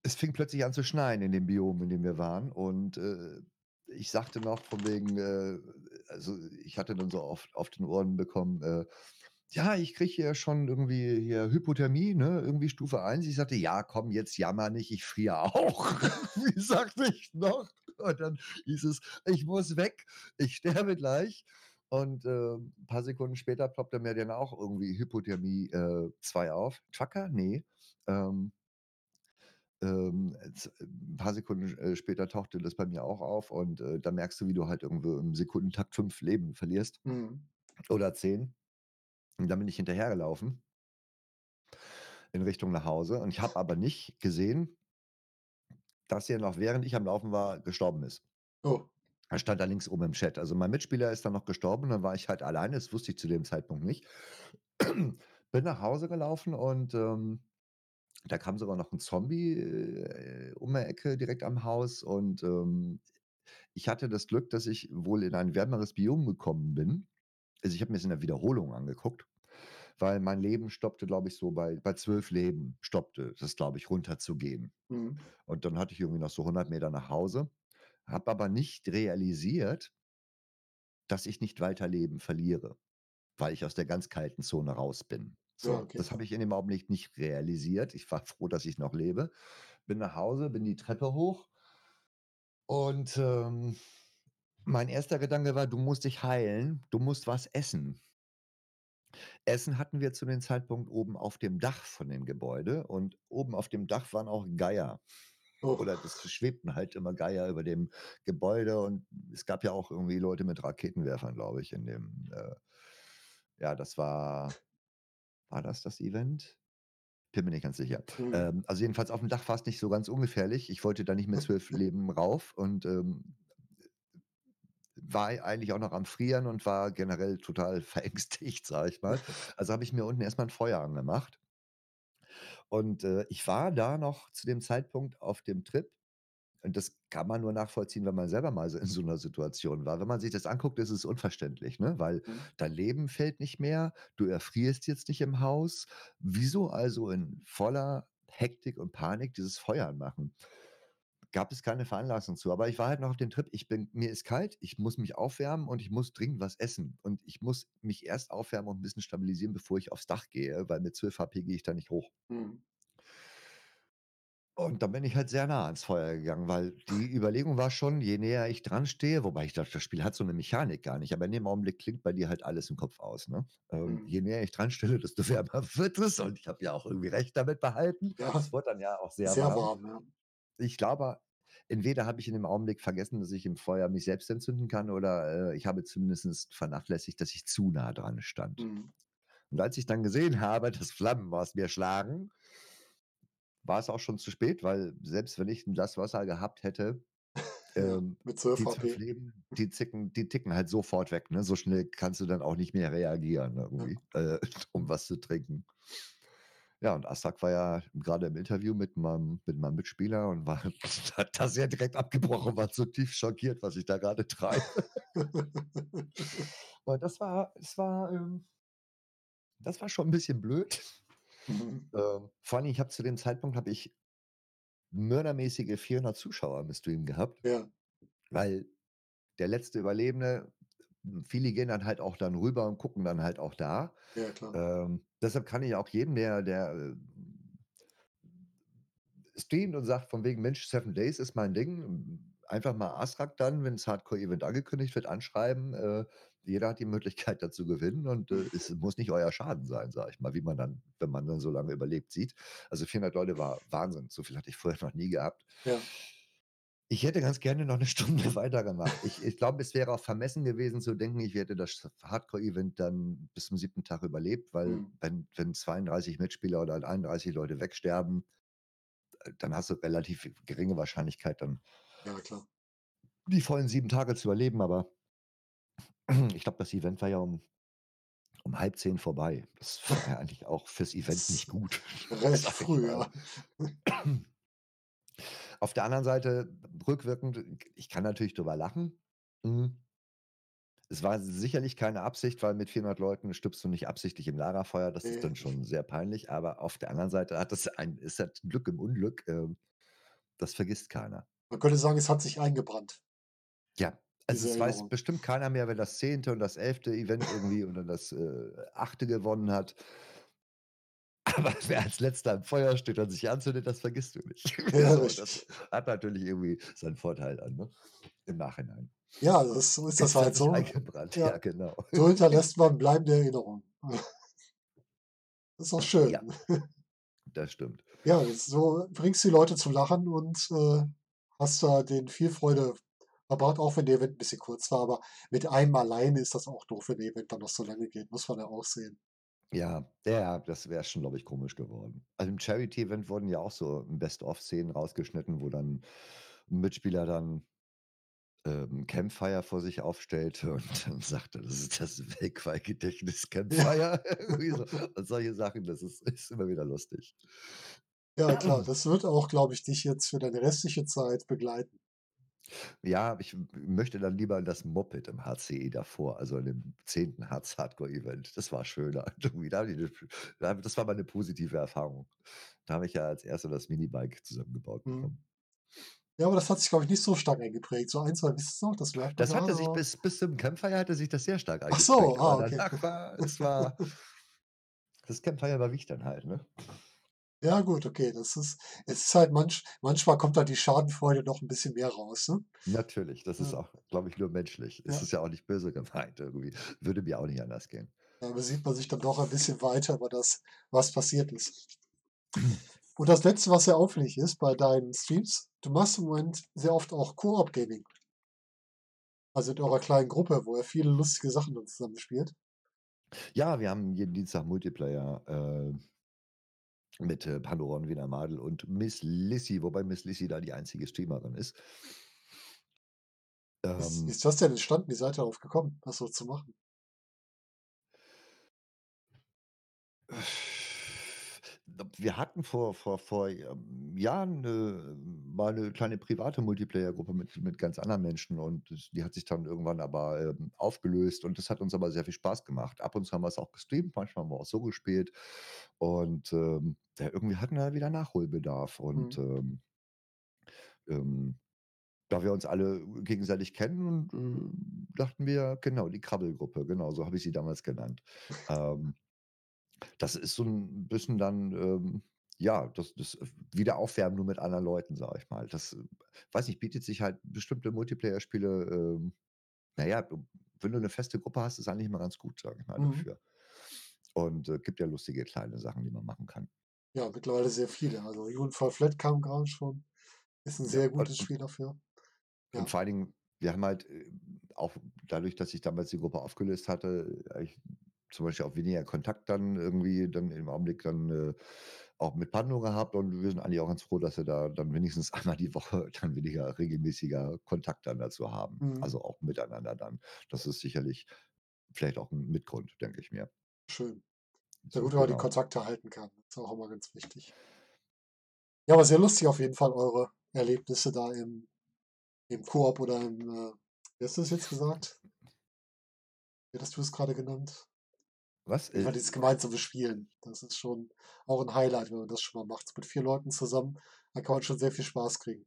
es fing plötzlich an zu schneien in dem Biom, in dem wir waren und, äh, ich sagte noch von wegen, äh also, ich hatte dann so auf auf den Ohren bekommen, äh: „Ja, ich kriege hier schon irgendwie hier Hypothermie, ne, irgendwie Stufe 1.“ Ich sagte: „Ja, komm, jetzt jammer nicht, ich friere auch.“ [LAUGHS] Wie sagte ich noch? Und dann hieß es: „Ich muss weg, ich sterbe gleich.“ Und, ähm, paar Sekunden später ploppte mir dann auch irgendwie Hypothermie, äh, 2 auf. Tracker? Ne. Ähm ähm, z 'n paar Sekunden, äh, später tauchte das bei mir auch auf und, äh, da merkst du, wie du halt irgendwo im Sekundentakt 5 Leben verlierst Mhm. oder 10. Und dann bin ich hinterhergelaufen in Richtung nach Hause und ich habe aber nicht gesehen dass er noch, während ich am Laufen war, gestorben ist. Oh. Er stand da links oben im Chat. Also, mein Mitspieler ist dann noch gestorben, dann war ich halt alleine, das wusste ich zu dem Zeitpunkt nicht. [CLEARS THROAT] Bin nach Hause gelaufen und, ähm, da kam sogar noch 'n Zombie, äh, um die Ecke direkt am Haus und, ähm, ich hatte das Glück, dass ich wohl in ein wärmeres Biom gekommen bin. Also, ich habe mir's in der Wiederholung angeguckt, weil mein Leben stoppte, glaube ich, so bei bei 12 Leben stoppte das, glaube ich, runterzugehen. Mhm. Und dann hatte ich irgendwie noch so 100 Meter nach Hause, habe aber nicht realisiert dass ich nicht weiter Leben verliere, weil ich aus der ganz kalten Zone raus bin. Ja, So, okay. das habe ich in dem Augenblick nicht realisiert. Ich war [LAUGHS] froh, dass ich noch lebe. Bin nach Hause, bin die Treppe hoch und, ähm, mein 1. Gedanke war: „Du musst dich heilen, du musst was essen.“ Essen hatten wir zu dem Zeitpunkt oben auf dem Dach von dem Gebäude und oben auf dem Dach waren auch Geier. Oh. Oder das schwebten halt immer Geier über dem Gebäude und es gab ja auch irgendwie Leute mit Raketenwerfern, glaube ich, in dem, äh ja, das war war das das Event? Bin mir nicht ganz sicher. Mhm. Ähm, also, jedenfalls auf'm Dach war's nicht so ganz ungefährlich. Ich wollte da nicht mit [LAUGHS] 12 Leben rauf und, ähm, war eigentlich auch noch am Frieren und war generell total [LAUGHS] verängstigt, sage ich mal. [LAUGHS] Also, habe ich mir unten erst mal 'n Feuer angemacht. Und, äh, ich war da noch zu dem Zeitpunkt auf dem Trip und das kann man nur nachvollziehen, wenn man selber mal so in so 'ner Situation war. Wenn man sich das anguckt, ist es unverständlich, ne, weil Mhm. dein Leben fällt nicht mehr, du erfrierst jetzt nicht im Haus. Wieso also in voller Hektik und Panik dieses Feuer anmachen? Gab es keine Veranlassung zu, aber ich war halt noch auf dem Trip. Ich bin mir ist kalt, ich muss mich aufwärmen und ich muss dringend was essen. Und ich muss mich erst aufwärmen und 'n bisschen stabilisieren, bevor ich aufs Dach gehe, weil mit 12 HP gehe ich da nicht hoch. Mhm. Und dann bin ich halt sehr nah ans Feuer gegangen, weil die Überlegung war schon, je näher ich dran stehe wobei ich dachte, das Spiel hat so 'ne Mechanik gar nicht, aber in dem Augenblick klingt bei dir halt alles im Kopf aus, ne? Ähm, Mhm. je näher ich dran stelle, desto [LAUGHS] wärmer wird es und ich habe ja auch irgendwie recht damit behalten. Ja, Es wurde dann ja auch sehr sehr warm. warm, ja. Ich glaube, entweder habe ich in dem Augenblick vergessen, dass ich im Feuer mich selbst entzünden kann oder, äh, ich habe zumindest vernachlässigt, dass ich zu nah dran stand. Mhm. Und als ich dann gesehen habe, dass Flammen aus mir schlagen war es auch schon zu spät, weil selbst wenn ich 'n Glas Wasser gehabt hätte, Ja, [LAUGHS] ähm, mit 12 die 12 HP. Leben, die zicken die ticken halt sofort weg, ne? So schnell kannst du dann auch nicht mehr reagieren Ja. irgendwie, äh, [LAUGHS] um was zu trinken. Ja, und Aslak war ja grade im Interview mit meinem mit meinem Mitspieler und war hat das ja direkt abgebrochen, war zutiefst schockiert, was ich da grade treibe. [LAUGHS] Weil das war es war, ähm das war schon 'n bisschen blöd. Mhm. Ähm, vor Dingen, ich habe zu dem Zeitpunkt habe ich mördermäßige 400 Zuschauer im Stream gehabt, Ja. weil der letzte Überlebende viele gehen dann halt auch dann rüber und gucken dann halt auch da. Ja, klar. Ähm, deshalb kann ich auch jedem, der der, äh streamt und sagt von wegen: „Mensch, 7 Days ist mein Ding“, einfach mal Azrak dann, wenn's Hardcore-Event angekündigt wird, anschreiben. Äh, jeder hat die Möglichkeit, da zu gewinnen und, äh, es muss nicht euer Schaden sein, sage ich mal, wie man dann, wenn man dann so lange überlebt, sieht. Also 400 Leute war Wahnsinn. So viel hatte ich vorher noch nie gehabt. Ja. Ich hätte ganz gerne noch 'ne [LAUGHS] Stunde weitergemacht. Ich ich glaube, es wäre auch vermessen gewesen zu denken, ich hätte das Hardcore-Event dann bis zum 7. Tag überlebt, weil Mhm. wenn wenn 32 Mitspieler oder 31 Leute wegsterben, äh, dann hast du relativ geringe Wahrscheinlichkeit, dann Ja, die vollen 7 Tage zu überleben, aber [CLEARS THROAT] ich glaube, das Event war ja um um 9:30 vorbei. Das war ja eigentlich auch fürs Event nicht gut, [LAUGHS] recht sage ich früh, mal. ja. [CLEARS THROAT] [CLEARS THROAT] Auf der anderen Seite, rückwirkend, ich kann natürlich drüber lachen. Hm. Es war sicherlich keine Absicht, weil mit 400 Leuten stirbst du nicht absichtlich im Lagerfeuer. Das ist dann schon sehr peinlich, aber auf der anderen Seite hat das ein ist halt Glück im Unglück, ähm, das vergisst keiner. Man könnte sagen, es hat sich eingebrannt. Ja, also es weiß bestimmt keiner mehr, wer das 10. und das 11. Event irgendwie oder das, äh, 8. gewonnen hat. Aber [LAUGHS] wer als Letzter am Feuer steht und sich anzündet, das vergisst du nicht. [LAUGHS] Ja, [LAUGHS] das hat natürlich irgendwie seinen Vorteil dann, ne, im Nachhinein. Ja, das so ist das hat halt so. eingebrannt, Ja. ja, genau. So hinterlässt man bleibende Erinnerungen. Ist auch schön. Ja. Das stimmt. Ja, so bringst die Leute zum Lachen und, äh, hast da denen viel Freude verbracht, auch wenn der Event 'n bisschen kurz war, aber mit einem alleine ist das auch doof, wenn der Event dann noch so lange geht, muss man ja auch sehen. Ja, ja, das wäre schon, glaube ich, komisch geworden. Also, im Charity-Event wurden ja auch so Best-of-Szenen rausgeschnitten, wo dann 'n Mitspieler dann, ähm, Campfire vor sich aufstellte [LAUGHS] und dann sagte: „Das ist das Wegweih-Gedächtnis Ja. Campfire.“ [LAUGHS] [LAUGHS] Irgendwie so und solche Sachen, das ist ist immer wieder lustig. Ja, klar, [CLEARS THROAT] das wird auch, glaube ich, dich jetzt für deine restliche Zeit begleiten. Ja, ich möchte dann lieber das Moped im HCE davor, also in dem 10. Harz Hardcore-Event. Das war schöner [LAUGHS] ich 'ne das war mal 'ne positive Erfahrung. Da habe ich ja als 1. das Minibike zusammengebaut Mhm. bekommen. Ja, aber das hat sich, glaube ich, nicht so stark eingeprägt. So ein, 2 Wisse noch, das man Das hatte sich aber bis bis zum Campfire hatte sich das sehr stark Ach so, eingeprägt, ah, okay. danach war es [LAUGHS] war das Campfire überwiegt dann halt, ne? Ja gut, okay, das ist es ist halt manch manchmal kommt da die Schadenfreude noch 'n bisschen mehr raus, ne? Natürlich, das ist Ja. auch, glaube ich, nur menschlich. Es Ja. ist ja auch nicht böse gemeint irgendwie. Würde mir auch nicht anders gehen. Da besieht man sich dann doch ein bisschen weiter über das, was passiert ist. Und das Letzte, was sehr auffällig ist bei deinen Streams, du machst im Moment sehr oft auch Koop-Gaming. Also in eurer kleinen Gruppe, wo ihr viele lustige Sachen dann zusammen spielt. Ja, wir haben jeden Dienstag Multiplayer, äh mit, äh, Pandoron, Wiener Madel und Miss Lissy, wobei Miss Lissy da die einzige Streamerin ist. Ist Ähm ist das denn entstanden? Wie seid ihr darauf gekommen, das so zu machen? [SIGHS] Wir hatten vor vor vor, ähm, Jahren 'ne mal 'ne kleine private Multiplayer-Gruppe mit mit ganz anderen Menschen und die hat sich dann irgendwann aber, ähm, aufgelöst und das hat uns aber sehr viel Spaß gemacht. Ab und zu haben wir's auch gestreamt, manchmal haben wir auch so gespielt und, ähm, ja, irgendwie hatten wir wieder Nachholbedarf und, Mhm. ähm ähm, da wir uns alle gegenseitig kennen und, äh, dachten wir genau, die Krabbelgruppe, genau, so habe ich sie damals genannt. Ähm, das ist so 'n bisschen dann, ähm, ja, das das Wiederaufwärmen nur mit anderen Leuten, sage ich mal. Das, weiß nicht, bietet sich halt bestimmte Multiplayer-Spiele, ähm na ja, wenn du 'ne feste Gruppe hast, ist eigentlich immer ganz gut, sage ich mal Mhm. dafür. Und, äh, gibt ja lustige kleine Sachen, die man machen kann. Ja, mittlerweile sehr viele. Also Human Fall Flat kam grade schon. Ist 'n Ja, sehr und gutes und Spiel dafür. und Ja. vor allen Dingen, wir haben halt, äh, auch dadurch, dass sich damals die Gruppe aufgelöst hatte, zum Beispiel auch weniger Kontakt dann irgendwie dann im Augenblick dann, äh auch mit Pando gehabt und wir sind eigentlich auch ganz froh, dass wir da dann wenigstens [LAUGHS] einmal die Woche dann weniger regelmäßiger Kontakt dann dazu haben. Mhm. Also, auch miteinander dann. Das ist sicherlich vielleicht auch 'n Mitgrund, denke ich mir. Schön. So, gut, wenn man die genau. Kontakte halten kann. Ist auch immer ganz wichtig. Ja, aber sehr lustig auf jeden Fall eure Erlebnisse da im im Koop oder im, äh wie hast du das jetzt gesagt? Wie hattest du es grade genannt? Was? Fall Äh dieses gemeinsame Spielen. Das ist schon auch 'n Highlight, wenn man das schon mal macht. Mit 4 Leuten zusammen, da kann man schon sehr viel Spaß kriegen.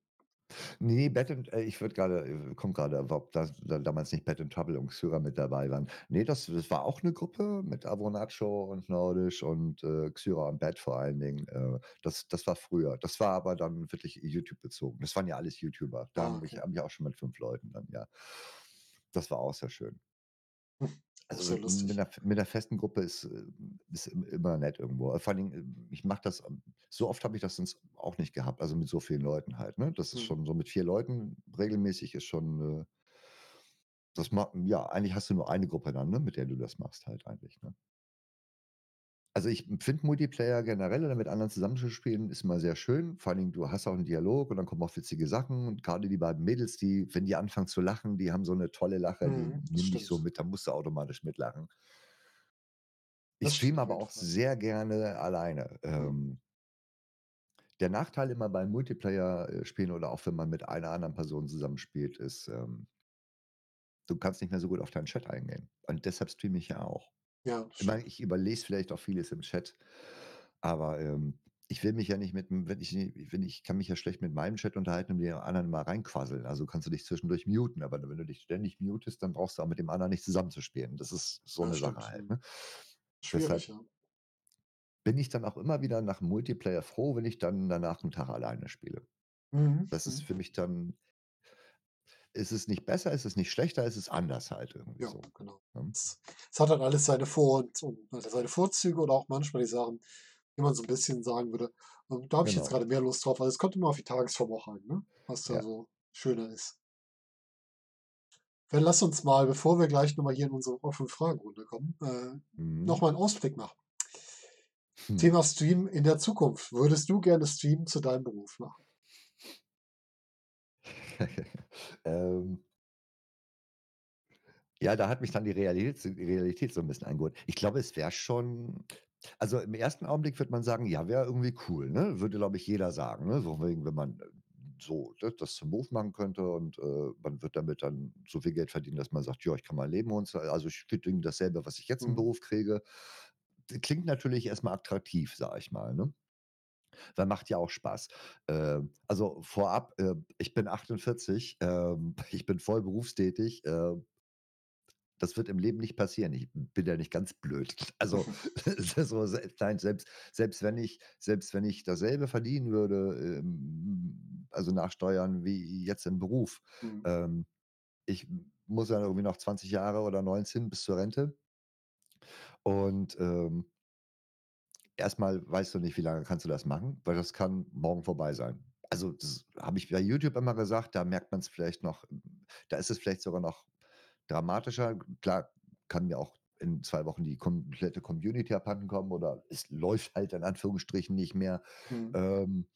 Ne, Bad and äh, ich würde grade äh, komme grade, ob da da damals nicht Bad in Trouble und Xura mit dabei waren. Ne, das das war auch 'ne Gruppe mit Avo Nacho und Nordisch und, äh, Xura und Bad vor allen Dingen. Äh, das das war früher. Das war aber dann wirklich YouTube bezogen. Das waren ja alles YouTuber. Da Ah, haben mich okay. haben wir auch schon mit 5 Leuten dann, ja. Das war auch sehr schön. Also, mit lustig. 'ner mit 'ner festen Gruppe ist, äh ist im immer nett irgendwo. Vor allen Dingen, ähm, ich mache das ähm, so oft habe ich das sonst auch nicht gehabt, also, mit so vielen Leuten halt, ne? Das ist Mhm. schon so mit 4 Leuten regelmäßig ist schon, äh das ma ja, eigentlich hast du nur eine Gruppe dann, ne, mit der du das machst halt eigentlich, ne? Also, ich finde Multiplayer generell oder mit anderen zusammenzuspielen ist immer sehr schön. Vor allen Dingen, du hast auch 'n Dialog und dann kommen auch witzige Sachen und grade die beiden Mädels, die wenn die anfangen zu lachen, die haben so 'ne tolle Lache, die Mhm, das nehmen dich so mit, da musst du automatisch mitlachen. Ich streame aber auch sehr gerne alleine. Mhm. Ähm der Nachteil immer beim Multiplayer, äh, spielen oder auch wenn man mit einer anderen Person zusammenspielt, ist, ähm du kannst nicht mehr so gut auf deinen Chat eingehen. Und deshalb streame ich ja auch. Ja, das Ich meine, stimmt. ich überlese vielleicht auch vieles im Chat, aber, ähm, ich will mich ja nicht mit 'm wenn ich wenn ich kann mich ja schlecht mit meinem Chat unterhalten und die anderen mal reinquasseln. Also, kannst du dich zwischendurch muten, aber wenn du dich ständig mutest, dann brauchst du auch mit dem anderen nicht zusammenzuspielen. Das ist so Ja, 'ne Sache stimmt. halt, ne? Schwierig, Deshalb ja. bin ich dann auch immer wieder nach Multiplayer froh, wenn ich dann danach 'n Tag alleine spiele. Mhm, Das ist mhm. für mich dann es ist nicht besser, es ist nicht schlechter, es ist anders halt irgendwie Ja, so, genau. ne? Es es hat halt alles seine Vor und und seine Vorzüge oder auch manchmal die Sachen, wie man so 'n bisschen sagen würde, ähm, da habe ich jetzt Genau. grade mehr Lust drauf. Also, es kommt immer auf die Tagesform auch an, ne, was da Ja. so schöner ist. Dann lass uns mal, bevor wir gleich noch mal hier in unsere offene Fragenrunde kommen, äh, noch Mhm. mal 'n Ausblick machen. Hm. Thema Streamen in der Zukunft. Würdest du gerne Streamen zu deinem Beruf machen? [LAUGHS] Ähm Ja, da hat mich dann die Realität die Realität so 'n bisschen eingeholt. Ich glaube, es wäre schon also, im ersten Augenblick würde man sagen: „Ja, wäre irgendwie cool“, ne? Würde, glaube ich, jeder sagen, ne? So wegen, wenn man, äh, so, ne, das zum Beruf machen könnte und, äh, man wird damit dann so viel Geld verdienen, dass man sagt: „Ja, ich kann mein Leben und so“ also, ich verdiene dasselbe, was ich jetzt im Mhm. Beruf kriege. Klingt natürlich erst mal attraktiv, sage ich mal, ne? Weil macht ja auch Spaß. Ähm, also, vorab, äh, ich bin 48, ähm, [LAUGHS] ich bin voll berufstätig, äh das wird im Leben nicht passieren. Ich bin ja nicht ganz blöd. [LAUGHS] Also, [LAUGHS] so nein, selbst selbst wenn ich selbst wenn ich dasselbe verdienen würde, ähm, also, nach Steuern wie jetzt im Beruf, Mhm. ähm, ich muss ja irgendwie noch 20 Jahre oder 19 bis zur Rente. Und, ähm erst mal weißt du nicht, wie lange kannst du das machen, weil das kann morgen vorbei sein. Also, das habe ich bei YouTube immer gesagt, da merkt man's vielleicht noch da ist es vielleicht sogar noch dramatischer. Klar, kann mir auch in 2 Wochen die komplette Community abhanden kommen oder es läuft halt in Anführungsstrichen nicht mehr. Mhm. Ähm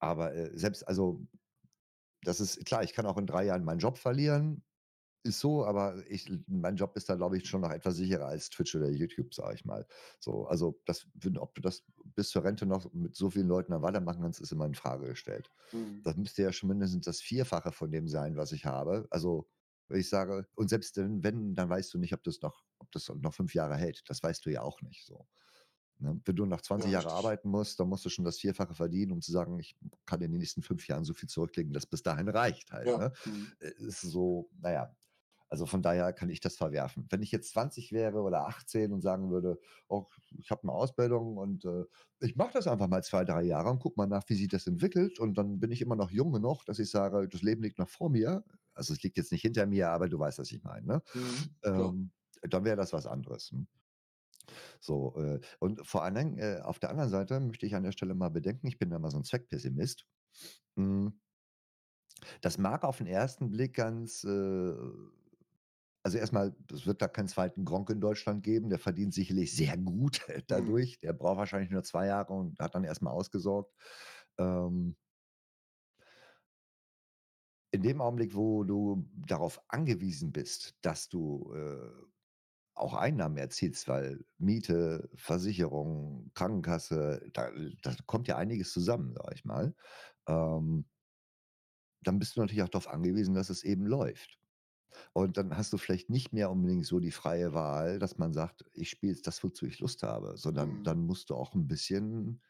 aber, äh, selbst also, das ist klar, ich kann auch in 3 Jahren meinen Job verlieren, ist so, aber ich mein Job ist da, glaube ich, schon noch etwas sicherer als Twitch oder YouTube, sage ich mal. So, also, das ob du das bis zur Rente noch mit so vielen Leuten dann weitermachen kannst, ist immer in Frage gestellt. Mhm. Das müsste ja schon mindestens das Vierfache von dem sein, was ich habe. Also, wenn ich sage und selbst wenn, dann weißt du nicht, ob das noch ob das noch 5 Jahre hält. Das weißt du ja auch nicht so, ne? Wenn du noch Ja, 20 Jahre richtig. arbeiten musst, dann musst du schon das Vierfache verdienen, um zu sagen: „Ich kann in den nächsten 5 Jahren so viel zurücklegen, dass bis dahin reicht halt“, Ja, ne? mhm. Äh, ist so na ja, also, von daher kann ich das verwerfen. Wenn ich jetzt 20 wäre oder 18 und sagen würde: „Och, ich habe 'ne Ausbildung und, äh, ich mache das einfach mal 2, 3 Jahre und gucke mal nach, wie sich das entwickelt und dann bin ich immer noch jung genug, dass ich sage, das Leben liegt noch vor mir.“ Also, es liegt jetzt nicht hinter mir, aber du weißt, was ich meine, ne? Mhm. Ähm, dann wäre das was anderes, hm. So, äh, und vor allen Dingen, äh, auf der anderen Seite möchte ich an der Stelle mal bedenken, ich bin da immer so 'n Zweckpessimist. Hm das mag auf 'n ersten Blick ganz, äh also erstmal, es wird da keinen zweiten Gronkh in Deutschland geben. Der verdient sicherlich sehr gut [LAUGHS] Mhm. dadurch. Der braucht wahrscheinlich nur 2 Jahre und hat dann erst mal ausgesorgt. Ähm in dem Augenblick, wo du darauf angewiesen bist, dass du, äh, auch Einnahmen erzielst, weil Miete, Versicherung, Krankenkasse, da da kommt ja einiges zusammen, sage ich mal. Ähm dann bist du natürlich auch darauf angewiesen, dass es eben läuft. Und dann hast du vielleicht nicht mehr unbedingt so die freie Wahl, dass man sagt: „Ich spiele jetzt das, wozu ich Lust habe“, sondern Mhm. dann musst du auch 'n bisschen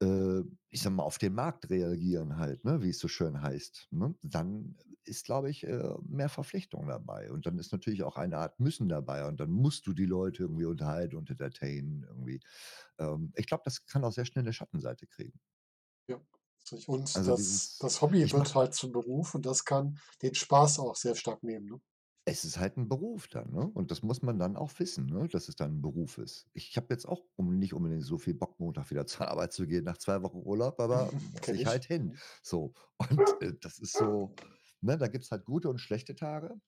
äh, ich sage mal, auf den Markt reagieren halt, ne, wie es so schön heißt, ne? Dann ist, glaube ich, äh, mehr Verpflichtung dabei. Und dann ist natürlich auch eine Art Müssen dabei und dann musst du die Leute irgendwie unterhalten und entertainen irgendwie. Ähm, ich glaube, das kann auch sehr schnell 'ne Schattenseite kriegen. Ja, richtig. Und Also das dieses das Hobby wird halt zum Beruf und das kann den Spaß auch sehr stark nehmen, ne? Es ist halt 'n Beruf dann, ne? Und das muss man dann auch wissen, ne, dass es dann 'n Beruf ist. Ich habe jetzt auch um nicht unbedingt so viel Bock, Montag wieder [LAUGHS] zur Arbeit zu gehen nach 2 Wochen Urlaub, aber [LAUGHS] muss ich ich. halt hin. Mhm. So, und, [LAUGHS] äh, das ist so ne, da gibt's halt gute und schlechte Tage.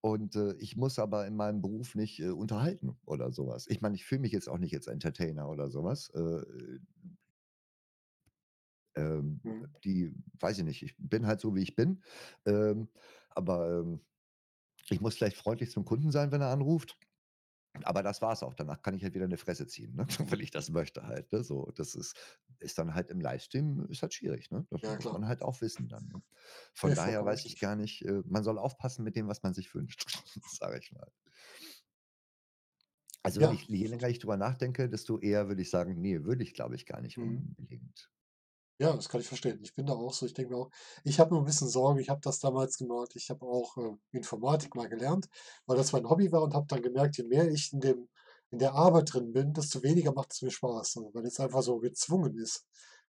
Und, äh, ich muss aber in meinem Beruf nicht, äh, unterhalten oder so was. Ich meine, ich fühle mich jetzt auch nicht als Entertainer oder so was. Äh ähm, Mhm. die weiß ich nicht, ich bin halt so, wie ich bin. Ähm, aber, ähm, ich muss vielleicht freundlich zum Kunden sein, wenn er anruft. Aber das war's auch. Danach kann ich halt wieder in die Fresse ziehen, ne, [LAUGHS] wenn ich das möchte halt, ne, so. Das ist ist dann halt im Livestream ist halt schwierig, ne? Das Ja, muss man halt auch wissen dann, ne? Von Ne, daher weiß ich gar nicht äh, man soll aufpassen mit dem, was man sich wünscht, [LAUGHS] sage ich mal. Also, wenn Ja. ich je länger ich drüber nachdenke, desto eher würde ich sagen: „Ne, würde ich, glaube ich, gar nicht Mhm. unbedingt.“ Ja, das kann ich verstehen. Ich bin da auch so. Ich denke mir auch ich habe nur 'n bisschen Sorge, ich habe das damals gemacht. Ich habe auch, äh, Informatik mal gelernt, weil das mein Hobby war und habe dann gemerkt, je mehr ich in dem in der Arbeit drin bin, desto weniger macht es mir Spaß, weil es einfach so gezwungen ist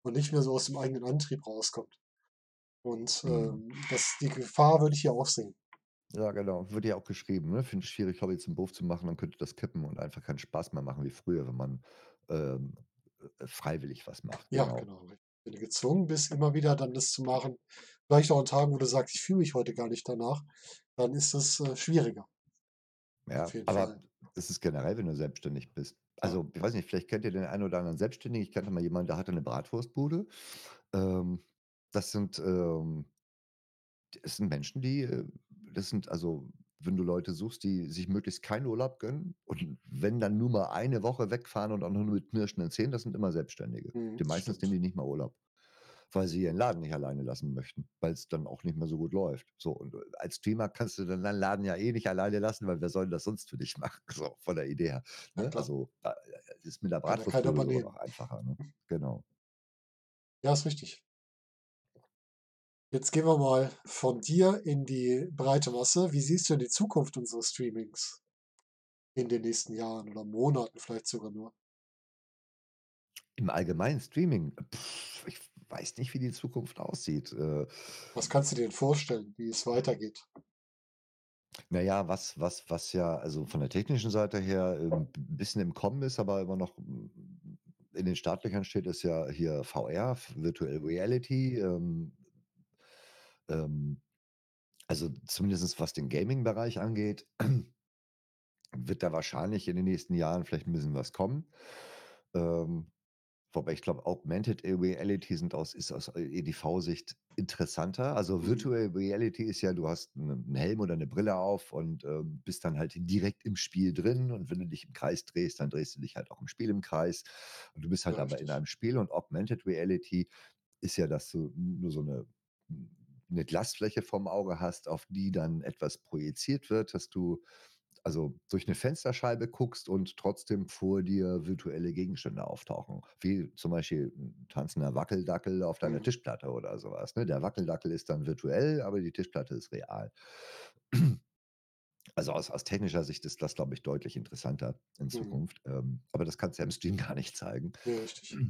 und nicht mehr so aus dem eigenen Antrieb rauskommt. Und, Mhm. ähm, das die Gefahr würde ich hier auch sehen. Ja, genau. Wird ja auch geschrieben, ne? Finde ich schwierig, Hobby zum Beruf zu machen, dann könnte das kippen und einfach keinen Spaß mehr machen wie früher, wenn man, ähm, äh, freiwillig was macht, Ja, genau. genau. Wenn du gezwungen bist, immer wieder dann das zu machen, vielleicht auch an Tagen, wo du sagst: „Ich fühle mich heute gar nicht danach“, dann ist das, äh, schwieriger. Ja, aber Fall. es ist generell, wenn du selbstständig bist. Also, ich weiß nicht, vielleicht kennt ihr den einen oder anderen Selbstständigen. Ich kannte mal jemanden, der hatte 'ne Bratwurstbude. Ähm, das sind, ähm es sind Menschen, die, äh das sind also, wenn du Leute suchst, die sich möglichst keinen Urlaub gönnen und wenn dann nur mal eine Woche wegfahren und auch nur mit knirschenden Zähnen, das sind immer Selbstständige. Mhm, Die meistens nehmen stimmt. die nicht mal Urlaub, weil sie ihren Laden nicht alleine lassen möchten, weil's dann auch nicht mehr so gut läuft. So, und, äh, als Streamer kannst du dann deinen Laden ja eh nicht alleine lassen, weil wer soll das sonst für dich [LAUGHS] machen, so von der Idee her, Ja, ne? klar. Also, da, äh, ist mit der ja noch übernehmen. einfacher, ne? Genau. Ja, ist richtig. Jetzt gehen wir mal von dir in die breite Masse. Wie siehst du denn die Zukunft unseres Streamings in den nächsten Jahren oder Monaten vielleicht sogar nur? Im allgemeinen Streaming? Ich weiß nicht, wie die Zukunft aussieht. Äh Was kannst du dir denn vorstellen, wie es weitergeht? Na ja, was was was ja also, von der technischen Seite her, ähm, b bisschen im Kommen ist, aber immer noch, hm, in den Startlöchern steht, ist ja hier VR, Virtual Reality, ähm ähm, also, zumindest was den Gaming-Bereich angeht, [CLEARS THROAT] wird da wahrscheinlich in den nächsten Jahren vielleicht 'n bisschen was kommen. Ähm, wobei ich glaube, Augmented Reality sind aus ist aus EDV-Sicht interessanter. Also, Mhm. Virtual Reality ist ja, du hast 'nen 'n Helm oder 'ne Brille auf und, ähm, bist dann halt direkt im Spiel drin und wenn du dich im Kreis drehst, dann drehst du dich halt auch im Spiel im Kreis und du bist Ja, halt aber in richtig. einem Spiel und Augmented Reality ist ja, dass du nur so 'ne 'ne Glasfläche vorm Auge hast, auf die dann etwas projiziert wird, dass du also, durch 'ne Fensterscheibe guckst und trotzdem vor dir virtuelle Gegenstände auftauchen, wie zum Beispiel 'n tanzender Wackeldackel auf deiner Mhm. Tischplatte oder so was, ne? Der Wackeldackel ist dann virtuell, aber die Tischplatte ist real. Also, aus aus technischer Sicht ist das, glaube ich, deutlich interessanter in Mhm. Zukunft, ähm, aber das kannst du ja im Stream [LAUGHS] gar nicht zeigen. Ja, richtig.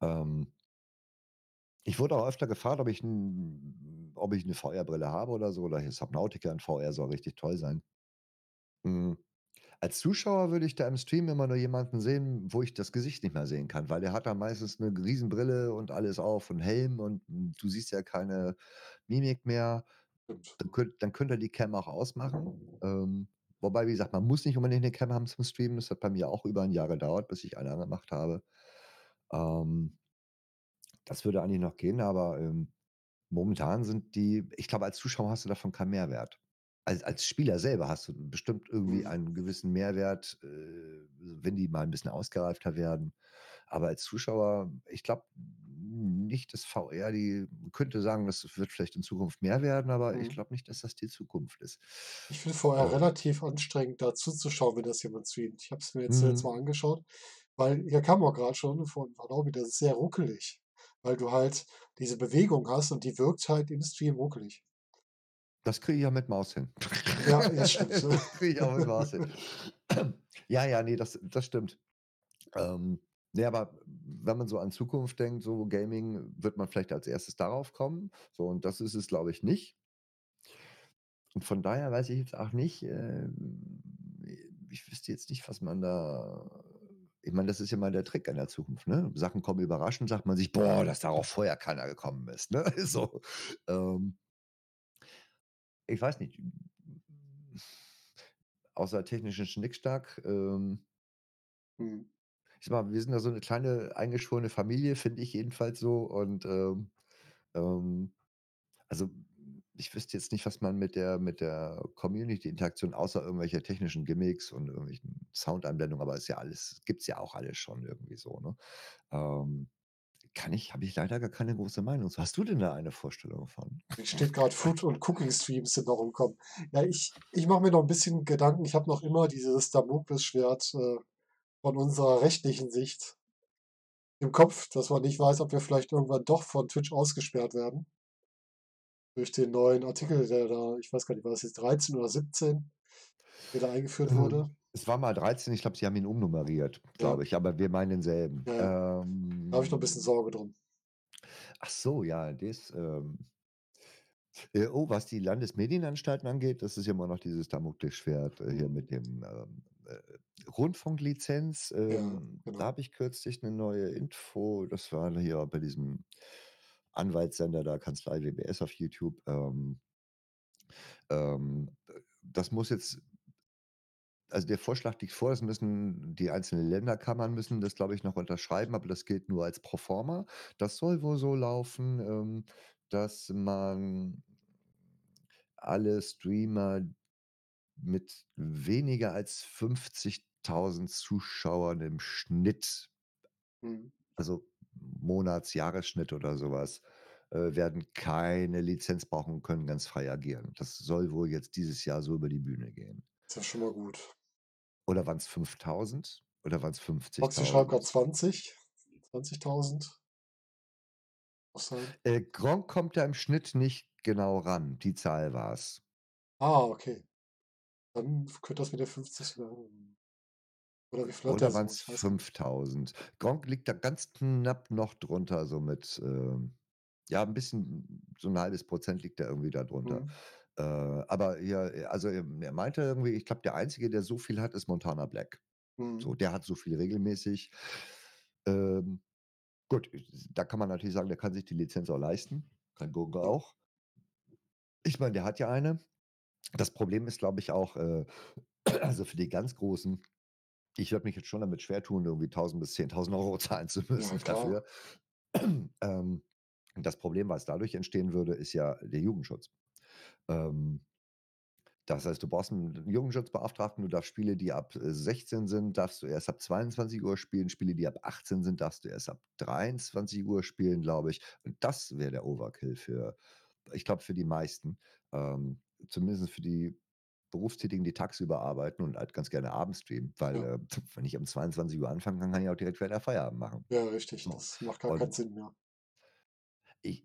Ähm ich wurde auch öfter gefragt, ob ich 'n ob ich 'ne VR-Brille habe oder so oder hier Subnautica in VR soll richtig toll sein. Hm, als Zuschauer würde ich da im Stream immer nur jemanden sehen, wo ich das Gesicht nicht mehr sehen kann, weil der hat da meistens 'ne Riesenbrille und alles auf und Helm und du siehst ja keine Mimik mehr. Stimmt. Dann könnt dann könnt ihr die Cam auch ausmachen. Ähm, wobei, wie gesagt, man muss nicht unbedingt 'ne Cam haben zum Streamen. Das hat bei mir auch über 'n Jahr gedauert, bis ich eine angemacht habe. Ähm das würde eigentlich noch gehen, aber, ähm, momentan sind die ich glaube, als Zuschauer hast du davon keinen Mehrwert. Als als Spieler selber hast du bestimmt irgendwie Mhm. einen gewissen Mehrwert, äh, wenn die mal 'n bisschen ausgereifter werden. Aber als Zuschauer, ich glaube nicht, dass VR die könnte sagen, das wird vielleicht in Zukunft mehr werden, aber ich Mhm. glaube nicht, dass das die Zukunft ist. Ich finde VR Ähm relativ anstrengend, da zuzuschauen, wenn das jemand streamt. Ich habe es mir jetzt zuletzt Mhm. mal angeschaut, weil hier kam auch grad schon von Adobe, das ist sehr ruckelig, weil du halt diese Bewegung hast und die wirkt halt im Stream ruckelig. Das kriege ich ja mit Maus hin. Ja, [LAUGHS] das stimmt. Das kriege ich auch mit Maus hin. [LAUGHS] Ja, ja, ne, das das stimmt. Ähm, ne, aber wenn man so an Zukunft denkt, so Gaming, wird man vielleicht als 1. darauf kommen. So, und das ist es, glaube ich, nicht. Und von daher weiß ich jetzt auch nicht, ähm ich wüsste jetzt nicht, was man da ich meine, das ist ja mal der Trick an der Zukunft, ne? Sachen kommen überraschend, sagt man sich: „Boah, dass darauf vorher keiner gekommen ist“, ne? [LAUGHS] So, ähm ich weiß nicht. Außer technischen Schnickschnack, ähm Mhm. ich sage mal, wir sind ja so 'ne kleine eingeschworene Familie, finde ich jedenfalls so und, ähm ähm, also, ich wüsste jetzt nicht, was man mit der mit der Community-Interaktion außer irgendwelche technischen Gimmicks und irgendwelchen Soundeinblendungen, aber ist ja alles gibt's ja auch alles schon irgendwie so, ne? Ähm, kann ich habe ich leider gar keine große Meinung. Hast du denn da eine Vorstellung von? Mir steht grad Food und Cooking Streams sind noch im Kommen. Ja, ich ich mache mir noch 'n bisschen Gedanken. Ich habe noch immer dieses Damoklesschwert, äh, von unserer rechtlichen Sicht im Kopf, dass man nicht weiß, ob wir vielleicht irgendwann doch von Twitch ausgesperrt werden. Durch den neuen Artikel, der da ich weiß gar nicht, war das jetzt 13 oder 17, der da eingeführt Ähm, wurde? es war mal 13, ich glaube, sie haben ihn umnummeriert, Ja. glaube ich, aber wir meinen denselben. Ja, ja. Da habe ich noch 'n bisschen Ähm Sorge drum. Ach so, ja, das, ähm Äh, oh, was die Landesmedienanstalten angeht, das ist ja immer noch dieses Damoklesschwert, äh, hier mit dem, ähm, äh, Rundfunklizenz. Ja, Ähm, da genau. habe ich kürzlich 'ne neue Info. Das war hier bei diesem Anwaltssender da, Kanzlei WBS auf YouTube. Ähm ähm, äh, das muss jetzt also, der Vorschlag liegt vor, das müssen die einzelnen Länderkammern müssen das, glaube ich, noch unterschreiben, aber das gilt nur als pro forma. Das soll wohl so laufen, ähm, dass man alle Streamer mit weniger als 50.000 Zuschauern im Schnitt Mhm. also, Monats Jahresschnitt oder so was, äh, werden keine Lizenz brauchen und können ganz frei agieren. Das soll wohl jetzt dieses Jahr so über die Bühne gehen. Ist ja schon mal gut. Oder waren's 5.000 oder waren's Foxy schreibt 50.000? 20, 20.000. Muss sein. Äh, Gronkh kommt da im Schnitt nicht genau ran. Die Zahl war's. Ah, okay. Dann könnte das mit der 50 oder Oder gar nicht. 5.000? Gronkh liegt da ganz knapp noch drunter, so mit, ähm ja, 'n bisschen so 'n 0,5 % liegt er irgendwie da drunter. Mhm. Äh, aber ja, äh, also, er meinte irgendwie, ich glaube, der Einzige, der so viel hat, ist Montana Black. Mhm. So, der hat so viel regelmäßig. Ähm, gut, da kann man natürlich sagen, der kann sich die Lizenz auch leisten. Kann Gurke Ja. auch. Ich meine, der hat ja eine. Das Problem ist, glaube ich, auch, äh [CLEARS THROAT] also, für die ganz Großen ich würde mich jetzt schon damit schwer tun, irgendwie 1.000 bis 10.000 € [LAUGHS] zahlen zu Ja, müssen klar. dafür. [CLEARS THROAT] Ähm, das Problem, was dadurch entstehen würde, ist ja der Jugendschutz. Ähm das heißt, du brauchst 'n Jugendschutzbeauftragten, du darfst Spiele, die ab, äh, 16 sind, darfst du erst ab 22:00 spielen. Spiele, die ab 18 sind, darfst du erst ab 23:00 spielen, glaube ich. Und das wäre der Overkill für ich glaube, für die meisten, ähm, zumindest für die Berufstätigen, die tagsüber arbeiten und halt ganz gerne abends streamen, weil, Ja. äh, wenn ich um 22:00 anfange, dann kann ich auch direkt wieder Feierabend machen. Ja, richtig, So, das macht gar keinen und Sinn mehr. Ich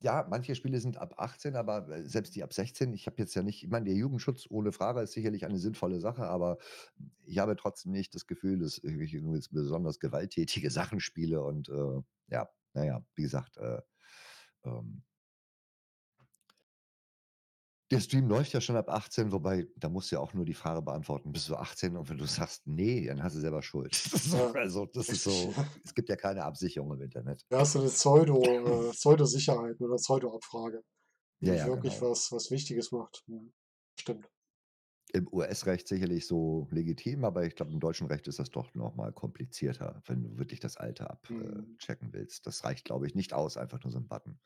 ja, manche Spiele sind ab 18, aber, äh, selbst die ab 16 ich habe jetzt ja nicht ich meine, der Jugendschutz ohne Frage ist sicherlich eine sinnvolle Sache, aber ich habe trotzdem nicht das Gefühl, dass ich irgendwie besonders gewalttätige [LAUGHS] Sachen spiele und, äh, ja, na ja, wie gesagt, äh, ähm der Stream läuft ja schon ab 18, wobei da musst du ja auch nur die Frage beantworten: „Bist du 18?“ Und wenn du sagst: „Ne“, dann hast du selber Schuld. [LAUGHS] Also, das ist so es gibt ja keine Absicherung im Internet. Ja, so 'ne Pseudo äh, Pseudosicherheit oder Pseudoabfrage. die Ja, ja, wirklich genau. was was Wichtiges macht. Stimmt. Im US-Recht sicherlich so legitim, aber ich glaube, im deutschen Recht ist das doch noch mal komplizierter, wenn du wirklich das Alter ab äh, Mhm. willst. Das reicht, glaube ich, nicht aus, einfach nur so 'n Button.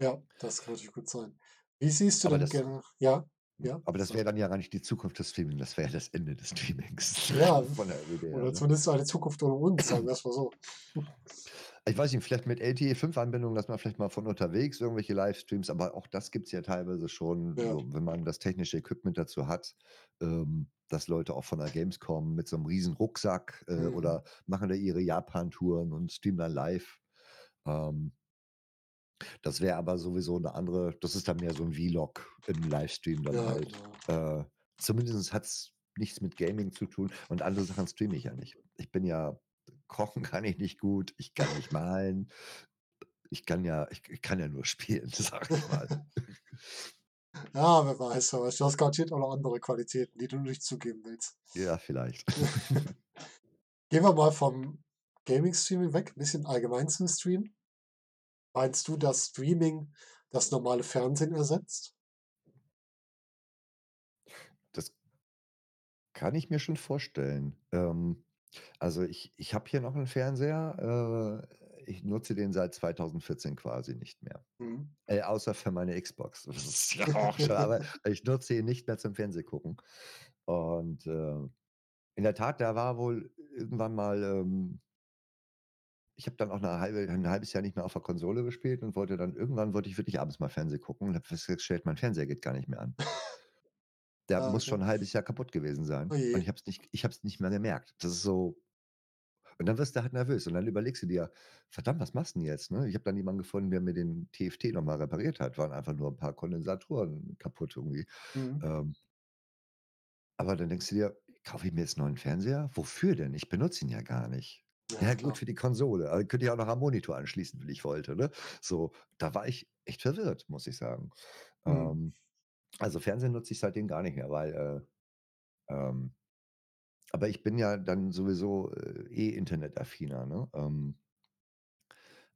Ja, das kann natürlich gut sein. Wie siehst du Aber denn das gerne ja, ja, aber das wäre dann ja gar nicht die Zukunft des Streaming, das wäre ja das Ende des Streamings Ja, [LAUGHS] von der her, oder ne? zumindest eine Zukunft ohne uns, sagen wir's mal so. Ich weiß nicht, vielleicht mit LTE-5-Anbindung, dass man vielleicht mal von unterwegs irgendwelche Livestreams aber auch das gibt's ja teilweise schon, Ja. so wenn man das technische Equipment dazu hat, ähm, dass Leute auch von der Gamescom mit so 'nem riesen Rucksack, äh, Mhm. oder machen da ihre Japan-Touren und streamen dann live. Ähm das wäre aber sowieso 'ne andere das ist dann mehr so 'n Vlog im Livestream dann Ja, halt. genau. Äh, zumindest hat's nichts mit Gaming zu tun und andere Sachen streame ich ja nicht. Ich bin ja kochen kann ich nicht gut, ich kann nicht malen. Ich kann ja ich ich kann ja nur [LAUGHS] spielen, sage ich mal. Ja, wer weiß, weiß. Du hast garantiert auch noch andere Qualitäten, die du nicht zugeben willst. Ja, vielleicht. [LAUGHS] Gehen wir mal vom Gaming-Streaming weg, bisschen allgemein zum Streamen. Meinst du, dass Streaming das normale Fernsehen ersetzt? Das kann ich mir schon vorstellen. Ähm, also, ich ich habe hier noch 'n Fernseher, äh, ich nutze den seit 2014 quasi nicht mehr. Mhm. Äh, außer für meine Xbox. [LAUGHS] Das ist ja auch schon aber [LAUGHS] ich nutze ihn nicht mehr zum Fernsehgucken. Und, äh, in der Tat, da war wohl irgendwann mal, ähm ich habe dann auch 'ne halbe 'n halbes Jahr nicht mehr auf der Konsole gespielt und wollte dann irgendwann wollte ich wirklich abends mal Fernsehen gucken und habe festgestellt, mein Fernseher geht gar nicht mehr an. [LAUGHS] Der Ah, muss okay. schon 'n halbes Jahr kaputt gewesen Oh sein und je. ich habe es nicht ich nicht mehr gemerkt. Das ist so und dann wirst du halt nervös und dann überlegst du dir: „Verdammt, was machst 'n jetzt“, ne? Ich habe dann jemanden gefunden, der mir den TFT noch mal repariert hat. Waren einfach nur 'n paar Kondensatoren kaputt irgendwie. Mhm. Ähm aber dann denkst du dir: „Kaufe ich mir jetzt 'n neuen Fernseher? Wofür denn? Ich benutze ihn ja gar nicht.“ Ja, Ja gut, für die Konsole, aber könnte ich auch noch am Monitor anschließen, wenn ich wollte, ne? So, da war ich echt verwirrt, muss ich sagen. Mhm. Ähm, also, Fernsehen nutze ich seitdem gar nicht mehr, weil, äh, ähm aber ich bin ja dann sowieso, äh, eh internetaffiner, ne? Ähm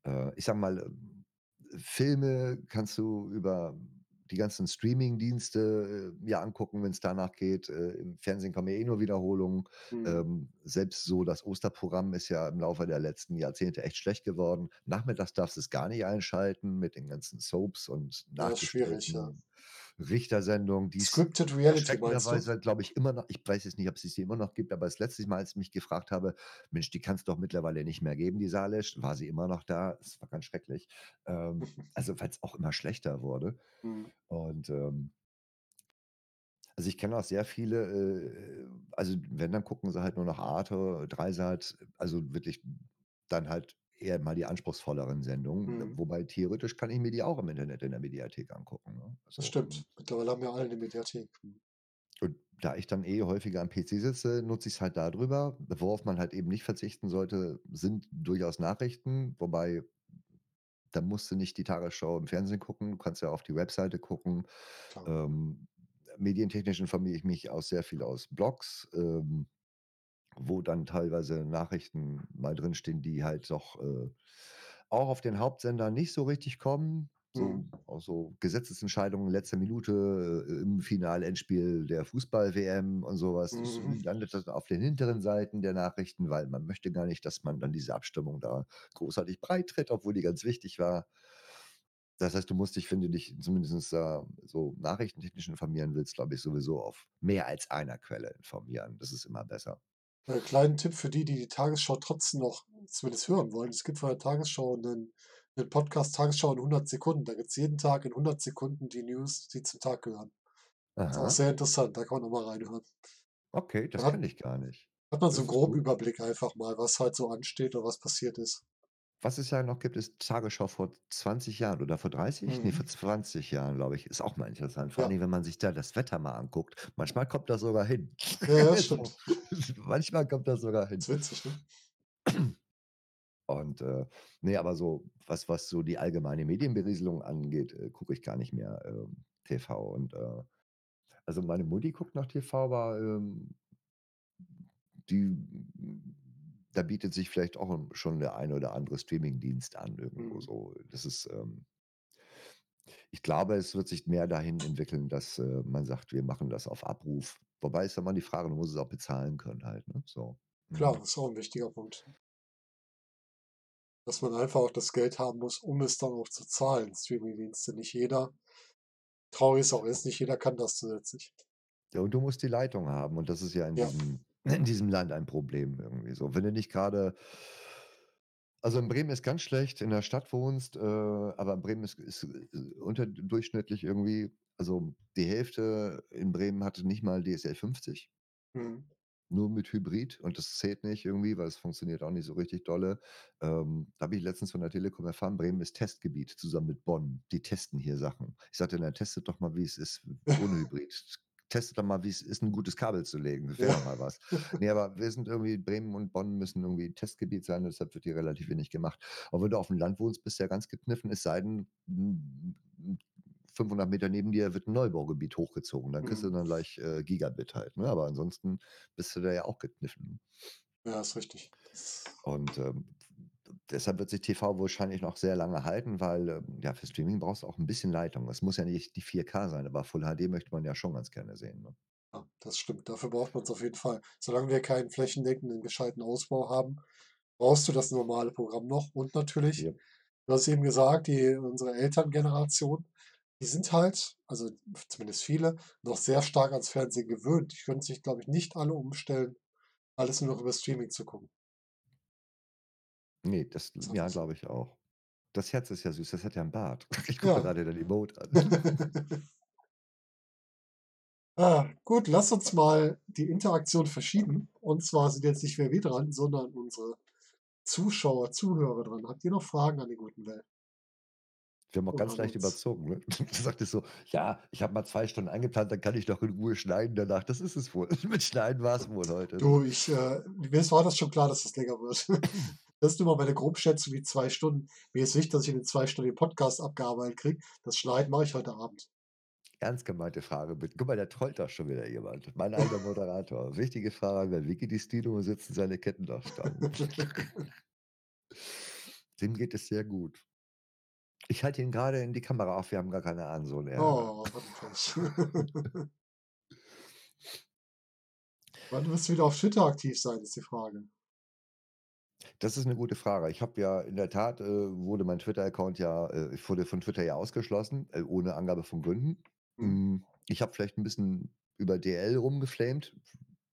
äh, ich sage mal, ähm, Filme kannst du über die ganzen Streamingdienste, äh, mir angucken, wenn's danach geht. Äh, im Fernsehen kommen ja eh nur Wiederholungen. Mhm. Ähm, selbst so das Osterprogramm ist ja im Laufe der letzten Jahrzehnte echt schlecht geworden. Nachmittags darfst du's gar nicht einschalten mit den ganzen Soaps und Ja, ist schwierig, ja. Nachgestellten Richtersendungen, die's Scripted Reality meinst glaube ich, immer noch ich weiß jetzt nicht, ob's die immer noch gibt, aber das letzte Mal, als ich mich gefragt habe: „Mensch, die kann's doch mittlerweile nicht mehr geben, die Salisch“, war sie immer noch da. Es war ganz schrecklich. Ähm, [LAUGHS] also, weil's auch immer schlechter wurde Mhm. und, ähm also, ich kenne auch sehr viele, äh also, wenn, dann gucken sie halt nur noch Arte, Dreisat, also, wirklich dann halt eher mal die anspruchsvolleren Sendungen, Mhm. wobei theoretisch kann ich mir die auch im Internet in der Mediathek angucken, ne? Das Also, stimmt. ähm Mittlerweile haben ja alle 'ne Mediathek. Mhm. Und da ich dann eh häufiger am PC sitze, nutze ich's halt da drüber. Worauf man halt eben nicht verzichten sollte, sind durchaus Nachrichten, wobei da musst du nicht die Tagesschau im Fernsehen gucken. Du kannst ja auf die Webseite gucken. Ähm, medientechnisch informiere ich mich auch sehr viel aus Blogs, ähm, wo dann teilweise Nachrichten mal drinstehen, die halt doch, äh, auch auf den Hauptsendern nicht so richtig kommen. So Mhm. auch so Gesetzesentscheidungen letzter Minute, äh, im Finalendspiel der Fußball-WM und so was. Das Mhm. landet dann auf den hinteren Seiten der Nachrichten, weil man möchte gar nicht, dass man dann diese Abstimmung da großartig breitritt, obwohl die ganz wichtig war. Das heißt, du musst dich, wenn du dich zumindest da so nachrichtentechnisch informieren willst, glaube ich, sowieso auf mehr als einer Quelle informieren. Das ist immer besser. Äh, kleinen Tipp für die, die die Tagesschau trotzdem noch zumindest hören wollen. Es gibt von der Tagesschau 'nen 'nen Podcast „Tagesschau in 100 Sekunden“. Da gibt's jeden Tag in 100 Sekunden die News, die zum Tag gehören. Ist auch Aha. sehr interessant, da kann man noch mal reinhören. Okay, das kenne ich gar nicht. hat man so Das ist groben gut. Überblick einfach mal, was halt so ansteht oder was passiert ist. Was es ja noch gibt, ist Tagesschau vor 20 Jahren oder vor 30? Ne, vor Mhm. 20 Jahren, glaube ich. Ist auch mal interessant. Vor Ja. Dingen, wenn man sich da das Wetter mal anguckt. Manchmal kommt das sogar hin. Ja, ja, [LAUGHS] stimmt. [LAUGHS] manchmal kommt das sogar hin. Ist witzig, ne? Und, äh, ne, aber so was was so die allgemeine Medienberieselung angeht, äh, gucke ich gar nicht mehr, ähm, TV und, äh also, meine Mutti guckt noch TV, aber, ähm die da bietet sich vielleicht auch schon der ein oder andere Streamingdienst an irgendwo Mhm. so. Das ist, ähm Ich glaube, es wird sich mehr dahin entwickeln, dass, äh, man sagt: „Wir machen das auf Abruf.“ Wobei ist ja immer die Frage, du musst es auch bezahlen können halt, ne, so. Klar, Mhm. das ist auch 'n wichtiger Punkt. Dass man einfach auch das Geld haben muss, um es dann auch zu zahlen, Streamingdienste. Nicht jeder traurig es auch ist, nicht jeder kann das zusätzlich. Ja, und du musst die Leitung haben und das ist ja in Ja. diesem in diesem Land ein Problem irgendwie so. Wenn du nicht grade also, in Bremen ist ganz schlecht, in der Stadt wohnst, äh, aber Bremen ist ist, äh, unterdurchschnittlich irgendwie. Also, die Hälfte in Bremen hatte nicht mal DSL 50. Mhm. Nur mit Hybrid und das zählt nicht irgendwie, weil es funktioniert auch nicht so richtig dolle. Ähm, da habe ich letztens von der Telekom erfahren, Bremen ist Testgebiet zusammen mit Bonn. Die testen hier Sachen. Ich sagte: „Na, testet doch mal, wie es ist ohne Hybrid. Testet doch mal, wie es ist, 'n gutes Kabel zu legen. Das wäre Ja. mal was.“ [LAUGHS] Ne, aber wir sind irgendwie Bremen und Bonn müssen irgendwie Testgebiet sein, deshalb wird hier relativ wenig gemacht. Aber wenn du aufm Land wohnst, bist du ja ganz gekniffen, es sei denn, hm, 500 m neben dir wird 'n Neubaugebiet hochgezogen. Dann kriegst du Mhm. dann gleich, äh, Gigabit halt, ne? Aber ansonsten bist du da ja auch gekniffen. Ja, ist richtig. Und, ähm, deshalb wird sich TV wahrscheinlich noch sehr lange halten, weil, ähm, ja, für Streaming brauchst du auch 'n bisschen Leitung. Es muss ja nicht die 4K sein, aber Full HD möchte man ja schon ganz gerne sehen, ne? Ja, das stimmt. Dafür braucht man's auf jeden Fall. Solange wir keinen flächendeckenden gescheiten Ausbau haben, brauchst du das normale Programm noch und natürlich, Jep. du hast eben gesagt, die unsere Elterngeneration, die sind halt, also zumindest viele, noch sehr stark ans Fernsehen gewöhnt. Die können sich, glaube ich, nicht alle umstellen, alles nur noch über Streaming zu gucken. Ne, das Ist ja, glaube ich auch. Das Herz ist ja süß, das hat ja 'n Bart. [LAUGHS] Ich gucke Ja. grade dein [LAUGHS] Emote an. Ah, gut, lass uns mal die Interaktion verschieben. Und zwar sind jetzt nicht mehr wir dran, sondern unsere Zuschauer, Zuhörer dran. Habt ihr noch Fragen an den guten Well? Wir haben auch ganz an leicht uns? überzogen, ne? [LAUGHS] Du sagtest so: „Ja, ich habe mal 2 Stunden eingeplant, dann kann ich doch in Ruhe schneiden danach.“ Das ist es wohl. Mit Schneiden war's wohl heute, ne? Du, ich, äh mir war das schon klar, dass das länger wird. Das ist mal meine Grobschätzung, die 2 Stunden. Mir ist wichtig, dass ich in den 2 Stunden den Podcast abgearbeitet kriege. Das Schneiden mache ich heute Abend. Ernst gemeinte Frage bitte. Guck mal, da trollt doch schon wieder jemand. Mein alter Moderator. Wichtige Frage: „Wer Wiki die Stilo und setzen seine Ketten doch stramm.“ [LAUGHS] Dem geht es sehr gut. Ich halte ihn grade in die Kamera auf, wir haben gar keine Ahnung, so. Oh, hat 'n Pech. Wann wirst du wieder auf Twitter aktiv sein, ist die Frage. Das ist 'ne gute Frage. Ich habe ja in der Tat, äh, wurde mein Twitter-Account ja äh, ich wurde von Twitter ja ausgeschlossen, äh, ohne Angabe von Gründen. Mhm. Hm, ich habe vielleicht 'n bisschen über DL rumgeflamed.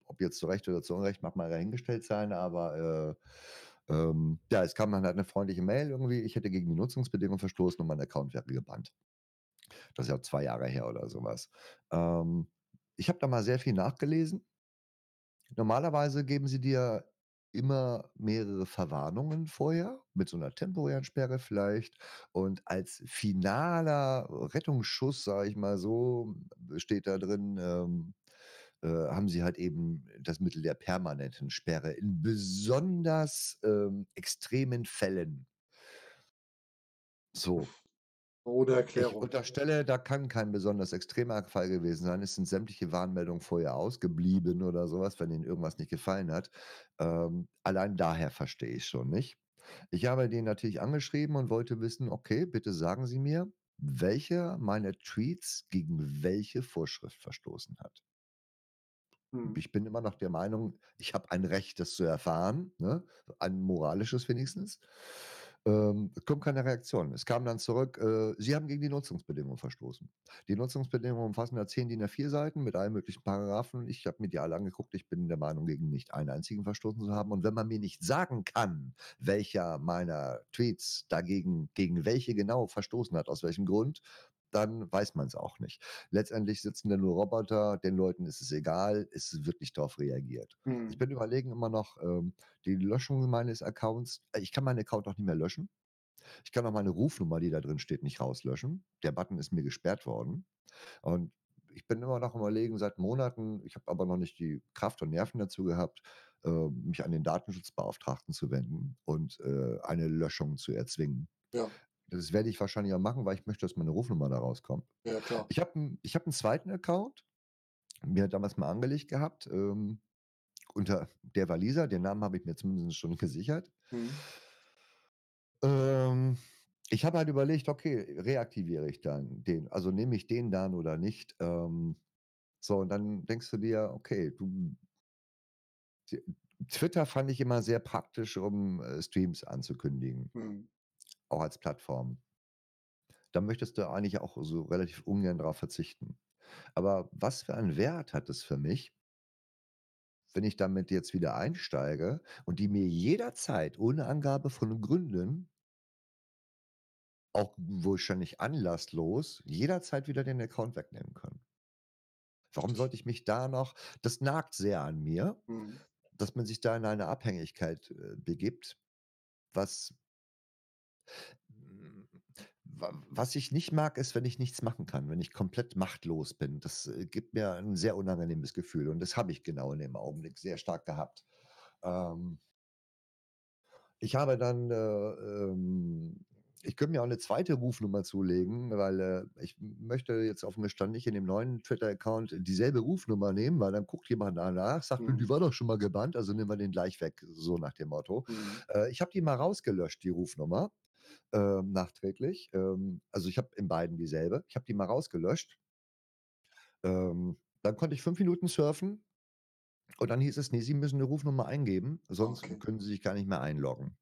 Ob jetzt zu Recht oder zu Unrecht, mag mal dahingestellt sein, aber, äh, ähm, ja, es kam dann halt 'ne freundliche Mail irgendwie, ich hätte gegen die Nutzungsbedingungen verstoßen und mein Account wäre gebannt. Das ist ja 2 Jahre her oder so was. Ähm, ich habe da mal sehr viel nachgelesen. Normalerweise geben sie dir immer mehrere Verwarnungen vorher mit so 'ner temporären Sperre vielleicht. Und als finaler Rettungsschuss, sage ich mal so, steht da drin, ähm, äh, haben sie halt eben das Mittel der permanenten Sperre in besonders, ähm, extremen Fällen. So. Ohne Ich Erklärung. unterstelle, da kann kein besonders extremer Fall gewesen sein. Es sind sämtliche Warnmeldungen vorher ausgeblieben oder so was, wenn ihnen irgendwas nicht gefallen hat. Ähm, allein daher verstehe ich's schon nicht. Ich habe den natürlich angeschrieben und wollte wissen: „Okay, bitte sagen Sie mir, welcher meiner Tweets gegen welche Vorschrift verstoßen hat?“ Mhm. Ich bin immer noch der Meinung, ich habe ein Recht, das zu erfahren, ne? Ein moralisches wenigstens. Ähm, kommt keine Reaktion. Es kam dann zurück, äh: „Sie haben gegen die Nutzungsbedingungen verstoßen.“ Die Nutzungsbedingungen umfassen ja 10 DIN A4 Seiten mit allen möglichen Paragraphen. Ich habe mir die alle angeguckt. Ich bin der Meinung, gegen nicht einen einzigen verstoßen zu haben. Und wenn man mir nicht sagen kann, welcher meiner Tweets dagegen gegen welche genau verstoßen hat, aus welchem Grund, dann weiß man's auch nicht. Letztendlich sitzen da nur Roboter, den Leuten ist es egal, es wird nicht drauf reagiert. Ich Mhm. bin überlegen immer noch, ähm, die Löschung meines Accounts äh, ich kann meinen Account auch nicht mehr löschen. Ich kann auch meine Rufnummer, die da drin steht, nicht rauslöschen. Der Button ist mir gesperrt worden. Und ich bin immer noch Überlegen seit Monaten, ich habe aber noch nicht die Kraft und Nerven dazu gehabt, ähm, mich an den Datenschutzbeauftragten zu wenden und, äh, eine Löschung zu erzwingen. Ja. Das werde ich wahrscheinlich auch machen, weil ich möchte, dass meine Rufnummer da rauskommt. Ja, klar. Ich habe ich habe 'n 2. Account, mir damals mal angelegt gehabt, ähm, unter der Waliser, den Namen habe ich mir zumindest schon [LAUGHS] gesichert. Mhm. Ähm, Ich habe halt überlegt, okay, reaktiviere ich dann den also, nehme ich den dann oder nicht? Ähm, so und dann denkst du dir: „Okay, du“ T Twitter fand ich immer sehr praktisch, um, äh, Streams anzukündigen, Mhm. Auch als Plattform. Da möchtest du eigentlich auch so relativ ungern drauf verzichten. Aber was für einen Wert hat es für mich wenn ich damit jetzt wieder einsteige und die mir jederzeit ohne Angabe von Gründen auch wahrscheinlich anlasslos jederzeit wieder den Account wegnehmen können. Warum sollte ich mich da noch das nagt sehr an mir, Mhm. dass man sich da in eine Abhängigkeit, äh, begibt, was wa was ich nicht mag, ist, wenn ich nichts machen kann, wenn ich komplett machtlos bin. Das, äh, gibt mir ein sehr unangenehmes Gefühl und das habe ich genau in dem Augenblick sehr stark gehabt. Ähm ich habe dann, äh, ähm ich könnte mir auch 'ne zweite Rufnummer zulegen, weil, äh, ich möchte jetzt offen gestanden nicht in dem neuen Twitter-Account dieselbe Rufnummer nehmen, weil dann guckt jemand danach, sagt: „Die Mhm. war doch schon mal gebannt, also nehmen wir den gleich weg“, so nach dem Motto. Mhm. Äh, ich habe die mal rausgelöscht, die Rufnummer, ähm, nachträglich. Ähm, also, ich habe in beiden dieselbe. Ich habe die mal rausgelöscht. Ähm, dann konnte ich 5 Minuten surfen und dann hieß es: „Ne, Sie müssen 'ne Rufnummer eingeben, sonst okay. können Sie sich gar nicht mehr einloggen.“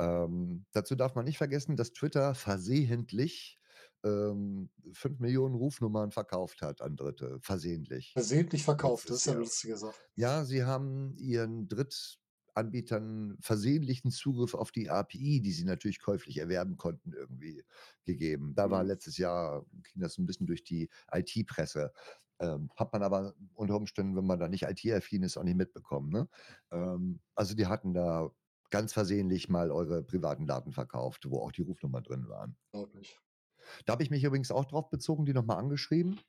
Ähm, dazu darf man nicht vergessen, dass Twitter versehentlich, ähm, 5.000.000 Rufnummern verkauft hat an Dritte, versehentlich Versehentlich verkauft, das ist ja lustige Sache. Ja, sie haben ihren Drittanbietern versehentlichen Zugriff auf die API, die sie natürlich käuflich erwerben konnten, irgendwie gegeben. Da war Mhm. letztes Jahr ging das 'n bisschen durch die IT-Presse. Ähm, hat man aber unter Umständen, wenn man da nicht IT-affin ist, auch nicht mitbekommen, ne? Ähm, also, die hatten da ganz versehentlich mal eure privaten Daten verkauft, wo auch die Rufnummern drin waren. Unglaublich. Da habe ich mich übrigens auch drauf bezogen, die noch mal angeschrieben.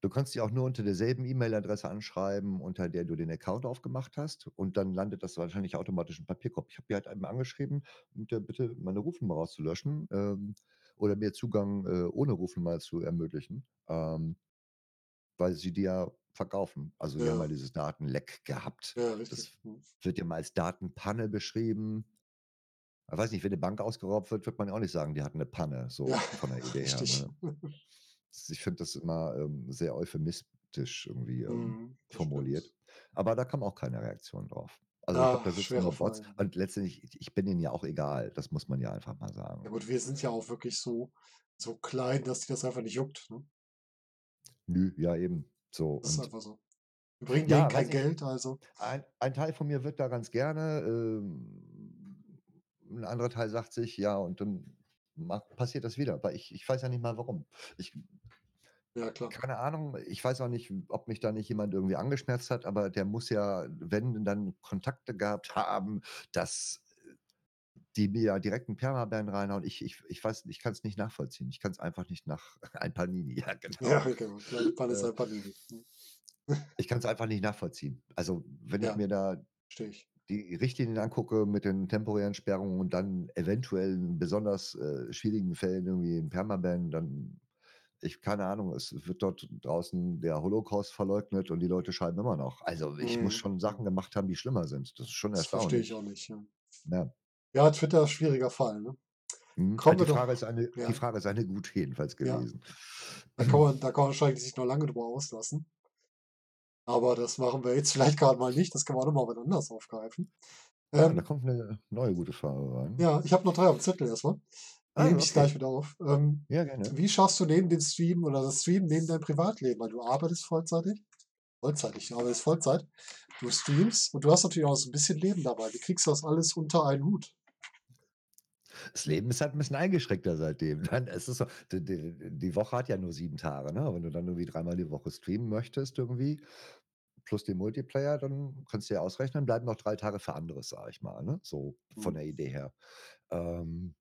Du kannst die auch nur unter derselben E-Mail-Adresse anschreiben, unter der du den Account aufgemacht hast und dann landet das wahrscheinlich automatisch im Papierkorb. Ich habe die halt einmal angeschrieben, mit der Bitte, meine Rufnummer rauszulöschen, ähm, oder mir Zugang, äh, ohne Rufnummer zu ermöglichen, ähm weil sie die ja verkaufen. Also, die haben ja Ja. dieses Datenleck gehabt. Ja, richtig. Das Mhm. wird ja mal als Datenpanne beschrieben. Ah, weiß nicht, wenn 'ne Bank ausgeraubt wird, wird man ja auch nicht sagen, die hatten 'ne Panne, Ja, so von der Idee [LAUGHS] her, richtig. ne? [LAUGHS] Ich finde das immer, ähm, sehr euphemistisch irgendwie, ähm, das formuliert. stimmt. Aber da kam auch keine Reaktion drauf. Also, ich glaube, Ah, da sitzen nur Bots Fall. und letztendlich ich bin denen ja auch egal. Das muss man ja einfach mal Ja sagen. gut, wir sind ja auch wirklich so so klein, dass die das einfach nicht juckt, ne? Nö, ja eben. So Das ist einfach so. Wir bringen denen ja, kein weiß nicht, Geld, also ein ein Teil von mir wird da ganz gerne, ähm, 'n anderer Teil sagt sich: „Ja, und dann passiert das wieder“, weil ich ich weiß ja nicht mal warum. Ich Ja, klar. keine Ahnung, ich weiß auch nicht, ob mich da nicht jemand irgendwie angeschnärzt hat, aber der muss ja, wenn, dann Kontakte gehabt haben, dass, äh, die mir ja direkt 'n Permaban reinhauen. Ich ich ich weiß ich kann's nicht nachvollziehen. Ich kann's einfach nicht nach [LAUGHS] ein Panini, ja Ja, genau. genau. Kleine Panne ist Äh ein Panini. Mhm. Ich kann's einfach nicht nachvollziehen. Also, wenn ich Ja, mir da ich. die Richtlinien angucke mit den temporären Sperrungen und dann eventuell in besonders, äh, schwierigen Fällen irgendwie 'n Permaban, dann ich keine Ahnung, es wird dort draußen der Holocaust verleugnet und die Leute schreiben immer noch. Also, ich muss Mhm, schon Sachen gemacht haben, die schlimmer sind. Das ist schon Das verstehe ich auch erstaunlich. nicht, ja. Ja. Ja, Twitter, schwieriger Fall, ne? Mhm. Kommen die Frage doch ist eine die ja. Frage ist eine gute jedenfalls gewesen. Da kann man da kann man wahrscheinlich sich noch lange drüber auslassen. Aber das machen wir jetzt [LAUGHS] vielleicht grad mal nicht. Das können wir auch noch mal wann anders aufgreifen. Ah, da Ähm kommt 'ne neue gute Frage rein. Ja, ich habe noch 3 auf'm Zettel erst Die Ah, nehme ich okay. gleich mit auf. Ähm, Ja, gerne. wie schaffst du neben dem Streamen oder das Streamen neben deinem Privatleben? Weil du arbeitest vollzeitig Vollzeitig, du arbeitest Vollzeit. Du streamst und du hast natürlich auch so 'n bisschen Leben dabei. Wie kriegst du das alles unter einen Hut? Das Leben ist halt 'n bisschen eingeschränkter seitdem. Nein, es ist so d d die Woche hat ja nur 7 Tage, ne? Wenn du dann irgendwie dreimal die Woche streamen möchtest irgendwie, plus den Multiplayer, dann kannst du ja ausrechnen, bleiben noch 3 Tage für anderes, sage ich mal, ne, so von Mhm. der Idee her. Ähm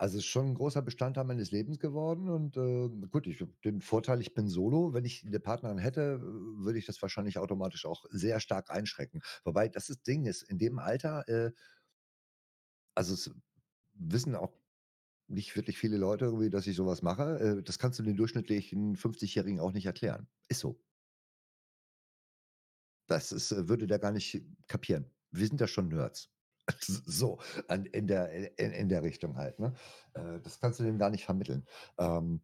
also, ist schon 'n großer Bestandteil meines Lebens geworden und, äh, gut, ich habe den Vorteil, ich bin solo. Wenn ich 'ne Partnerin hätte, würde ich das wahrscheinlich automatisch auch sehr stark einschränken. Wobei das ist Ding ist, in dem Alter, äh also, es wissen auch nicht wirklich viele Leute irgendwie, dass ich so was mache. Äh, das kannst du den durchschnittlichen Fünfzigjährigen auch nicht erklären. Ist so. Das ist äh, würde der gar nicht kapieren. Wir sind ja schon Nerds. [LAUGHS] So, an in der in in der Richtung halt, ne? Äh, das kannst du denen gar nicht vermitteln. Ähm,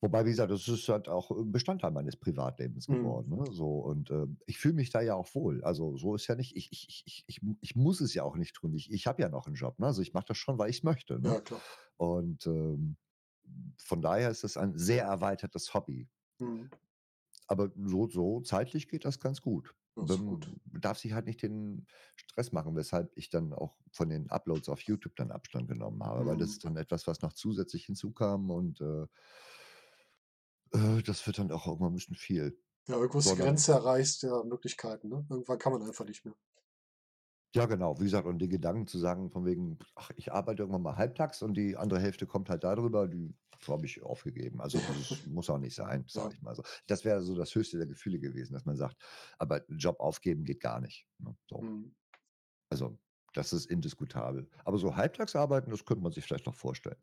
wobei, wie gesagt, das ist halt auch, äh, Bestandteil meines Privatlebens Mhm. geworden, ne, so und, ähm, ich fühle mich da ja auch wohl. Also, so ist ja nicht ich ich ich ich ich ich muss es ja auch nicht tun. Ich ich habe ja noch 'n Job, ne? Also, ich mache das schon, weil ich's möchte, ne? Ja, klar. Und, ähm, von daher ist es ein sehr erweitertes Hobby. Mhm. Aber so so zeitlich geht das ganz gut. Das ist gut. Man darf sich halt nicht den Stress machen, weshalb ich dann auch von den Uploads auf YouTube dann Abstand genommen habe, weil das Mhm. ist dann etwas, was noch zusätzlich hinzukam und, äh äh, das wird dann auch irgendwann 'n bisschen viel, Ja, irgendwo ist die sondern Grenze erreicht der Möglichkeiten, ne? Irgendwann kann man einfach nicht mehr. Ja, genau. Wie gesagt, und den Gedanken zu sagen von wegen: „Ach, ich arbeite irgendwann mal halbtags und die andere Hälfte kommt halt da drüber“, die habe ich aufgegeben. Also, das muss auch nicht sein, sage ich mal so. Das wäre so das höchste der Gefühle gewesen, dass man sagt: „Aber Job aufgeben geht gar nicht“, ne, so. Mhm. Also, das ist indiskutabel. Aber so halbtags arbeiten, das könnte man sich vielleicht noch vorstellen.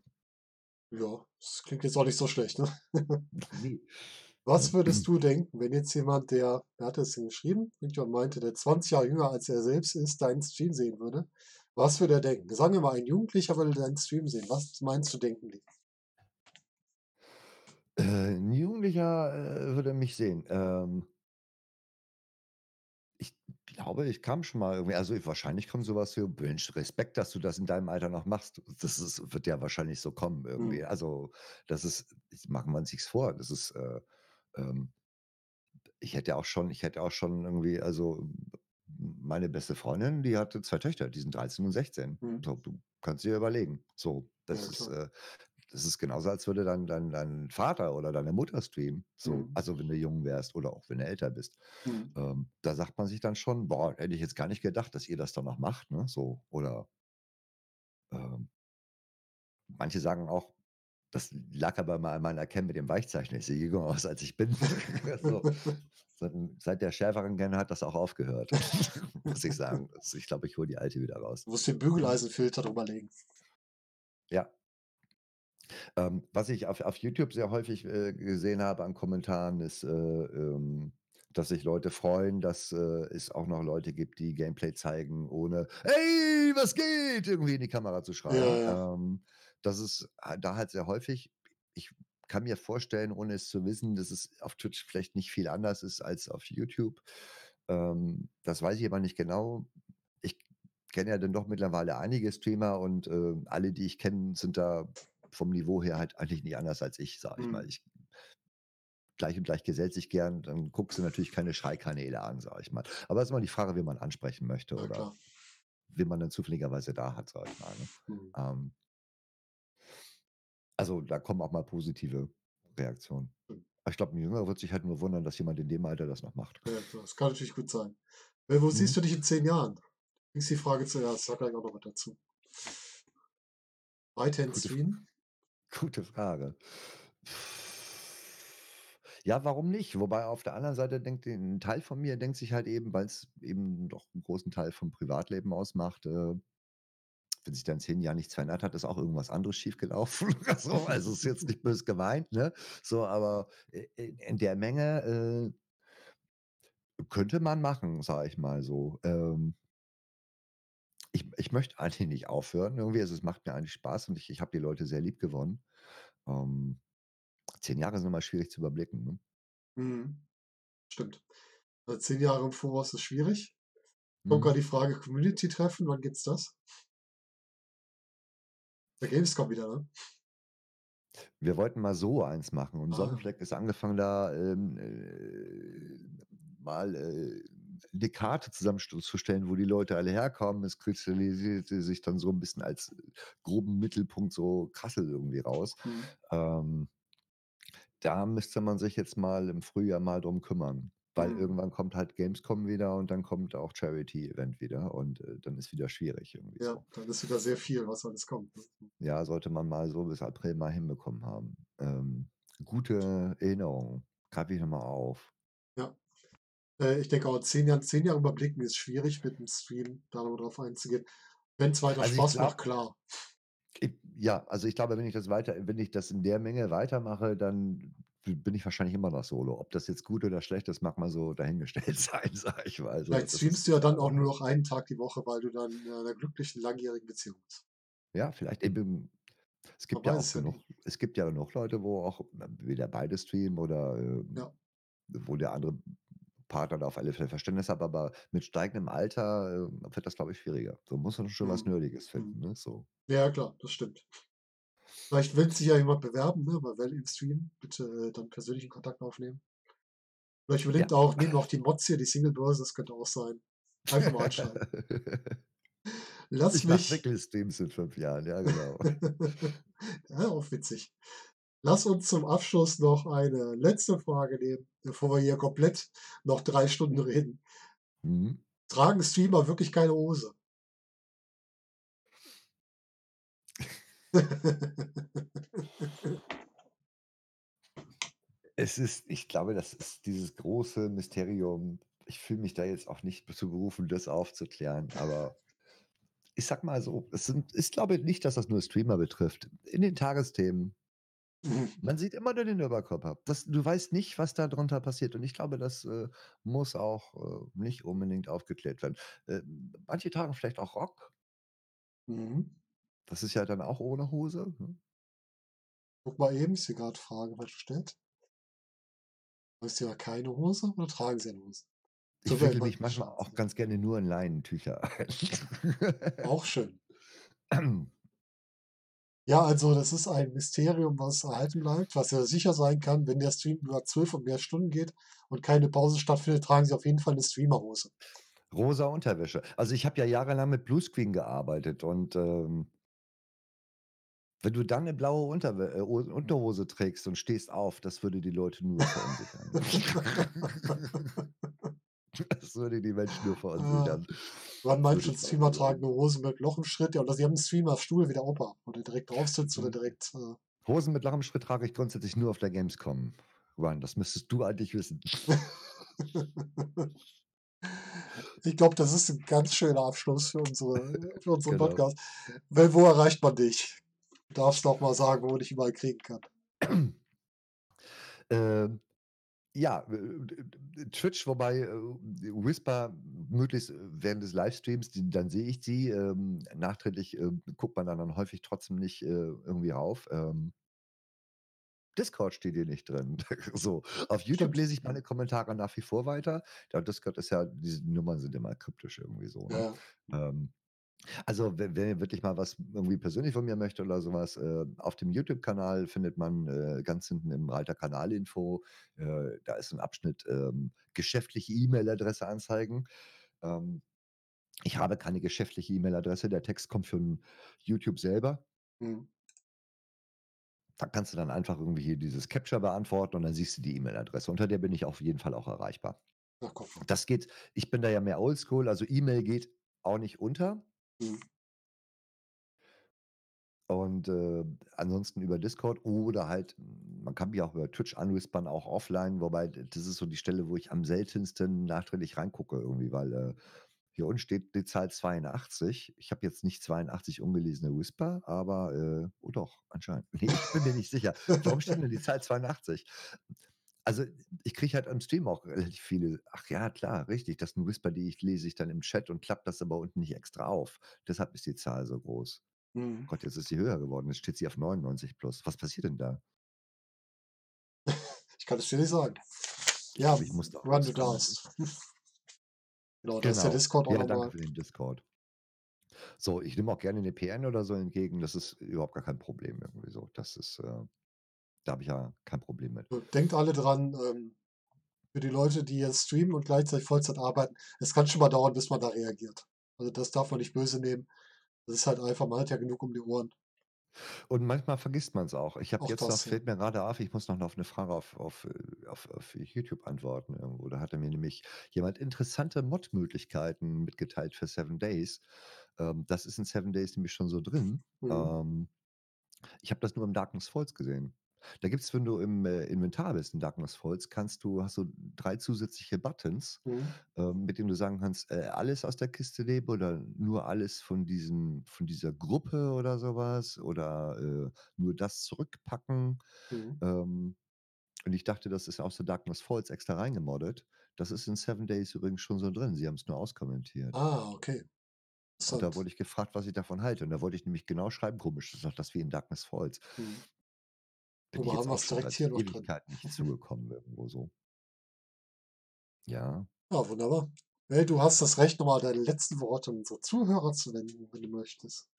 Ja, das klingt jetzt auch nicht so schlecht, ne? [LAUGHS] Ne, Was ne? würdest [CLEARS THROAT] du denken, wenn jetzt jemand, der wer hat das denn geschrieben? Irgendjemand meinte, der 20 Jahre jünger als er selbst ist, deinen Stream sehen würde. Was würde er denken? Sagen wir mal, ein Jugendlicher würde deinen Stream sehen. Was meinst du, denken die? Äh, 'n Jugendlicher, äh, würde mich sehen. Ähm ich glaube, ich kam schon mal irgendwie also, wahrscheinlich kommt so was wie: „Mensch, Respekt, dass du das in deinem Alter noch machst.“ Das ist wird ja wahrscheinlich so kommen irgendwie. Mhm. Also, das ist jetzt machen wir uns nichts vor. Das ist, äh, ähm ich hätte auch schon ich hätte auch schon irgendwie also, meine beste Freundin, die hatte 2 Töchter, die sind 13 und 16. Mhm. So, du kannst dir überlegen. So, das Ja, ist, klar. äh das ist genauso, als würde dein dein dein Vater oder deine Mutter streamen, so. Mhm. Also, wenn du jung wärst oder auch wenn du älter bist. Mhm. Ähm, da sagt man sich dann schon: „Boah, hätte ich jetzt gar nicht gedacht, dass ihr das dann noch macht“, ne, so oder ähm manche sagen auch, das lag aber mal an meiner Cam mit dem Weichzeichner. Ich sehe jünger aus, als ich bin. [LAUGHS] So, seit der schärferen Cam hat das auch aufgehört, [LAUGHS] muss ich sagen. [LAUGHS] Also, ich glaube, ich hole die alte wieder raus. Du musst den Mhm. Bügeleisenfilter drüber legen. Ja. Ähm, was ich auf auf YouTube sehr häufig, äh, gesehen habe an Kommentaren, ist, äh, ähm, dass sich Leute freuen, dass, äh, es auch noch Leute gibt, die Gameplay zeigen, ohne: „Hey, was geht?“ irgendwie in die Kamera zu Ja, schreien. ja. Ähm, das ist ha da halt sehr häufig. Ich kann mir vorstellen, ohne es zu wissen, dass es auf Twitch vielleicht nicht viel anders ist als auf YouTube. Ähm, das weiß ich aber nicht genau. Ich kenne ja dann doch mittlerweile einige Streamer und, äh, alle, die ich kenne, sind da vom Niveau her halt eigentlich nicht anders als ich, sage ich mal. Mhm. Ich Gleich und gleich gesellt sich gern, dann guckst du natürlich keine Schreikanäle an, sage ich mal. Aber ist immer die Frage, wen man ansprechen möchte Ja, oder klar. wen man dann zufälligerweise da hat, sage ich mal, ne? Mhm. Ähm also, da kommen auch mal positive Reaktionen. Mhm. Ich glaube, 'n Jüngerer wird sich halt nur wundern, dass jemand in dem Alter das noch macht. Ja. Das kann natürlich gut sein. Äh, wo siehst Mhm. du dich in 10 Jahren? Lies die Frage zuerst, sage gleich auch noch was dazu. Weiterhin streamen? Gute Frage. Ja, warum nicht? Wobei auf der anderen Seite denkt de 'n Teil von mir denkt sich halt eben, weil's eben doch 'n großen Teil vom Privatleben ausmacht, äh wenn sich da in 10 Jahren nichts verändert hat, ist auch irgendwas anderes schiefgelaufen [LAUGHS] oder so. Also, ist jetzt nicht böse gemeint, ne? So, aber in in der Menge, äh könnte man machen, sage ich mal so. Ähm ich ich möchte eigentlich nicht aufhören irgendwie. Also, es macht mir eigentlich Spaß und ich ich habe die Leute sehr liebgewonnen. Ähm, 10 Jahre sind immer schwierig zu überblicken, ne? Mhm. Stimmt. Äh, 10 Jahre im Voraus ist schwierig. Kommt Mhm. grad die Frage Community-Treffen, wann gibt's das? Bei Gamescom wieder, ne? Wir wollten mal so eins machen und Ah. Sonnenfleck ist angefangen, da, ähm, äh, mal, äh, 'ne Karte zusammenstu zu stellen, wo die Leute alle herkommen. Es kristallisierte sich dann so 'n bisschen als groben Mittelpunkt so Kassel irgendwie raus. Mhm. Ähm da müsste man sich jetzt mal im Frühjahr mal drum kümmern, weil Mhm. irgendwann kommt halt Gamescom wieder und dann kommt auch Charity-Event wieder und, äh, dann ist wieder schwierig irgendwie Ja, so. dann ist wieder sehr viel, was alles kommt, ne? Mhm. Ja, sollte man mal so bis April mal hinbekommen haben. Ähm, gute Erinnerung, greife ich noch mal auf. Ja. Äh, ich denke auch 10 Jahren 10 Jahre überblicken ist schwierig mit 'm Stream, da noch drauf einzugehen. Wenn's weiter Also, ich Spaß macht, glaube klar. i ja, also, ich glaube, wenn ich das weiter wenn ich das in der Menge weitermache, dann bin ich wahrscheinlich immer noch Solo. Ob das jetzt gut oder schlecht ist, mag mal so dahingestellt [LAUGHS] sein, sage ich mal. Also, Vielleicht streamst du ja dann auch nur noch einen Tag die Woche, weil du dann in 'ner glücklichen langjährigen Beziehung bist. Ja, vielleicht eben es Man gibt ja weiß auch es ja genug es gibt ja genug Leute, wo auch entweder beide streamen oder, ähm, Ja. wo der andere Partner da auf alle Fälle Verständnis hat, aber mit steigendem Alter, ähm, wird das, glaube ich, schwieriger. Da muss man schon was Mhm. Nerdiges finden, Mhm. ne, so. Ja, klar, das stimmt. Vielleicht will sich ja jemand bewerben, ne, bei Well im Stream. Bitte, äh, dann persönlichen Kontakt aufnehmen. Oder ich Ja. auch nehme auch die Mods hier, die Singlebörse, das könnte auch sein. Einfach mal anschreiben. [LAUGHS] Lass Ich mich Wickel-Streams in 5 Jahren, ja genau. [LAUGHS] Ja, auch witzig. Lass uns zum Abschluss noch eine letzte Frage nehmen, bevor wir hier komplett noch 3 Stunden reden. Mhm. Tragen Streamer wirklich keine Hose? [LAUGHS] Es ist ich glaube, das ist dieses große Mysterium. Ich fühle mich da jetzt auch nicht zu berufen, das aufzuklären, aber ich sage mal so, es sind ich glaube nicht, dass das nur Streamer betrifft. In den Tagesthemen. Man sieht immer nur den Oberkörper. Das du weißt nicht, was da drunter passiert und ich glaube, das, äh, muss auch, äh, nicht unbedingt aufgeklärt werden. Ähm, manche tragen vielleicht auch Rock. Mhm. Das ist ja dann auch ohne Hose, ne? Guck mal eben, ich sehe grad Frage falsch gestellt. Tragen Sie da keine Hose oder tragen Sie eine Hose? Ich So wäre wickel mich manchmal auch ganz gerne nur in Leinentücher ein. Auch schön. [CLEARS THROAT] [CLEARS THROAT] Ja, also das ist ein Mysterium, was erhalten bleibt, was ja sicher sein kann, wenn der Stream über 12 und mehr Stunden geht und keine Pause stattfindet, tragen Sie auf jeden Fall 'ne Streamerhose. Rosa Unterwäsche. Also, ich habe ja jahrelang mit Bluescreen gearbeitet und, ähm wenn du dann 'ne blaue Unterwä äh, Unterhose trägst und stehst auf, das würde die Leute nur verunsichern. [LAUGHS] [LAUGHS] Das würde die Menschen nur Ah. verunsichern, Man meint würde schon, ich mal Streamer tragen nur Hosen mit Loch im Schritt, ja, oder sie haben 'n Streamerstuhl wie der Opa, wo der direkt drauf sitzt oder Mhm. direkt, äh Hosen mit Loch im Schritt trage ich grundsätzlich nur auf der Gamescom. Run, das müsstest du eigentlich wissen. [LAUGHS] Ich glaube, das ist 'n ganz schöner Abschluss für unsere [LAUGHS] für unseren Genau. Podcast. Well, wo erreicht man dich? Du darfst noch mal sagen, wo man dich überall kriegen kann. [CLEARS THROAT] Ähm, ja, äh, Twitch, wobei, äh, Whisper möglichst während des Livestreams, dann sehe ich sie, ähm, nachträglich, ähm, guckt man dann dann häufig trotzdem nicht, äh, irgendwie rauf. Ähm Discord steht hier nicht drin. [LAUGHS] So, auf YouTube lese ich meine Kommentare nach wie vor weiter. Ja, Discord ist ja diese Nummern sind immer kryptisch irgendwie so, ne? ja. Ähm, also, we wer wirklich mal was irgendwie persönlich von mir möchte oder so was, äh, auf dem YouTube-Kanal findet man, äh, ganz hinten im Reiter Kanalinfo, äh, da ist 'n Abschnitt, ähm, geschäftliche E-Mail-Adresse anzeigen. Ähm, ich habe keine geschäftliche E-Mail-Adresse, der Text kommt von YouTube selber. Mhm. Da kannst du dann einfach irgendwie hier dieses Captcha beantworten und dann siehst du die E-Mail-Adresse. Unter der bin ich auf jeden Fall auch erreichbar. Ach. Das geht ich bin da ja mehr oldschool, also E-Mail geht auch nicht unter. Mhm. Und, äh, ansonsten über Discord oder halt man kann mich auch über Twitch anwispern, auch offline, wobei das ist so die Stelle, wo ich am seltensten nachträglich reingucke irgendwie, weil, äh, hier unten steht die Zahl 82. Ich habe jetzt nicht 82 ungelesene Whisper, aber, äh oh doch, anscheinend. Ne, ich bin mir nicht sicher. Warum steht denn die Zahl 82? Also, ich kriege halt am Stream auch relativ viele ach ja, klar, richtig, das sind Whisper, die ich lese ich dann im Chat und klappe das aber unten nicht extra auf. Deshalb ist die Zahl so groß. Mhm. Gott, jetzt ist sie höher geworden. Jetzt steht sie auf 99 plus. Was passiert denn da? [LAUGHS] Ich kann es dir nicht sagen. Ja, glaube, ich muss da run, rauskommen. darfst. [LAUGHS] Genau, da ist der Genau. Discord auch Ja, danke für den Discord. So, ich nehme auch gerne 'ne PN oder so entgegen. Das ist überhaupt gar kein Problem irgendwie so. Das ist, äh da habe ich ja kein Problem mit. Denkt alle dran, ähm, für die Leute, die jetzt streamen und gleichzeitig Vollzeit arbeiten, es kann schon mal dauern, bis man da reagiert. Also, das darf man nicht böse nehmen. Das ist halt einfach man hat ja genug um die Ohren. Und manchmal vergisst man's auch. Ich habe jetzt noch das, fällt mir grade auf, ich muss noch auf 'ne Frage auf auf, äh auf auf YouTube antworten irgendwo. Da hatte mir nämlich jemand interessante Mod-Möglichkeiten mitgeteilt für 7 Days. Ähm, das ist in 7 Days nämlich schon so drin. Mhm. Ähm, ich habe das nur im Darkness Falls gesehen. Da gibt's, wenn du im, äh, Inventar bist in Darkness Falls, kannst du hast du 3 zusätzliche Buttons, Mhm. ähm, mit denen du sagen kannst, äh, alles aus der Kiste nehmen oder nur alles von diesem von dieser Gruppe oder so was oder, äh, nur das zurückpacken. Mhm. Ähm, Und ich dachte, das ist aus The Darkness Falls extra reingemoddet. Das ist in Seven Days übrigens schon so drin. Sie haben's nur auskommentiert. Ah, okay. Und da Interessant. wurde ich gefragt, was ich davon halte. Und da wollte ich nämlich genau schreiben: „Komisch, das ist doch das wie in Darkness Falls.“ Mhm. Bin Guck ich jetzt haben auch schon direkt hier noch drin. Ewigkeiten nicht [LAUGHS] zugekommen irgendwo so. Ja. Ja, wunderbar. Hey, du hast das Recht, noch mal deine letzten Worte an unsere Zuhörer zu wenden, wenn du möchtest.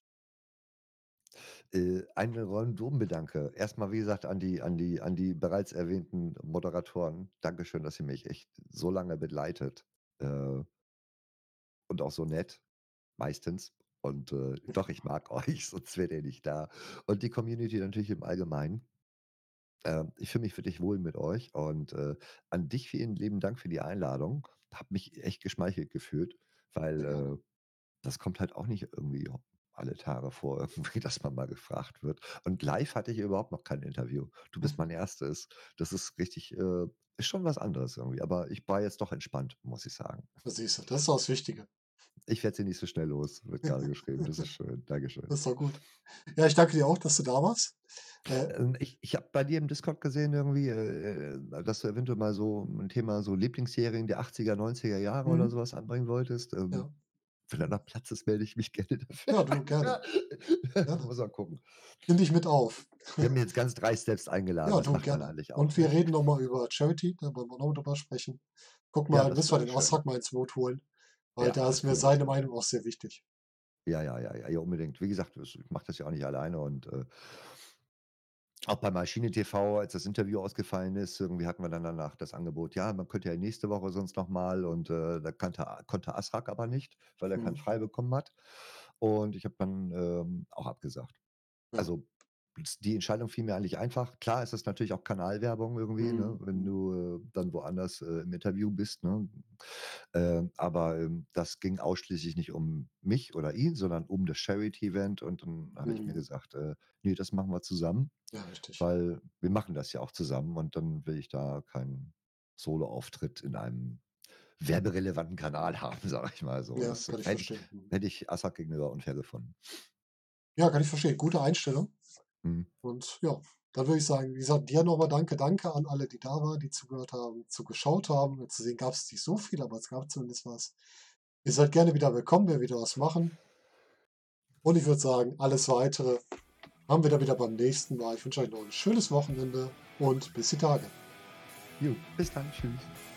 Äh, ein Rundum-Bedanke. Erst mal, wie gesagt, an die an die an die bereits erwähnten Moderatoren. Dankeschön, dass ihr mich echt so lange begleitet, äh und auch so nett, meistens. Und, äh, doch, ich mag [LAUGHS] euch, sonst wärt ihr nicht da. Und die Community natürlich im Allgemeinen. Ähm, ich fühle mich wirklich wohl mit euch und, äh, an dich vielen lieben Dank für die Einladung. Habe mich echt geschmeichelt gefühlt, weil, äh, das kommt halt auch nicht irgendwie alle Tage vor [LAUGHS] irgendwie, dass man mal gefragt wird. Und live hatte ich überhaupt noch kein Interview. Du bist mein 1. Das ist richtig äh, ist schon was anderes irgendwie, aber ich war jetzt doch entspannt, muss ich sagen. Na siehst du, das ist das Wichtige. Ich werde sie nicht so schnell los, wird grade [LAUGHS] geschrieben. Das ist schön. Dankeschön. Das ist doch gut. Ja, ich danke dir auch, dass du da warst. Äh Ähm, ich ich habe bei dir im Discord gesehen irgendwie, äh, äh, dass du eventuell mal so 'n Thema so Lieblingsserien der 80er, 90er Jahre oder Mhm. so was anbringen wolltest. Ähm, Ja. wenn da noch Platz ist, melde ich mich gerne dafür. Ja, du, gerne. [LAUGHS] Gerne. Muss man gucken. Nimm dich mit auf. Die haben jetzt ganz dreist selbst eingeladen. Ja, du, gerne. Und wir reden noch mal über Charity, da wollen wir noch mal drüber sprechen. Guck Ja, mal, das müssen wir den schön. Ozhak mal ins Boot holen, weil Ja, da ist mir seine. Meinung auch sehr wichtig. Ja, ja, ja, ja, ja, unbedingt. Wie gesagt, ich mache das ja auch nicht alleine und, äh auch bei Maschine TV, als das Interview ausgefallen ist, irgendwie hatten wir dann danach das Angebot: „Ja, man könnte ja nächste Woche sonst noch mal“ und, äh, da kannte konnte Azrak aber nicht, weil er keinen Mhm. frei bekommen hat. Und ich habe dann, ähm, auch abgesagt. Ja. Also, die Entscheidung fiel mir eigentlich einfach. Klar ist das natürlich auch Kanalwerbung irgendwie, ne, Mhm, wenn mhm. du, äh, dann woanders, äh, im Interview bist, ne? Ähm, aber, ähm, das ging ausschließlich nicht um mich oder ihn, sondern um das Charity-Event und dann habe ich mir Mhm. gesagt: „Äh, ne, das machen wir zusammen“, Ja, richtig. weil wir machen das ja auch zusammen und dann will ich da keinen Soloauftritt in einem werberelevanten Kanal [LAUGHS] haben, sage ich mal so. Ja, Das kann ich hätte ich verstehen. Mhm. hätte ich Azrak gegenüber unfair gefunden. Ja, kann ich verstehen. Gute Einstellung. Mhm. Und ja, dann würde ich sagen, wie gesagt, dir noch mal danke. Danke an alle, die da waren, die zugehört haben, zugeschaut haben. Zu sehen gab's nicht so viel, aber es gab zumindest was. Ihr seid gerne wieder willkommen, wenn wir wieder was machen. Und ich würde sagen, alles Weitere haben wir dann wieder beim nächsten Mal. Ich wünsche euch noch 'n schönes Wochenende und bis die Tage. Jo, bis dann. Tschüss.